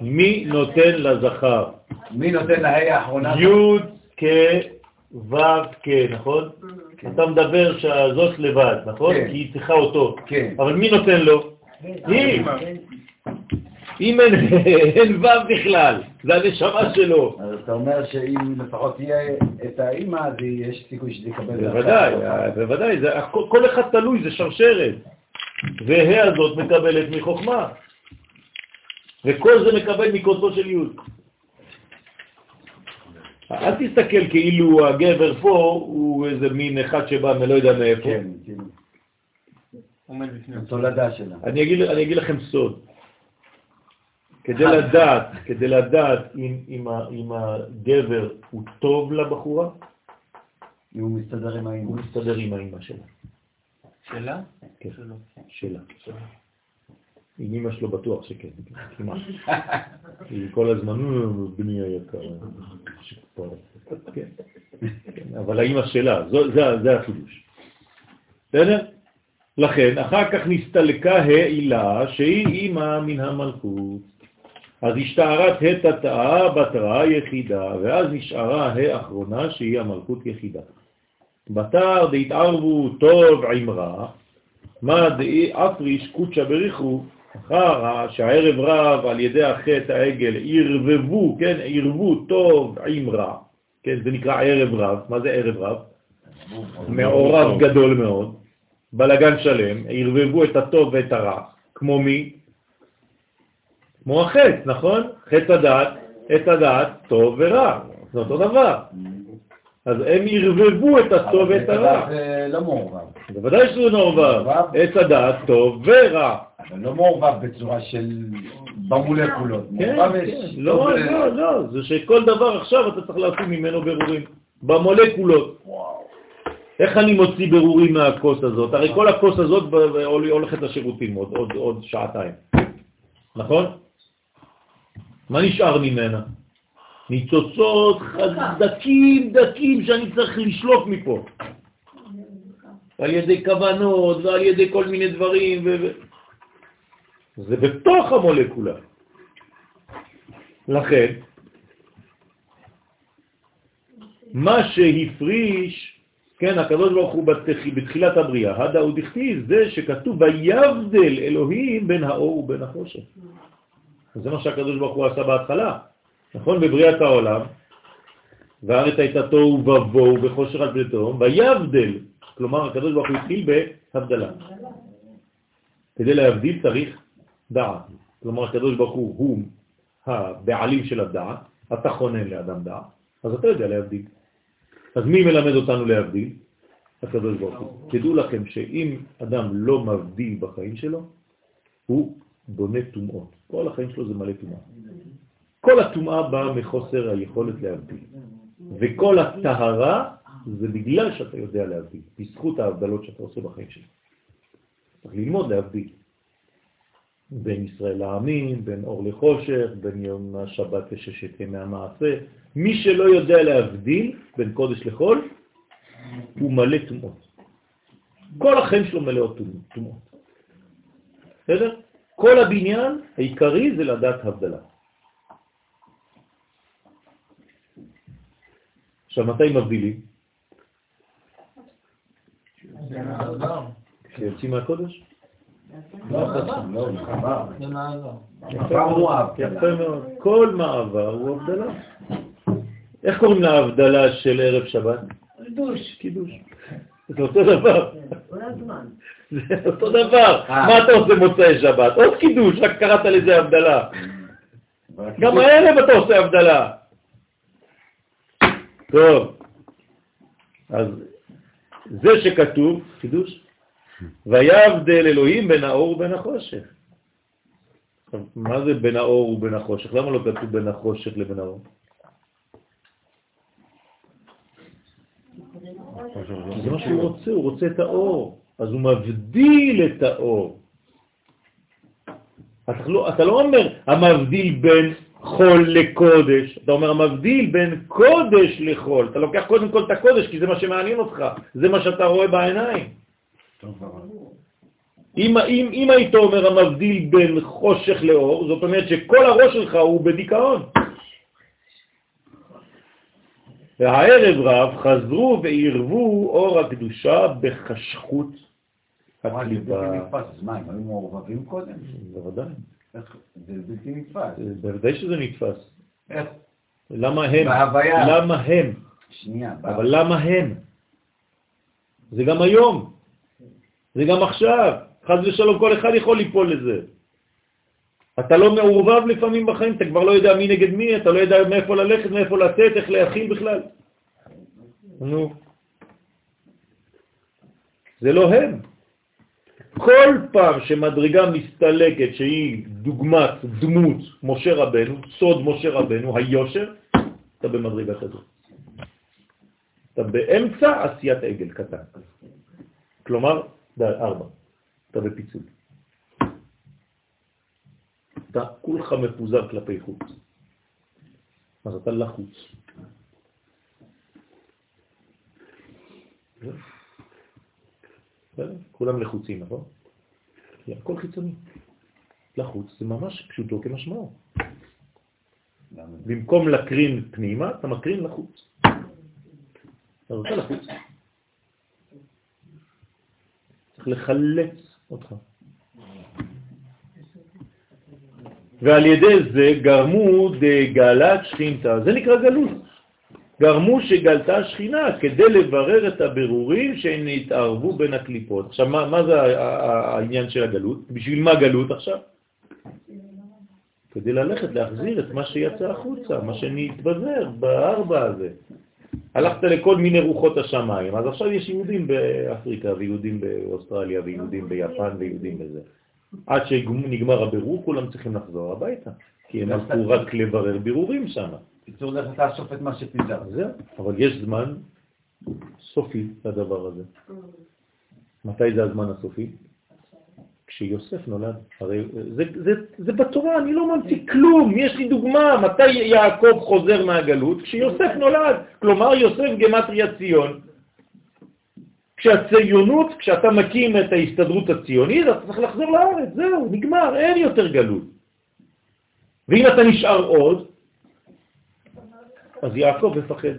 מי נותן לזכר? מי נותן להי האחרונה? י' כ' ו' כ', נכון? אתה מדבר שהזאת לבד, נכון? כן. כי היא צריכה אותו. כן. אבל מי נותן לו? היא. אם אין, אין ו' בכלל, זה הנשמה שלו. אז אתה אומר שאם לפחות תהיה את האימא, אז יש סיכוי שזה יקבל... בוודאי, בוודאי, כל אחד תלוי, זה שרשרת. והה הזאת מקבלת מחוכמה. וכל זה מקבל מקוצו של י'. אל תסתכל כאילו הגבר פה הוא איזה מין אחד שבא מלא יודע מאיפה. כן, עומד בפני עצמו. התולדה שלה. אני אגיד, אני אגיד לכם סוד. כדי לדעת, כדי לדעת אם, אם, ה- אם הגבר הוא טוב לבחורה, אם הוא מסתדר עם האימא. הוא מסתדר עם האמא שלה. שאלה? כן, שלה. עם אמא שלו בטוח שכן, כמעט. היא כל הזמן, "אה, בני היקר. כן. כן, אבל האמא שלה, זה החידוש. בסדר? לכן, אחר כך נסתלקה העילה שהיא אימא מן המלכות. אז השתערת התתאה בתרה יחידה, ואז נשארה האחרונה שהיא המלכות יחידה. בתר דהתערבו טוב עם רע, מה דאי אפריש קודשא בריחו, אחר שהערב רב על ידי החטא העגל ערבבו, כן, ערבו טוב עם רע, כן, זה נקרא ערב רב, מה זה ערב רב? מעורב גדול מאוד, בלגן שלם, ערבבו את הטוב ואת הרע, כמו מי? כמו החטא, נכון? חטא הדעת, את הדעת, טוב ורע, זה אותו דבר. אז הם ערבבו את הטוב ואת הרע. זה לא מעורבב. בוודאי שזה מעורבב, מעורבב. עץ הדעת טוב ורע. אבל לא מעורבב בצורה של... במולקולות. כן, כן. לא, לא, לא, זה שכל דבר עכשיו אתה צריך לעשות ממנו ברורים. במולקולות. איך אני מוציא ברורים מהכוס הזאת? הרי כל הכוס הזאת הולכת לשירותים עוד, עוד, עוד שעתיים. נכון? מה נשאר ממנה? ניצוצות חזקים דקים שאני צריך לשלוף מפה. על ידי כוונות ועל ידי כל מיני דברים. ו... זה בתוך המולקולה. לכן, מה שהפריש, כן, הקדוש ברוך הוא בתח... בתחילת הבריאה, הדה הוא דכתיב, זה שכתוב ויבדל אלוהים בין האור ובין החושך. זה מה שהקדוש ברוך הוא עשה בהתחלה. נכון? בבריאת העולם, והארץ הייתה תוהו ובוהו בחושך על פני תהום, ויבדל, כלומר הקדוש ברוך הוא התחיל בהבדלה. כדי להבדיל צריך דעת. כלומר הקדוש ברוך הוא הוא הבעלים של הדעת, אתה חונן לאדם דעת, אז אתה יודע להבדיל. אז מי מלמד אותנו להבדיל? הקדוש ברוך הוא. תדעו לכם שאם אדם לא מבדיל בחיים שלו, הוא בונה טומאות. כל החיים שלו זה מלא טומאה. כל הטומאה באה מחוסר היכולת להבדיל. וכל הטהרה זה בגלל שאתה יודע להבדיל, בזכות ההבדלות שאתה עושה בחיים שלך. צריך ללמוד להבדיל. בין ישראל לעמים, בין אור לחושך, בין יום השבת לששת ימי המעשה. מי שלא יודע להבדיל בין קודש לחול, הוא מלא טומאות. כל החיים שלו מלא טומאות. בסדר? כל הבניין העיקרי זה לדעת הבדלה. עכשיו, מתי מבדילים? כשיוצאים מהקודש? לא, לא, חבר. יפה מאוד, יפה מאוד. כל מעבר הוא הבדלה. איך קוראים להבדלה של ערב שבת? קידוש. קידוש. זה אותו דבר. זה אותו דבר. מה אתה עושה מוצאי שבת? עוד קידוש, רק קראת לזה הבדלה. גם הערב אתה עושה הבדלה. טוב, אז זה שכתוב, חידוש, ויבדל אלוהים בין האור ובין החושך. מה זה בין האור ובין החושך? למה לא כתוב בין החושך לבין האור? זה מה שהוא רוצה, הוא רוצה את האור, אז הוא מבדיל את האור. אתה לא, אתה לא אומר המבדיל בין חול לקודש, אתה אומר המבדיל בין קודש לחול. אתה לוקח קודם כל את הקודש כי זה מה שמעניין אותך, זה מה שאתה רואה בעיניים. אם, אם, אם היית אומר המבדיל בין חושך לאור, זאת אומרת שכל הראש שלך הוא בדיכאון. והערב רב חזרו ועירבו אור הקדושה בחשכות אבל זה בלתי הקליפה. נתפס. אז מה, הם היו מעורבבים קודם? בוודאי, זה בלתי נתפס. בוודאי שזה נתפס. איך? למה הם? בהוויה. למה הם? שנייה. אבל למה הם? זה גם היום, זה גם עכשיו. חז ושלום, כל אחד יכול ליפול לזה. אתה לא מעורבב לפעמים בחיים, אתה כבר לא יודע מי נגד מי, אתה לא יודע מאיפה ללכת, מאיפה לצאת, איך להכיל בכלל. נו. זה לא הם. כל פעם שמדרגה מסתלקת שהיא דוגמת, דמות משה רבנו, סוד משה רבנו, היושר, אתה במדרגה כזאת. אתה באמצע עשיית עגל קטן. כלומר, ארבע. אתה בפיצול. אתה כולך מפוזר כלפי חוץ. אז אתה לחוץ. כולם לחוצים, נכון? כי הכל חיצוני. לחוץ זה ממש פשוטו כמשמעו. במקום לקרין פנימה, אתה מקרין לחוץ. אתה לחוץ. צריך לחלץ אותך. ועל ידי זה גרמו דגלת שכינתה, זה נקרא גלות. גרמו שגלתה שכינה כדי לברר את הבירורים שנתערבו בין הקליפות. עכשיו, מה, מה זה העניין של הגלות? בשביל מה גלות עכשיו? כדי ללכת להחזיר את מה שיצא החוצה, מה שנתבזר בארבע הזה. הלכת לכל מיני רוחות השמיים, אז עכשיו יש יהודים באפריקה ויהודים באוסטרליה ויהודים ביפן ויהודים בזה. עד שנגמר הבירור כולם צריכים לחזור הביתה, כי הם הלכו רק לברר בירורים שם. בקיצור, לך תאסוף את מה שפיזר. זהו, אבל יש זמן סופי לדבר הזה. מתי זה הזמן הסופי? כשיוסף נולד. הרי זה, זה, זה בתורה, אני לא ממציא כלום, יש לי דוגמה, מתי יעקב חוזר מהגלות? כשיוסף נולד. כלומר, יוסף גמטריה ציון. כשהציונות, כשאתה מקים את ההסתדרות הציונית, אתה צריך לחזור לארץ, זהו, נגמר, אין יותר גלות. ואם אתה נשאר עוד, אז יעקב מפחד,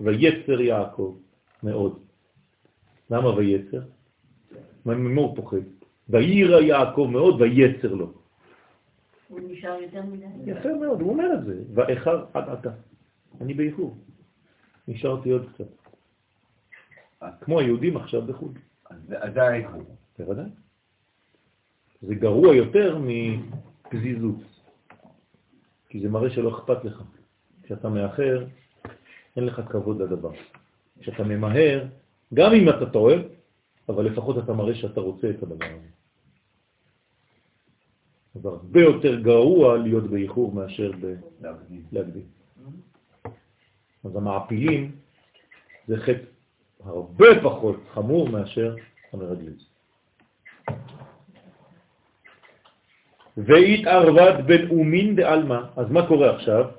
ויצר יעקב מאוד. למה ויצר? ממה הוא פוחד? ויירא יעקב מאוד ויצר לו. הוא נשאר יותר מדי. יפה מאוד, הוא אומר את זה, ואיחר עד עתה. אני באיחור. נשארתי עוד קצת. כמו היהודים עכשיו בחו"ל. אז זה האיחור. בוודאי. זה גרוע יותר מפזיזות, כי זה מראה שלא אכפת לך. כשאתה מאחר, אין לך כבוד לדבר. כשאתה ממהר, גם אם אתה טועה, אבל לפחות אתה מראה שאתה רוצה את הדבר הזה. אז הרבה יותר גרוע להיות באיחור מאשר להקדים. אז המעפילים זה חטא הרבה פחות חמור מאשר המרגלים. והתערבת בין אומין דעלמא, אז מה קורה עכשיו?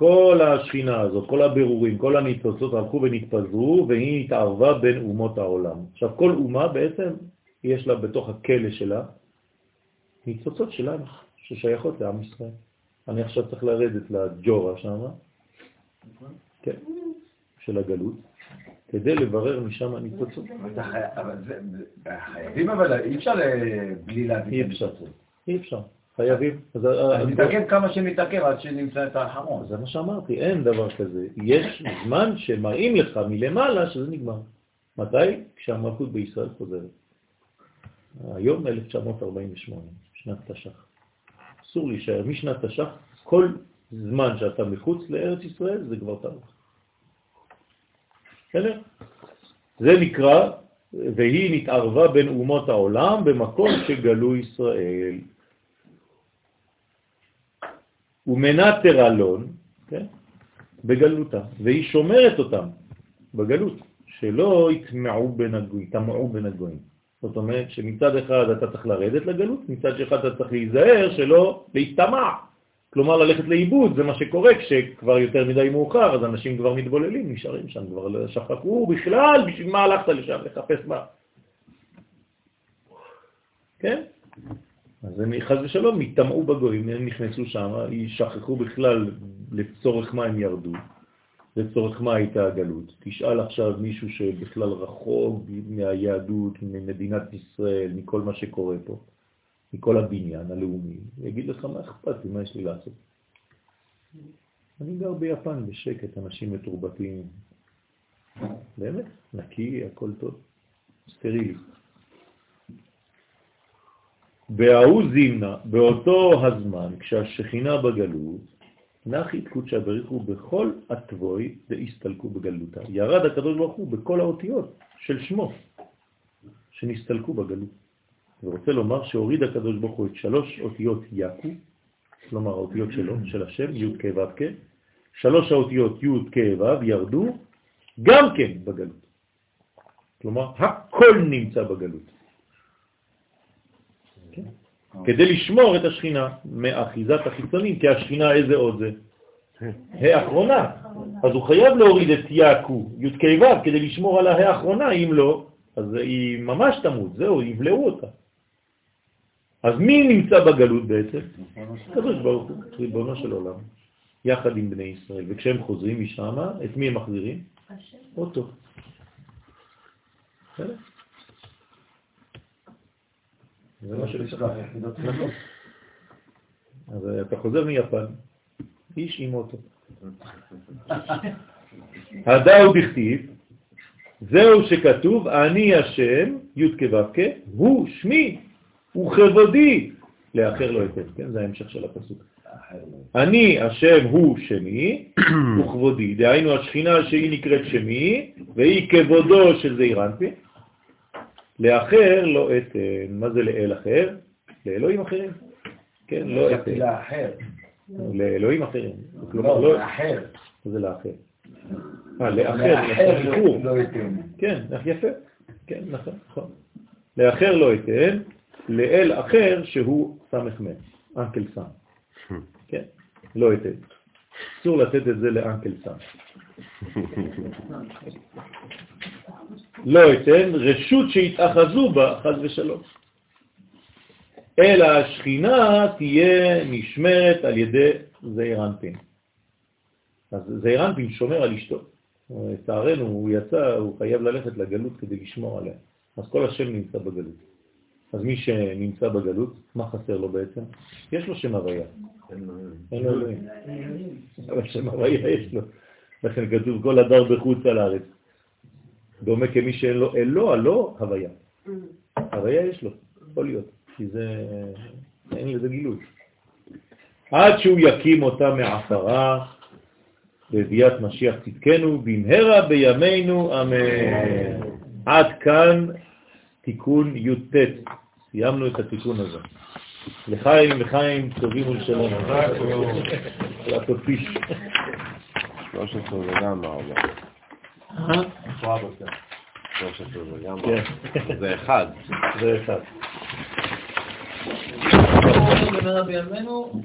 כל השכינה הזאת, כל הבירורים, כל הניצוצות הלכו ונתפזרו והיא התערבה בין אומות העולם. עכשיו כל אומה בעצם יש לה בתוך הכלא שלה ניצוצות שלנו, ששייכות לעם ישראל. אני עכשיו צריך לרדת לג'ורה שם, כן, של הגלות, כדי לברר משם ניצוצות. אבל חייבים אבל, אי אפשר בלי להביא אי אפשר, אי אפשר. חייבים. אז נתעכב כמה שנתעכב עד שנמצא את האחרון. זה מה שאמרתי, אין דבר כזה. יש זמן שמראים לך מלמעלה שזה נגמר. מתי? כשהמלכות בישראל חוזרת. היום 1948, שנת תש"ח. אסור להישאר. משנת תש"ח, כל זמן שאתה מחוץ לארץ ישראל זה כבר תאריך. בסדר? זה נקרא, והיא נתערבה בין אומות העולם במקום שגלו ישראל. ומנטר אלון, כן? בגלותה, והיא שומרת אותם בגלות, שלא יטמעו בין הגויים, יטמעו בין הגויים. זאת אומרת שמצד אחד אתה צריך לרדת לגלות, מצד אחד אתה צריך להיזהר שלא להשתמע, כלומר ללכת לאיבוד, זה מה שקורה כשכבר יותר מדי מאוחר, אז אנשים כבר מתבוללים, נשארים שם, כבר שכחו בכלל, בשביל מה הלכת לשם לחפש מה? כן? אז הם חז ושלום יטמעו בגויים, הם נכנסו שם, ישכחו בכלל לצורך מה הם ירדו, לצורך מה הייתה הגלות. תשאל עכשיו מישהו שבכלל רחוק מהיהדות, ממדינת ישראל, מכל מה שקורה פה, מכל הבניין הלאומי, יגיד לך מה אכפת לי, מה יש לי לעשות. אני גר ביפן בשקט, אנשים מתורבתים, באמת, נקי, הכל טוב, סטרילי. בהאו זימנה, באותו הזמן, כשהשכינה בגלות, נחית קודשא בריחו בכל התבוי והסתלקו בגלותה. ירד הקדוש ברוך הוא בכל האותיות של שמו שנסתלקו בגלות. ורוצה לומר שהוריד הקדוש ברוך הוא את שלוש אותיות יקו, כלומר האותיות שלו, של השם, י' כ' ו' כ', שלוש האותיות י' כ' ו' ירדו גם כן בגלות. כלומר, הכל נמצא בגלות. כדי לשמור את השכינה מאחיזת החיצונים, כי השכינה איזה עוד זה? האחרונה. אז הוא חייב להוריד את יעקו, י' כ' ו', כדי לשמור על האחרונה, אם לא, אז היא ממש תמות, זהו, יבלעו אותה. אז מי נמצא בגלות בעצם? קדוש ברוך הוא, ריבונו של עולם, יחד עם בני ישראל. וכשהם חוזרים משם, את מי הם מחזירים? אותו. זה מה שלשלוח נכון. אז אתה חוזר מיפן, איש עם אוטו. הדאו בכתיב, זהו שכתוב, אני השם, י' כו' הוא שמי, הוא וכבודי, לאחר לא אתן, כן? זה ההמשך של הפסוק. אני השם הוא שמי וכבודי, דהיינו השכינה שהיא נקראת שמי והיא כבודו של זעיר אנפין, לאחר לא אתן. מה זה לאל אחר? לאלוהים אחרים. כן, לא אתן. לאחר. לאלוהים אחרים. כלומר, לא, לאחר. זה לאחר. אה, לאחר, לאחר לא אתן. כן, יפה. כן, נכון, נכון. לאחר לא אתן, לאל אחר שהוא סמך מת, אנקל סם. כן, לא אתן. אסור לתת את זה לאנקל סם. לא אתן רשות שהתאחזו בה, חז ושלום. אלא השכינה תהיה נשמרת על ידי זעיר אנפין. אז זעיר אנפין שומר על אשתו. לצערנו, הוא יצא, הוא חייב ללכת לגלות כדי לשמור עליה. אז כל השם נמצא בגלות. אז מי שנמצא בגלות, מה חסר לו בעצם? יש לו שם הוויה. אין לו אלוהים. אבל שם הוויה יש לו. לכן כתוב כל הדר בחוץ על הארץ. דומה כמי שאין לו אלוה, לא הוויה. הוויה יש לו, יכול להיות, כי זה, אין לזה גילוי. עד שהוא יקים אותה מעשרה, בביאת משיח צדקנו, במהרה בימינו, אמן. עד כאן תיקון י"ט. סיימנו את התיקון הזה. לחיים, לחיים, טובים ולשלום. לעשות פיש. 13 וגם ארבע. זה אחד. זה אחד.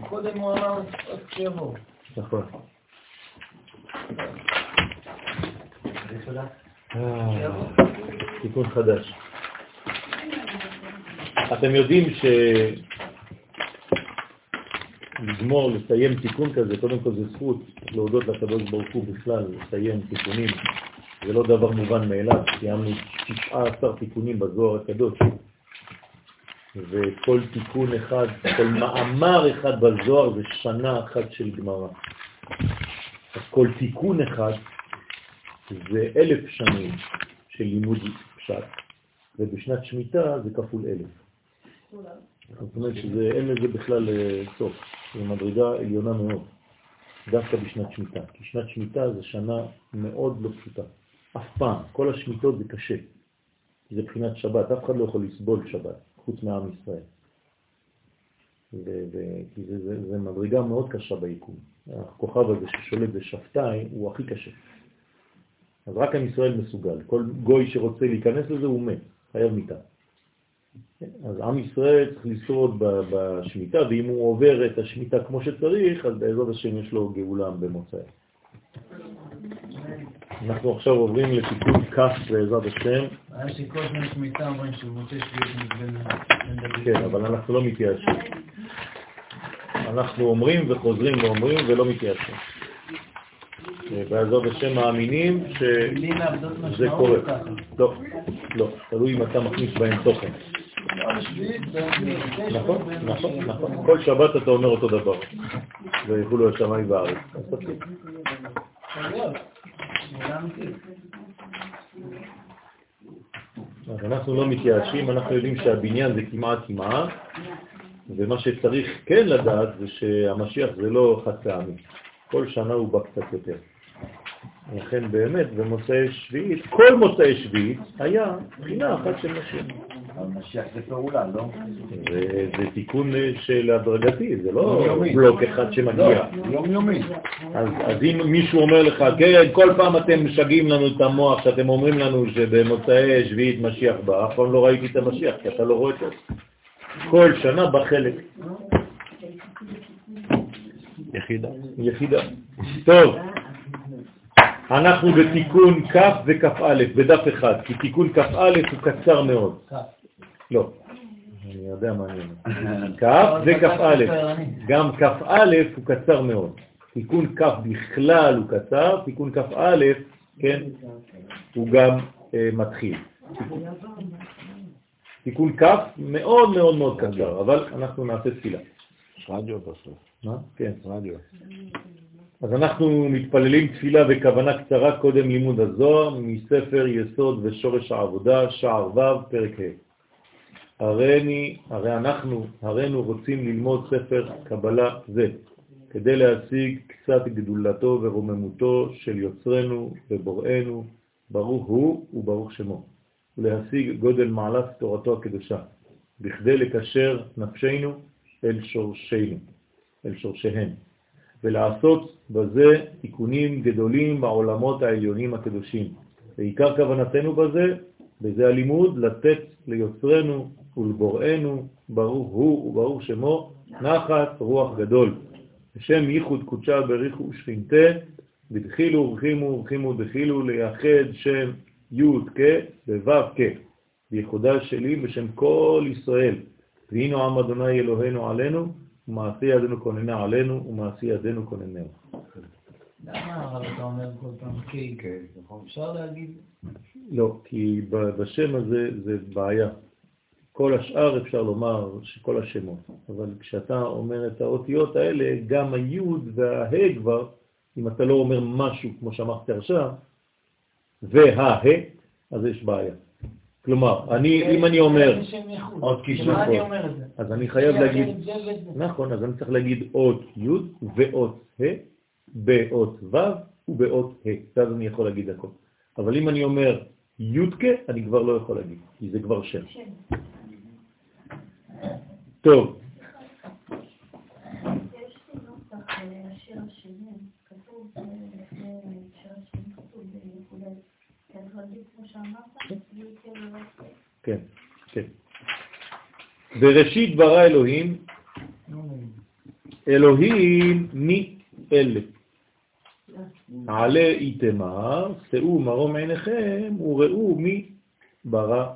קודם הוא אמר שיבוא. נכון. תיקון חדש. אתם יודעים ש... לגמור, לסיים תיקון כזה, קודם כל זה זכות להודות לקדוש ברוך הוא בכלל, לסיים תיקונים. זה לא דבר מובן מאליו, סיימנו 19 תיקונים בזוהר הקדוש, וכל תיקון אחד, כל מאמר אחד בזוהר זה שנה אחת של גמרא. אז כל תיקון אחד זה אלף שנים של לימוד פשט, ובשנת שמיטה זה כפול אלף. זאת אומרת שאין לזה בכלל אה, סוף. זו מדרגה עליונה מאוד, דווקא בשנת שמיטה. כי שנת שמיטה זה שנה מאוד לא פשוטה. אף פעם. כל השמיטות זה קשה. זה בחינת שבת, אף אחד לא יכול לסבול שבת, חוץ מעם ישראל. כי זה, זה, זה מדרגה מאוד קשה ביקום. הכוכב הזה ששולט בשבתאי הוא הכי קשה. אז רק עם ישראל מסוגל. כל גוי שרוצה להיכנס לזה הוא מת, חייב מיטה. אז עם ישראל צריך לשרוד בשמיטה, ואם הוא עובר את השמיטה כמו שצריך, אז בעזרת השם יש לו גאולה במוצאי. אנחנו עכשיו עוברים לתיקון כף בעזרת השם. היה שכל זמן שמיטה אומרים שהוא מוצא שביעות מבין... כן, אבל אנחנו לא מתייאשים. אנחנו אומרים וחוזרים ואומרים ולא מתייאשים. בעזרת השם מאמינים שזה קורה. לא, לא, תלוי אם אתה מכניס בהם תוכן. נכון, נכון, נכון. כל שבת אתה אומר אותו דבר. ויכולו השמיים בארץ. אז אנחנו לא מתייאשים, אנחנו יודעים שהבניין זה כמעט כמעט, ומה שצריך כן לדעת זה שהמשיח זה לא חד פעמי. כל שנה הוא בא קצת יותר. לכן באמת במוצאי שביעית, כל מוצאי שביעית היה בחינה אחת של נשים. משיח זה פעולה, לא? זה תיקון של הדרגתי, זה לא בלוק אחד שמגיע. לא, יומיומי. אז אם מישהו אומר לך, כן, כל פעם אתם משגעים לנו את המוח, שאתם אומרים לנו שבמוצאי שביעית משיח בא, אף פעם לא ראיתי את המשיח, כי אתה לא רואה את זה. כל שנה בחלק. יחידה. יחידה. טוב, אנחנו בתיקון כ' וכ"א, בדף אחד, כי תיקון כ"א הוא קצר מאוד. לא, אני יודע מה אני אומר. כ' וכ"א, גם כ"א הוא קצר מאוד. תיקון כ' בכלל הוא קצר, תיקון כ"א, כן, הוא גם אה, מתחיל. תיקון כ' מאוד מאוד מאוד קצר, אבל אנחנו נעשה תפילה. יש רדיו בסוף. מה? כן. רדיו. אז אנחנו מתפללים תפילה בכוונה קצרה קודם לימוד הזוהר מספר יסוד ושורש העבודה, שער ו', פרק ה'. הרי, הרי אנחנו, הרינו רוצים ללמוד ספר קבלה זה, כדי להשיג קצת גדולתו ורוממותו של יוצרנו ובוראנו, ברוך הוא וברוך שמו, ולהשיג גודל מעלת תורתו הקדושה, בכדי לקשר נפשנו אל שורשנו, אל שורשיהן, ולעשות בזה תיקונים גדולים בעולמות העליונים הקדושים. ועיקר כוונתנו בזה, בזה הלימוד, לתת ליוצרנו ולבוראנו, ברוך הוא וברוך שמו, נחת רוח גדול. בשם ייחוד קודשה בריחו ושכינתה, בדחילו ורחימו ורחימו דחילו לייחד שם י' כ' וו' כ', בייחודה שלי בשם כל ישראל. והינו עם אדוני אלוהינו עלינו, ומעשי ידינו כוננה עלינו, ומעשי ידינו כוננהו. למה הרב אתה אומר כל פעם כי? כן, נכון. אפשר להגיד, לא, כי ב- בשם הזה זה בעיה. כל השאר אפשר לומר שכל השמות, אבל כשאתה אומר את האותיות האלה, גם היוד והה כבר, אם אתה לא אומר משהו כמו שאמרתי עכשיו, והה, אז יש בעיה. כלומר, אני, אם אני אומר, ייחוד. עוד קישור פה. אז אני חייב להגיד. נכון, אז אני צריך להגיד אות י' ואות ה', באות ו' ובאות ה', ואז אני יכול להגיד הכל. אבל אם אני אומר יודקה, אני כבר לא יכול להגיד, כי זה כבר שם. טוב, יש לי נוסח לשיר השירים, כתוב אה, לפני שיר השירים, כתוב לא כן, כן. בראשית ברא אלוהים, אלוהים מי אלה. עלה איתמר, שאו מרום עיניכם וראו מי ברא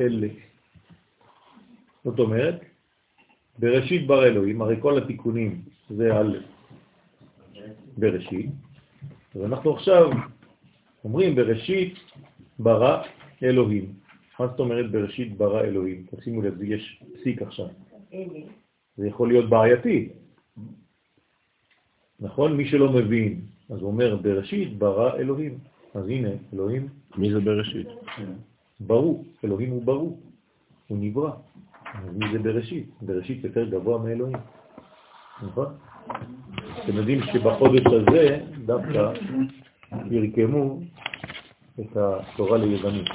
אלה. זאת אומרת, בראשית ברא אלוהים, הרי כל התיקונים זה על בראשית, אז אנחנו עכשיו אומרים בראשית ברא אלוהים. מה זאת אומרת בראשית ברא אלוהים? תשימו לב, יש פסיק עכשיו. זה יכול להיות בעייתי. נכון? מי שלא מבין, אז הוא אומר בראשית ברא אלוהים. אז הנה, אלוהים מי זה בראשית? ברור, אלוהים הוא ברור, הוא נברא. מי זה בראשית? בראשית יותר גבוה מאלוהים. נכון? אתם יודעים שבחודש הזה דווקא ירקמו את התורה ליוונית.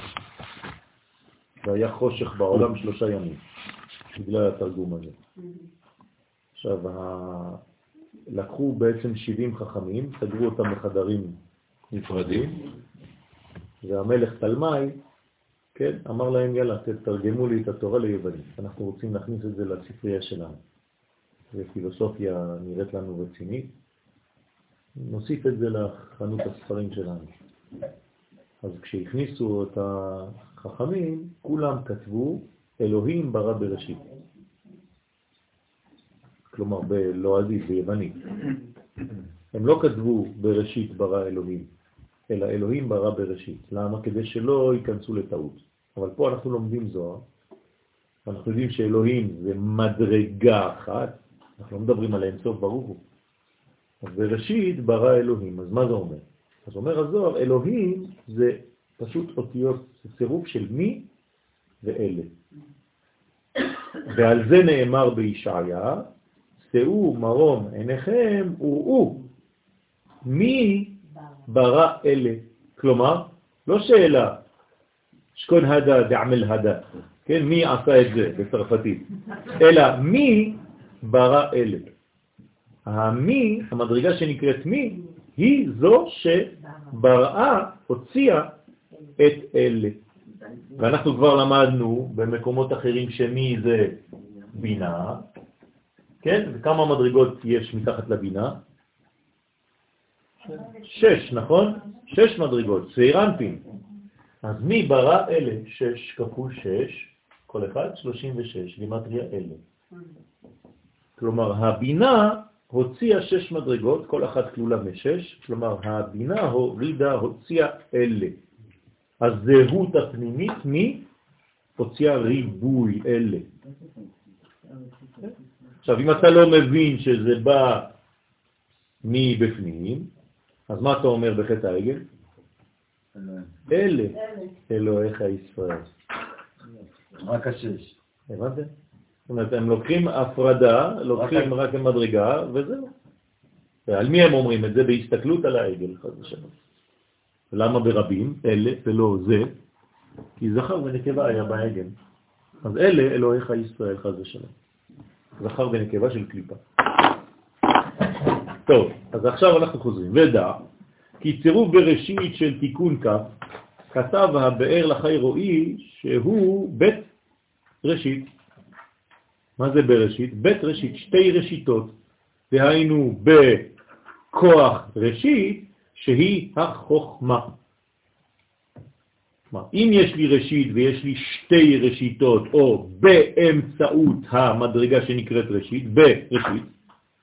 והיה חושך בעולם שלושה ימים, בגלל התרגום הזה. עכשיו, ה... לקחו בעצם 70 חכמים, סגרו אותם בחדרים נפרדים, והמלך תלמי, כן, אמר להם, יאללה, תתרגמו לי את התורה ליוונית. אנחנו רוצים להכניס את זה לספרייה שלנו. ופילוסופיה נראית לנו רצינית. נוסיף את זה לחנות הספרים שלנו. אז כשהכניסו את החכמים, כולם כתבו אלוהים ברא בראשית. כלומר בלועזית, ביוונית. הם לא כתבו בראשית ברא אלוהים, אלא אלוהים ברא בראשית. למה? כדי שלא ייכנסו לטעות. אבל פה אנחנו לומדים זוהר, אנחנו יודעים שאלוהים זה מדרגה אחת, אנחנו לא מדברים על האינסוף ברוך הוא. אז בראשית ברא אלוהים, אז מה זה אומר? אז אומר הזוהר, אלוהים זה פשוט אותיות, זה צירוף של מי ואלה. ועל זה נאמר בישעיה, שאו מרום עיניכם וראו מי ברא אלה. כלומר, לא שאלה, שקון הדה דעמל הדה, כן, מי עשה את זה בצרפתית, אלא מי ברא אלה. המי, המדרגה שנקראת מי, היא זו שבראה, הוציאה את אלה. ואנחנו כבר למדנו במקומות אחרים שמי זה בינה, כן? וכמה מדרגות יש מתחת לבינה? שש, נכון? שש מדרגות, סיירנטים. אז מי ברא אלה? שש כפול שש, כל אחד שלושים ושש, גימטריה אלה. כלומר, הבינה הוציאה שש מדרגות, כל אחת כלולה משש, כלומר, הבינה הורידה, הוציאה אלה. הזהות הפנימית מי הוציאה ריבוי אלה. עכשיו, אם אתה לא מבין שזה בא מבפנים, אז מה אתה אומר בחטא העגל? אלה אלוהיך ישראל. רק השש. הבנתם? זאת אומרת, הם לוקחים הפרדה, לוקחים רק מדרגה, וזהו. ועל מי הם אומרים את זה? בהסתכלות על העגל, חד ושלום. למה ברבים? אלה ולא זה? כי זכר ונקבה היה בעגל. אז אלה אלוהיך ישראל, חד ושלום. זכר ונקבה של קליפה. טוב, אז עכשיו אנחנו חוזרים. ודע, כי צירוף בראשית של תיקון כף, כתב הבאר לחי רואי שהוא בית ראשית. מה זה בראשית? בית ראשית, שתי ראשיתות, דהיינו בכוח ראשית, שהיא החוכמה. אם יש לי ראשית ויש לי שתי ראשיתות, או באמצעות המדרגה שנקראת ראשית, בראשית,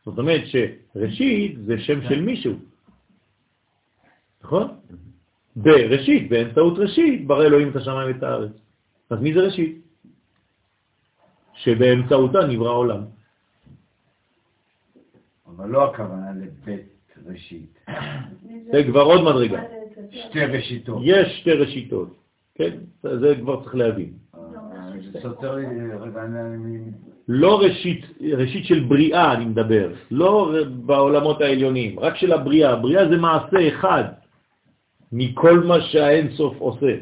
זאת אומרת שראשית זה שם של מישהו, נכון? בראשית, באמצעות ראשית, ברא אלוהים את השמיים ואת הארץ. אז מי זה ראשית? שבאמצעותה נברא עולם. אבל לא הכוונה לבית ראשית. זה כבר עוד מדרגה. שתי ראשיתות. יש שתי ראשיתות, כן? זה כבר צריך להבין. לא ראשית, ראשית של בריאה אני מדבר, לא בעולמות העליונים, רק של הבריאה. בריאה זה מעשה אחד מכל מה שהאין סוף עושה.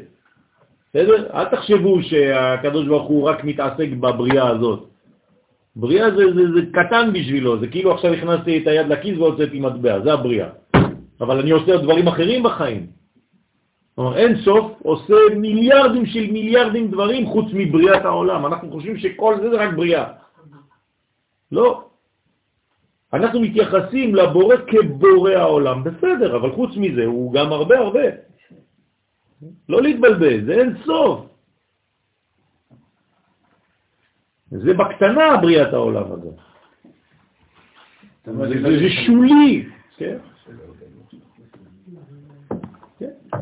בסדר? אל תחשבו שהקדוש ברוך הוא רק מתעסק בבריאה הזאת. בריאה זה, זה, זה קטן בשבילו, זה כאילו עכשיו הכנסתי את היד לכיס והוצאתי מטבע, זה הבריאה. אבל אני עושה דברים אחרים בחיים. כלומר, אין סוף עושה מיליארדים של מיליארדים דברים חוץ מבריאת העולם. אנחנו חושבים שכל זה זה רק בריאה. לא. אנחנו מתייחסים לבורא כבורא העולם, בסדר, אבל חוץ מזה הוא גם הרבה הרבה. לא להתבלבל, זה אין סוף. זה בקטנה בריאת העולם הזה. זה שולי. כן?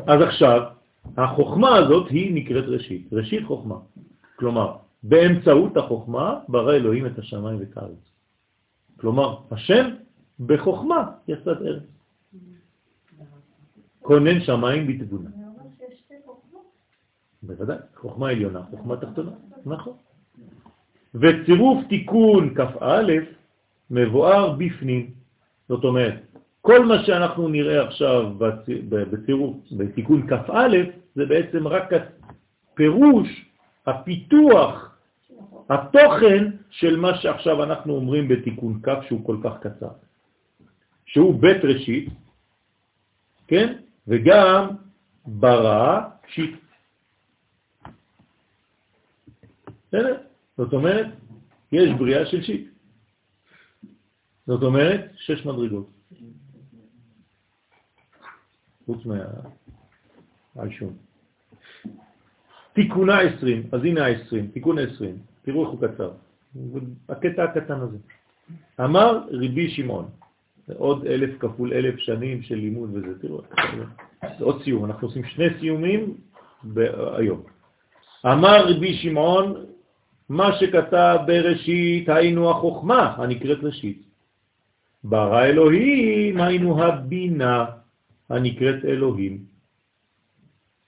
אז עכשיו, החוכמה הזאת היא נקראת ראשית, ראשית חוכמה. כלומר, באמצעות החוכמה ברא אלוהים את השמיים ואת הארץ. כלומר, השם בחוכמה יסד ארץ. כונן שמיים בתבונה. בוודאי, חוכמה עליונה, חוכמה תחתונה, נכון. וצירוף תיקון כ"א מבואר בפנים. זאת אומרת, כל מה שאנחנו נראה עכשיו בצירוף, בתיקון כ"א, זה בעצם רק הפירוש, הפיתוח, התוכן של מה שעכשיו אנחנו אומרים בתיקון כ' שהוא כל כך קצר. שהוא בית ראשית, כן? וגם ברא שיט. בסדר? זאת אומרת, יש בריאה של שיט. זאת אומרת, שש מדרגות. חוץ מהעישון. תיקונה 20, אז הנה ה-20, תיקון 20, תראו איך הוא קצר. הקטע הקטן הזה. אמר ריבי שמעון, עוד אלף כפול אלף שנים של לימוד וזה, תראו, זה עוד סיום, אנחנו עושים שני סיומים היום. אמר רבי שמעון, מה שכתב בראשית היינו החוכמה הנקראת ראשית. ברא אלוהים היינו הבינה הנקראת אלוהים.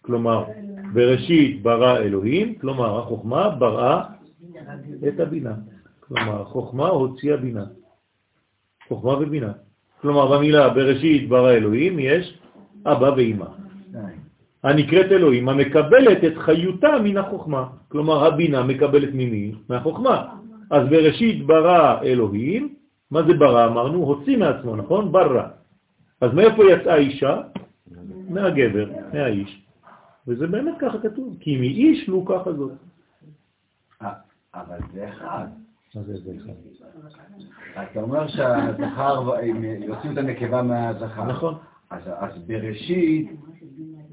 כלומר, בראשית ברא אלוהים, כלומר החוכמה בראה את הבינה. כלומר, החוכמה הוציאה בינה. חוכמה ובינה. כלומר, במילה בראשית ברא אלוהים יש אבא ואמא. הנקראת אלוהים, המקבלת את חיותה מן החוכמה. כלומר, הבינה מקבלת ממי? מהחוכמה. אז בראשית ברא אלוהים, מה זה ברא? אמרנו, הוציא מעצמו, נכון? ברא. אז מאיפה יצאה אישה? מהגבר, מהאיש. וזה באמת ככה כתוב, כי מאיש לא ככה זאת. אה, אבל זה אחד. מה זה זה אחד? אתה אומר שהזכר, יוציאו את הנקבה מהזכר. נכון. אז, אז בראשית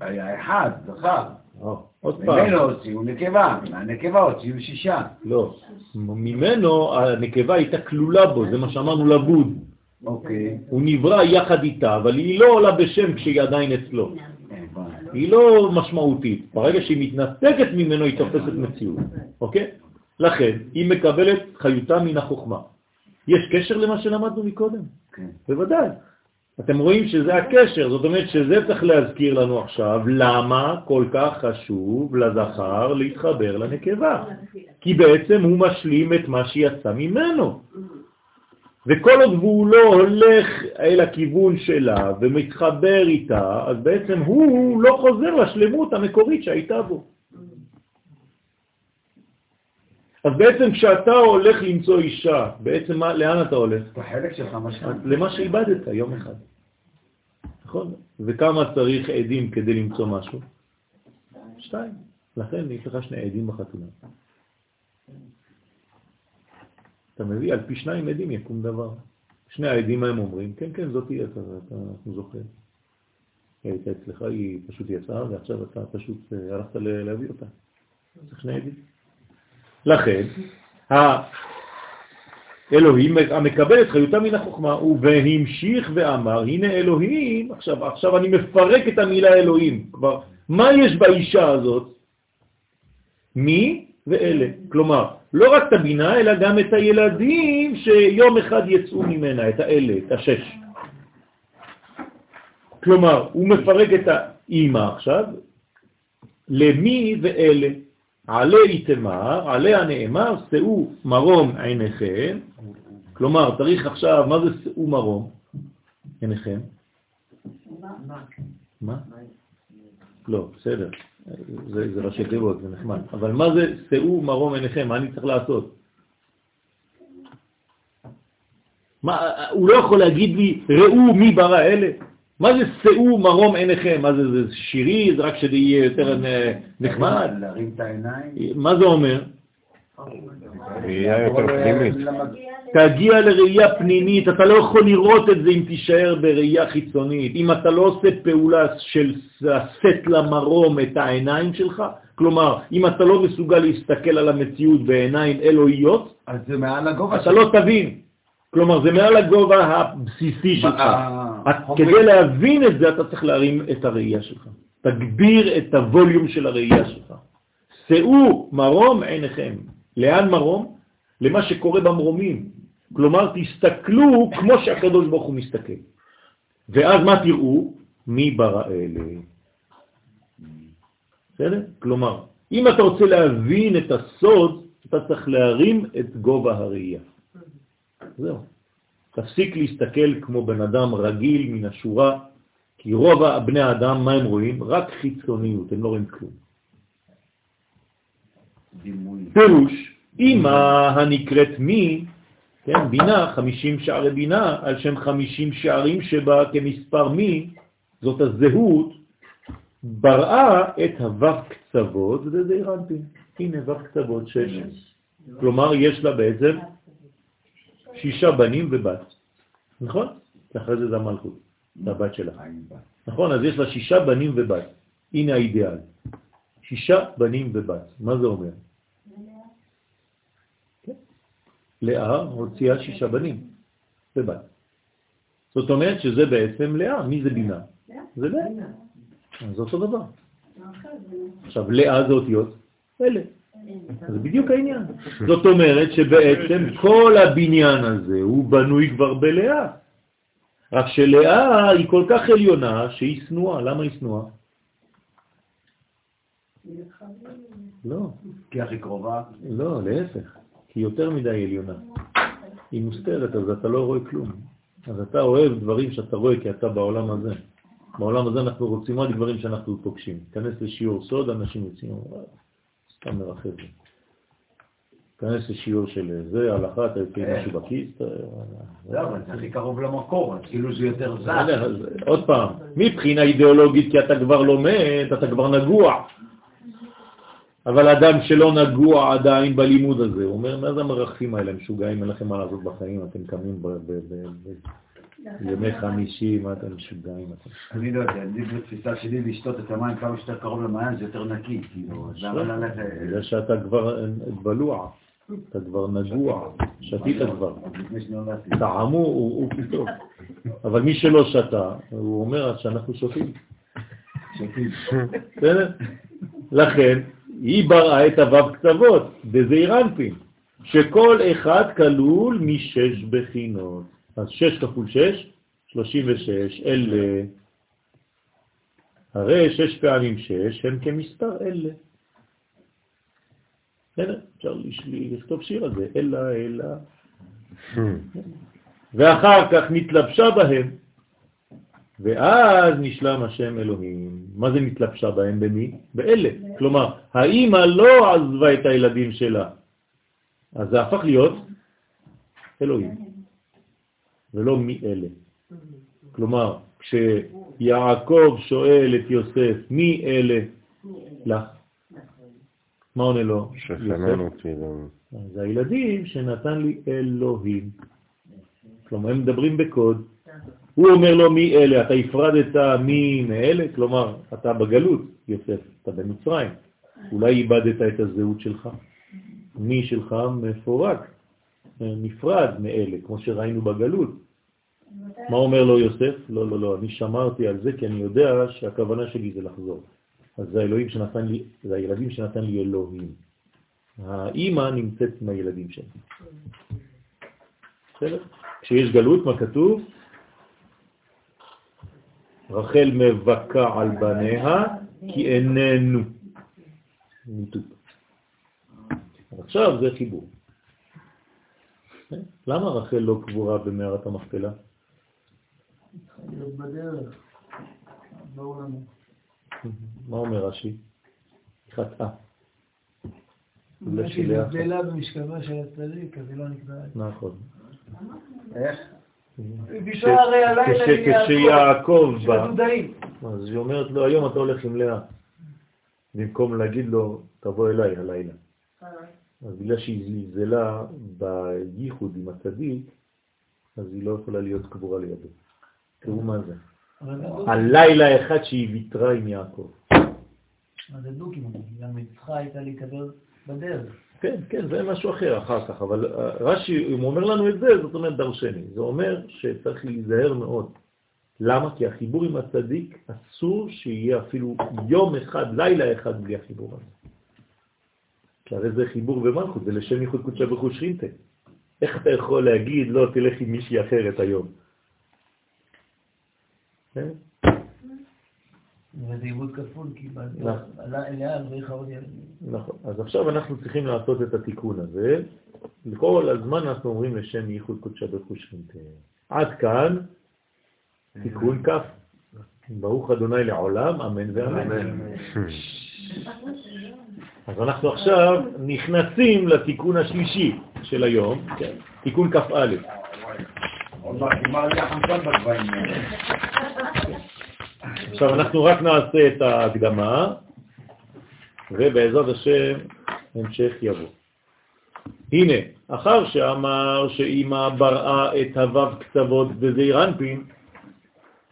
היה אחד, זכר. או, עוד פעם. ממנו הוציאו נקבה, מהנקבה הוציאו שישה. לא. ממנו הנקבה הייתה כלולה בו, זה מה שאמרנו לבוד. אוקיי. הוא נברא יחד איתה, אבל היא לא עולה בשם כשהיא עדיין אצלו. היא לא משמעותית. ברגע שהיא מתנתקת ממנו היא תופסת מציאות, אוקיי? לכן, היא מקבלת חיותה מן החוכמה. יש קשר למה שלמדנו מקודם? כן. בוודאי. אתם רואים שזה הקשר, זאת אומרת שזה צריך להזכיר לנו עכשיו למה כל כך חשוב לזכר להתחבר לנקבה. כי בעצם הוא משלים את מה שיצא ממנו. וכל עוד הוא לא הולך אל הכיוון שלה ומתחבר איתה, אז בעצם הוא לא חוזר לשלמות המקורית שהייתה בו. אז בעצם כשאתה הולך למצוא אישה, בעצם מה, לאן אתה הולך? את החלק שלך משכן. למה שאיבדת יום אחד. נכון? וכמה צריך עדים כדי למצוא משהו? שתיים. לכן יש לך שני עדים בחתונה. אתה מביא, על פי שניים עדים יקום דבר. שני העדים הם אומרים, כן, כן, זאת היא, אתה, אתה, אנחנו זוכרים. היא הייתה אצלך, היא פשוט יצאה, ועכשיו אתה פשוט אה, הלכת להביא אותה. צריך שני עדים. לכן, האלוהים המקבל את חיותה מן החוכמה, והמשיך ואמר, הנה אלוהים, עכשיו, עכשיו אני מפרק את המילה אלוהים, כבר, מה יש באישה הזאת? מי ואלה. כלומר, לא רק את הבינה, אלא גם את הילדים שיום אחד יצאו ממנה, את האלה, את השש. כלומר, הוא מפרק את האימא עכשיו, למי ואלה. עלי איתמר, עליה נאמר, שאו מרום עיניכם, כלומר, צריך עכשיו, מה זה שאו מרום עיניכם? מה? לא, בסדר, זה, זה ראשי תיבות, זה נחמד, אבל מה זה שאו מרום עיניכם? מה אני צריך לעשות? מה, הוא לא יכול להגיד לי, ראו מי ברא אלה? מה זה שאו מרום עיניכם? מה זה, זה שירי? זה רק שזה יהיה יותר אה, נחמד? להרים את העיניים. מה זה אומר? ראייה יותר פנימית. תגיע לראייה פנימית, אתה לא יכול לראות את זה אם תישאר בראייה חיצונית. אם אתה לא עושה פעולה של לשאת למרום את העיניים שלך, כלומר, אם אתה לא מסוגל להסתכל על המציאות בעיניים אלוהיות, אז זה מעל הגובה אתה לא תבין. כלומר, זה מעל הגובה הבסיסי שלך. כדי להבין את זה, אתה צריך להרים את הראייה שלך. תגביר את הווליום של הראייה שלך. שאו מרום עיניכם. לאן מרום? למה שקורה במרומים. כלומר, תסתכלו כמו שהקדוש ברוך הוא מסתכל. ואז מה תראו? מי ברא אלה. בסדר? כלומר, אם אתה רוצה להבין את הסוד, אתה צריך להרים את גובה הראייה. זהו. תפסיק להסתכל כמו בן אדם רגיל מן השורה, כי רוב בני האדם, מה הם רואים? רק חיצוניות, הם לא רואים כלום. פירוש, אמא הנקראת מי, כן, בינה, 50 שערי בינה, על שם 50 שערים שבה כמספר מי, זאת הזהות, בראה את הו"ב קצוות, וזה הרנטין. הנה ו"ב קצוות, שש. כלומר, יש לה בעצם שישה בנים ובת. נכון? אחרי זה זה המלכות, זה הבת שלה. נכון, אז יש לה שישה בנים ובת. הנה האידיאל. שישה בנים ובת. מה זה אומר? לאה הוציאה שישה בנים ובת. זאת אומרת שזה בעצם לאה. מי זה בינה? זה לאה. זה אותו דבר. עכשיו, לאה זה אותיות אלה. זה בדיוק העניין. זאת אומרת שבעצם כל הבניין הזה הוא בנוי כבר בלאה. רק שלאה היא כל כך עליונה שהיא שנואה. למה היא שנואה? לא, כי הכי קרובה. לא, להפך. כי היא יותר מדי עליונה. היא מוסתרת, אז אתה לא רואה כלום. אז אתה אוהב דברים שאתה רואה כי אתה בעולם הזה. בעולם הזה אנחנו רוצים רק דברים שאנחנו פוגשים. כנס לשיעור סוד, אנשים יוצאים, "וואי, סתם מרחב. כנס לשיעור של זה, הלכה, אתה יוצא עם משהו בכיס, אתה... לא, אבל זה הכי קרוב למקור, אז כאילו זה יותר אז עוד פעם, מבחינה אידיאולוגית, כי אתה כבר לומד, אתה כבר נגוע. אבל אדם שלא נגוע עדיין בלימוד הזה, הוא אומר, מה זה המרחפים האלה, משוגעים, אין לכם מה לעשות בחיים, אתם קמים בימי חמישי, מה אתם משוגעים? אני לא יודע, אני בתפיסה שלי לשתות את המים כמה שיותר קרוב למעיין זה יותר נקי, כאילו, למה ללכת... זה שאתה כבר בלוע, אתה כבר נגוע, שתית כבר. לפני שנולדתי. טעמו הוא פתאום. אבל מי שלא שתה, הוא אומר שאנחנו שותים. שותים. בסדר? לכן, היא בראה את הוו קצוות בזעיר אנפין, שכל אחד כלול משש בחינות. אז שש כפול שש, שלושים ושש, אלה. הרי שש פעמים שש הם כמספר אלה. בסדר? אפשר לכתוב שיר על זה, אלה, אלה. ואחר כך נתלבשה בהם, ואז נשלם השם אלוהים. מה זה נתלבשה בהם? במי? באלה. כלומר, האמא לא עזבה את הילדים שלה, אז זה הפך להיות אלוהים, ולא מי אלה. כלומר, כשיעקב שואל את יוסף, מי אלה לך? מה עונה לו? שפננו תפילו. זה הילדים שנתן לי אלוהים. כלומר, הם מדברים בקוד. הוא אומר לו מי אלה, אתה הפרדת מי מאלה, כלומר, אתה בגלות, יוסף, אתה במצרים. אולי איבדת את הזהות שלך. מי שלך מפורק, נפרד מאלה, כמו שראינו בגלות. מה אומר לו יוסף? לא, לא, לא, אני שמרתי על זה כי אני יודע שהכוונה שלי זה לחזור. אז זה האלוהים שנתן לי, זה הילדים שנתן לי אלוהים. האימא נמצאת עם הילדים שלי. בסדר? כשיש גלות, מה כתוב? רחל מבקה על בניה כי איננו. עכשיו זה חיבור. למה רחל לא קבורה במערת המכפלה? מה אומר רש"י? היא חטאה. בגלל שהיא נבדלה במשכבה של הצדיק, אז היא לא נקבעת. נכון. איך? בישרה הרי הלילה כשיעקב בא. אז היא אומרת לו, היום אתה הולך עם לאה. במקום להגיד לו, תבוא אליי הלילה. אז בגלל שהיא זלזלה בייחוד עם הצדיק, אז היא לא יכולה להיות קבורה לידו. תראו מה זה. הלילה אחד שהיא ויתרה עם יעקב. מה זה דוקים? גם צריכה הייתה להיקבר בדרך. כן, כן, זה משהו אחר אחר כך, אבל אה, רש"י, אם הוא אומר לנו את זה, זאת אומרת דרשני. זה אומר שצריך להיזהר מאוד. למה? כי החיבור עם הצדיק אסור שיהיה אפילו יום אחד, לילה אחד בלי החיבור הזה. כי הרי זה חיבור במלכות, זה לשם ייחוד קודשה ברכוש שכינתה. איך אתה יכול להגיד, לא, תלך עם מישהי אחרת היום? כן? וזה עיבוד כפול, כי נכון. אליה הרוויח עוד ילדים. נכון. אז עכשיו אנחנו צריכים לעשות את התיקון הזה. לכל הזמן אנחנו אומרים לשם ייחוד קודשה ברכוש שכינתה. עד כאן תיקון כ'. ברוך אדוני לעולם, אמן ואמן. אז אנחנו עכשיו נכנסים לתיקון השלישי של היום, כן, תיקון כ"א. עכשיו אנחנו רק נעשה את ההקדמה, ובעזרת השם המשך יבוא. הנה, אחר שאמר שאמא בראה את הוו קצוות וזעיר אנפין,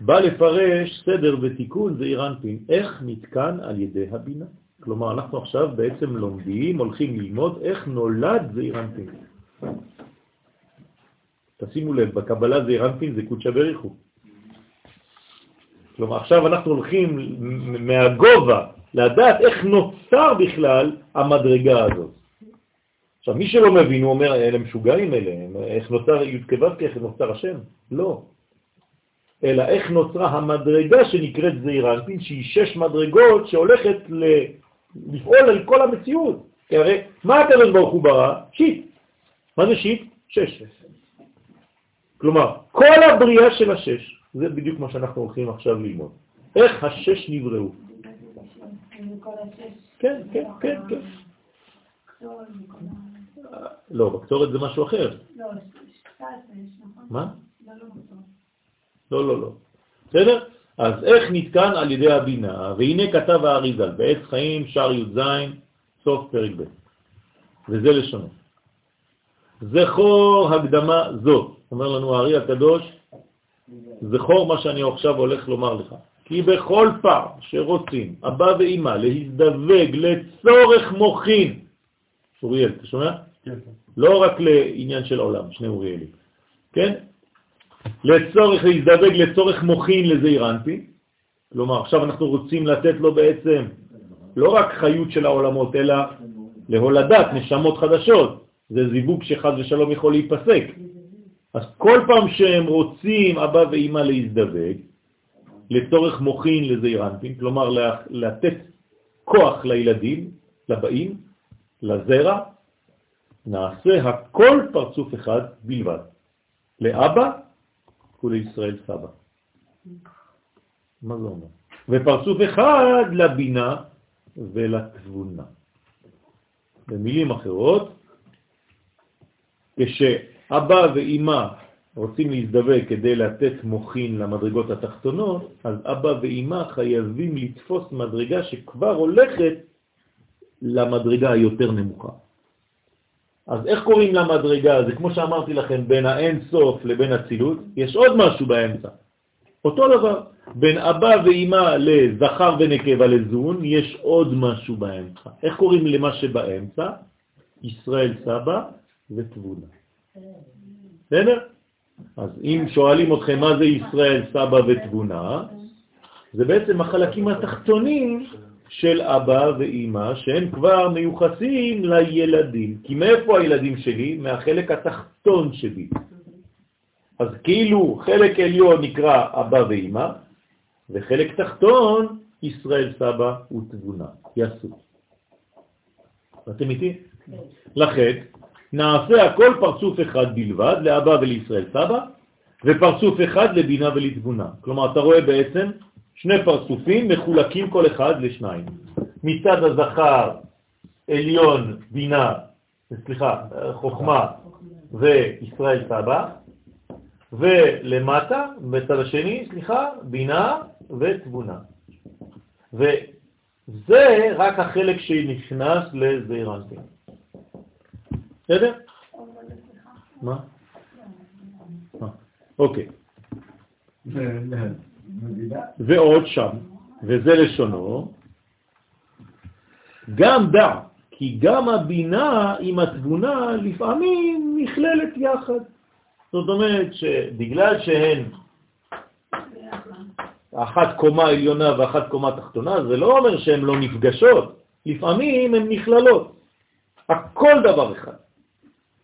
בא לפרש סדר ותיקון זעיר אנפין, איך נתקן על ידי הבינה. כלומר, אנחנו עכשיו בעצם לומדים, הולכים ללמוד איך נולד זעיר אנפין. תשימו לב, בקבלה זעיר אנפין זה קודשא בריחו. כלומר, עכשיו אנחנו הולכים מהגובה לדעת איך נוצר בכלל המדרגה הזאת. עכשיו, מי שלא מבין, הוא אומר, אלה משוגעים אלה, איך נוצר י' איך נוצר השם? לא. אלא איך נוצרה המדרגה שנקראת זעיר אנפין, שהיא שש מדרגות שהולכת. לפעול על כל המציאות. כי הרי מה הקדוש ברוך הוא ברא? שיט. מה זה שיט? שש. כלומר, כל הבריאה של השש, זה בדיוק מה שאנחנו הולכים עכשיו ללמוד. איך השש נבראו. כן, כן, כן, כן. לא, בקצורת זה משהו אחר. מה? לא, לא, לא. בסדר? אז איך נתקן על ידי הבינה? והנה כתב האריזל, בעץ חיים, שר י"ז, סוף פרק ב', וזה לשונו. זכור הקדמה זו, אומר לנו הארי הקדוש, זכור מה שאני עכשיו הולך לומר לך. כי בכל פעם שרוצים אבא ואמא להזדווג לצורך מוכין, אוריאל, אתה שומע? כן. לא רק לעניין של עולם, שני אוריאלים, כן? לצורך להזדווג לצורך מוכין לזעיר אנפין, כלומר עכשיו אנחנו רוצים לתת לו בעצם לא רק חיות של העולמות, אלא להולדת נשמות חדשות. זה זיווג שחד ושלום יכול להיפסק. אז כל פעם שהם רוצים אבא ואמא להזדווג, לצורך מוכין לזעיר אנפין, כלומר לתת כוח לילדים, לבאים, לזרע, נעשה הכל פרצוף אחד בלבד, לאבא ולישראל סבא. מה זה אומר? ופרצוף אחד לבינה ולתבונה. במילים אחרות, כשאבא ואימא רוצים להזדווג כדי לתת מוכין למדרגות התחתונות, אז אבא ואימא חייבים לתפוס מדרגה שכבר הולכת למדרגה היותר נמוכה. אז איך קוראים למדרגה? זה כמו שאמרתי לכם, בין האין סוף לבין הצילות, יש עוד משהו באמצע. אותו דבר, בין אבא ואימא לזכר ונקבה לזון, יש עוד משהו באמצע. איך קוראים למה שבאמצע? ישראל סבא ותבונה. בסדר? אז אם שואלים אתכם מה זה ישראל סבא ותבונה, זה בעצם החלקים התחתונים של אבא ואימא, שהם כבר מיוחסים לילדים. כי מאיפה הילדים שלי? מהחלק התחתון שלי. אז כאילו חלק עליון נקרא אבא ואימא, וחלק תחתון ישראל סבא ותבונה, יעשו. אתם איתי? לכן, נעשה הכל פרצוף אחד בלבד, לאבא ולישראל סבא, ופרצוף אחד לבינה ולתבונה. כלומר, אתה רואה בעצם שני פרצופים מחולקים כל אחד לשניים. מצד הזכר עליון בינה, סליחה, חוכמה וישראל סבא, ולמטה, בצד השני, סליחה, בינה ותבונה. וזה רק החלק שנכנס לזעירנטים. בסדר? מה? אוקיי. ועוד שם, וזה לשונו, גם דע, כי גם הבינה עם התבונה לפעמים נכללת יחד. זאת אומרת שבגלל שהן אחת קומה עליונה ואחת קומה תחתונה, זה לא אומר שהן לא נפגשות, לפעמים הן נכללות. הכל דבר אחד.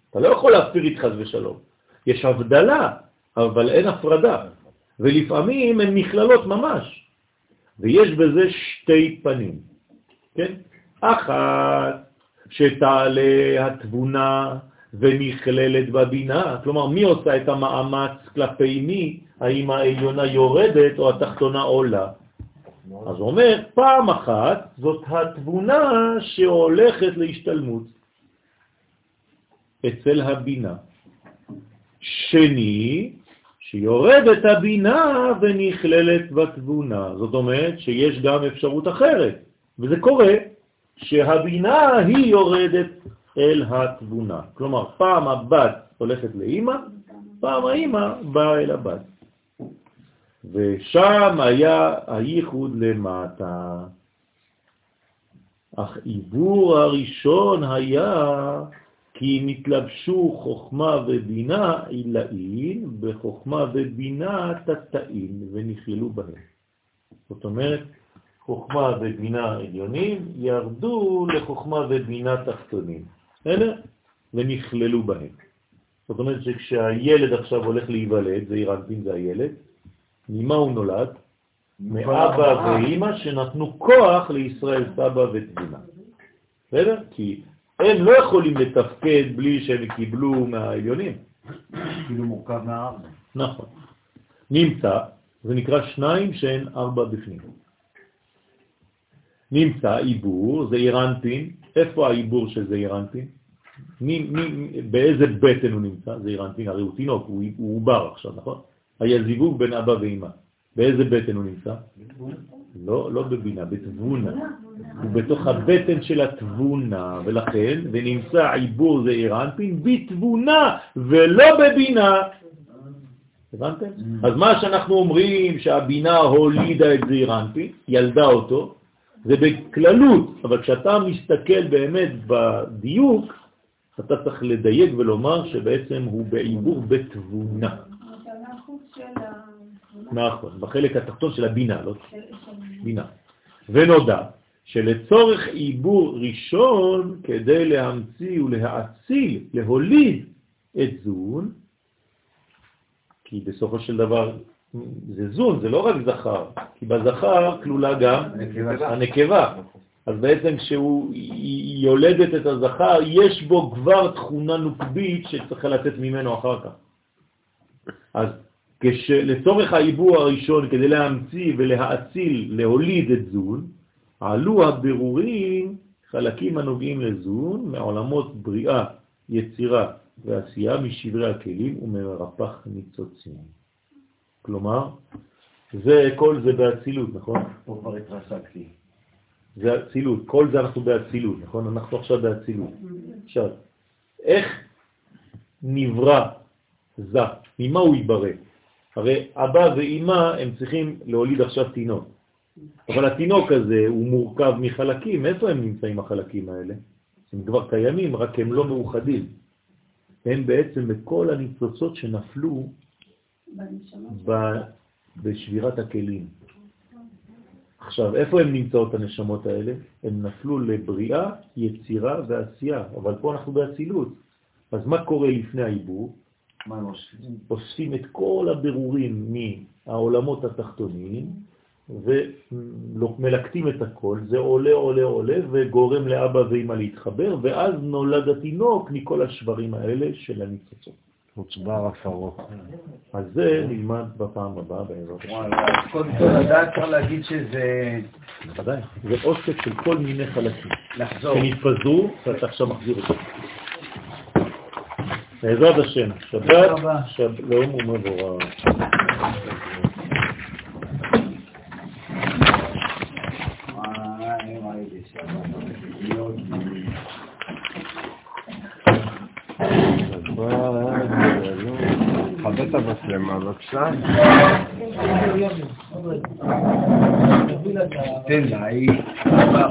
אתה לא יכול להפריד חז ושלום. יש הבדלה, אבל אין הפרדה. ולפעמים הן נכללות ממש. ויש בזה שתי פנים, כן? אחת, שתעלה התבונה ונכללת בבינה, כלומר מי עושה את המאמץ כלפי מי, האם העליונה יורדת או התחתונה עולה. אז הוא אומר, פעם אחת זאת התבונה שהולכת להשתלמות אצל הבינה. שני, שיורדת הבינה ונכללת בתבונה. זאת אומרת שיש גם אפשרות אחרת, וזה קורה שהבינה היא יורדת אל התבונה. כלומר, פעם הבת הולכת לאימא, פעם האימא באה אל הבת. ושם היה הייחוד למטה. אך עיבור הראשון היה כי נתלבשו חוכמה ובינה עילאין, בחוכמה ובינה תתאים, ונכללו בהם. זאת אומרת, חוכמה ובינה עליונים ירדו לחוכמה ובינה תחתונים. בסדר? ונכללו בהם. זאת אומרת שכשהילד עכשיו הולך להיוולד, זה אירנטין, זה הילד, ממה הוא נולד? מאבא ואימא שנתנו כוח לישראל סבא ותבינה. בסדר? כי הם לא יכולים לתפקד בלי שהם קיבלו מהעליונים. כאילו מורכב מהארבע. נכון. נמצא, זה נקרא שניים שהן ארבע בפנים. נמצא עיבור, זה אירנטין, איפה העיבור של זה אירנטין? מי, מי, באיזה בטן הוא נמצא? זה אירנטין, הרי הוא תינוק, הוא, הוא עובר עכשיו, נכון? היה זיווג בין אבא ואמא. באיזה בטן הוא נמצא? לא, לא בבינה, בתבונה. הוא בתוך הבטן של התבונה, ולכן, ונמצא עיבור זה אירנפין בתבונה ולא בבינה. הבנתם? אז מה שאנחנו אומרים שהבינה הולידה את זעיר אנפין, ילדה אותו, זה בכללות, אבל כשאתה מסתכל באמת בדיוק, אתה צריך לדייק ולומר שבעצם הוא בעיבור בתבונה. נכון, בחלק התחתון של הבינה, לא בינה. ונודע שלצורך עיבור ראשון, כדי להמציא ולהאציל, להוליד את זון, כי בסופו של דבר זה זון, זה לא רק זכר, כי בזכר כלולה גם הנקבה. אז בעצם כשהוא יולדת את הזכר, יש בו כבר תכונה נוקבית שצריך לתת ממנו אחר כך. אז לצורך העיבור הראשון, כדי להמציא ולהאציל, להוליד את זון, עלו הבירורים חלקים הנוגעים לזון מעולמות בריאה, יצירה ועשייה משברי הכלים וממרפח ניצוצים. כלומר, זה, כל זה באצילות, נכון? פה כבר התרסקתי. זה אצילות, כל זה אנחנו באצילות, נכון? אנחנו עכשיו באצילות. עכשיו, איך נברא זה? ממה הוא ייברא? הרי אבא ואימא הם צריכים להוליד עכשיו תינוק. אבל התינוק הזה הוא מורכב מחלקים, איפה הם נמצאים החלקים האלה? הם כבר קיימים, רק הם לא מאוחדים. הם בעצם בכל הניצוצות שנפלו ב... בשבירת הכלים. עכשיו, איפה הן נמצאות הנשמות האלה? הן נפלו לבריאה, יצירה ועשייה, אבל פה אנחנו באצילות. אז מה קורה לפני העיבור? מה הם אוספים? אוספים את כל הבירורים מהעולמות התחתונים ומלקטים את הכל, זה עולה, עולה, עולה וגורם לאבא ואמא להתחבר, ואז נולד התינוק מכל השברים האלה של הניצוצות. מוצבר הפרו. אז זה נלמד בפעם הבאה בעזרת השם. קודם כל לדעת צריך להגיד שזה... בוודאי, זה אוסף של כל מיני חלקים. לחזור. שנתפזרו, ואתה עכשיו מחזיר אותם. בעזרת השם, שבת, שלום ומבורך. את המצלמה בבקשה. תן לה, היא...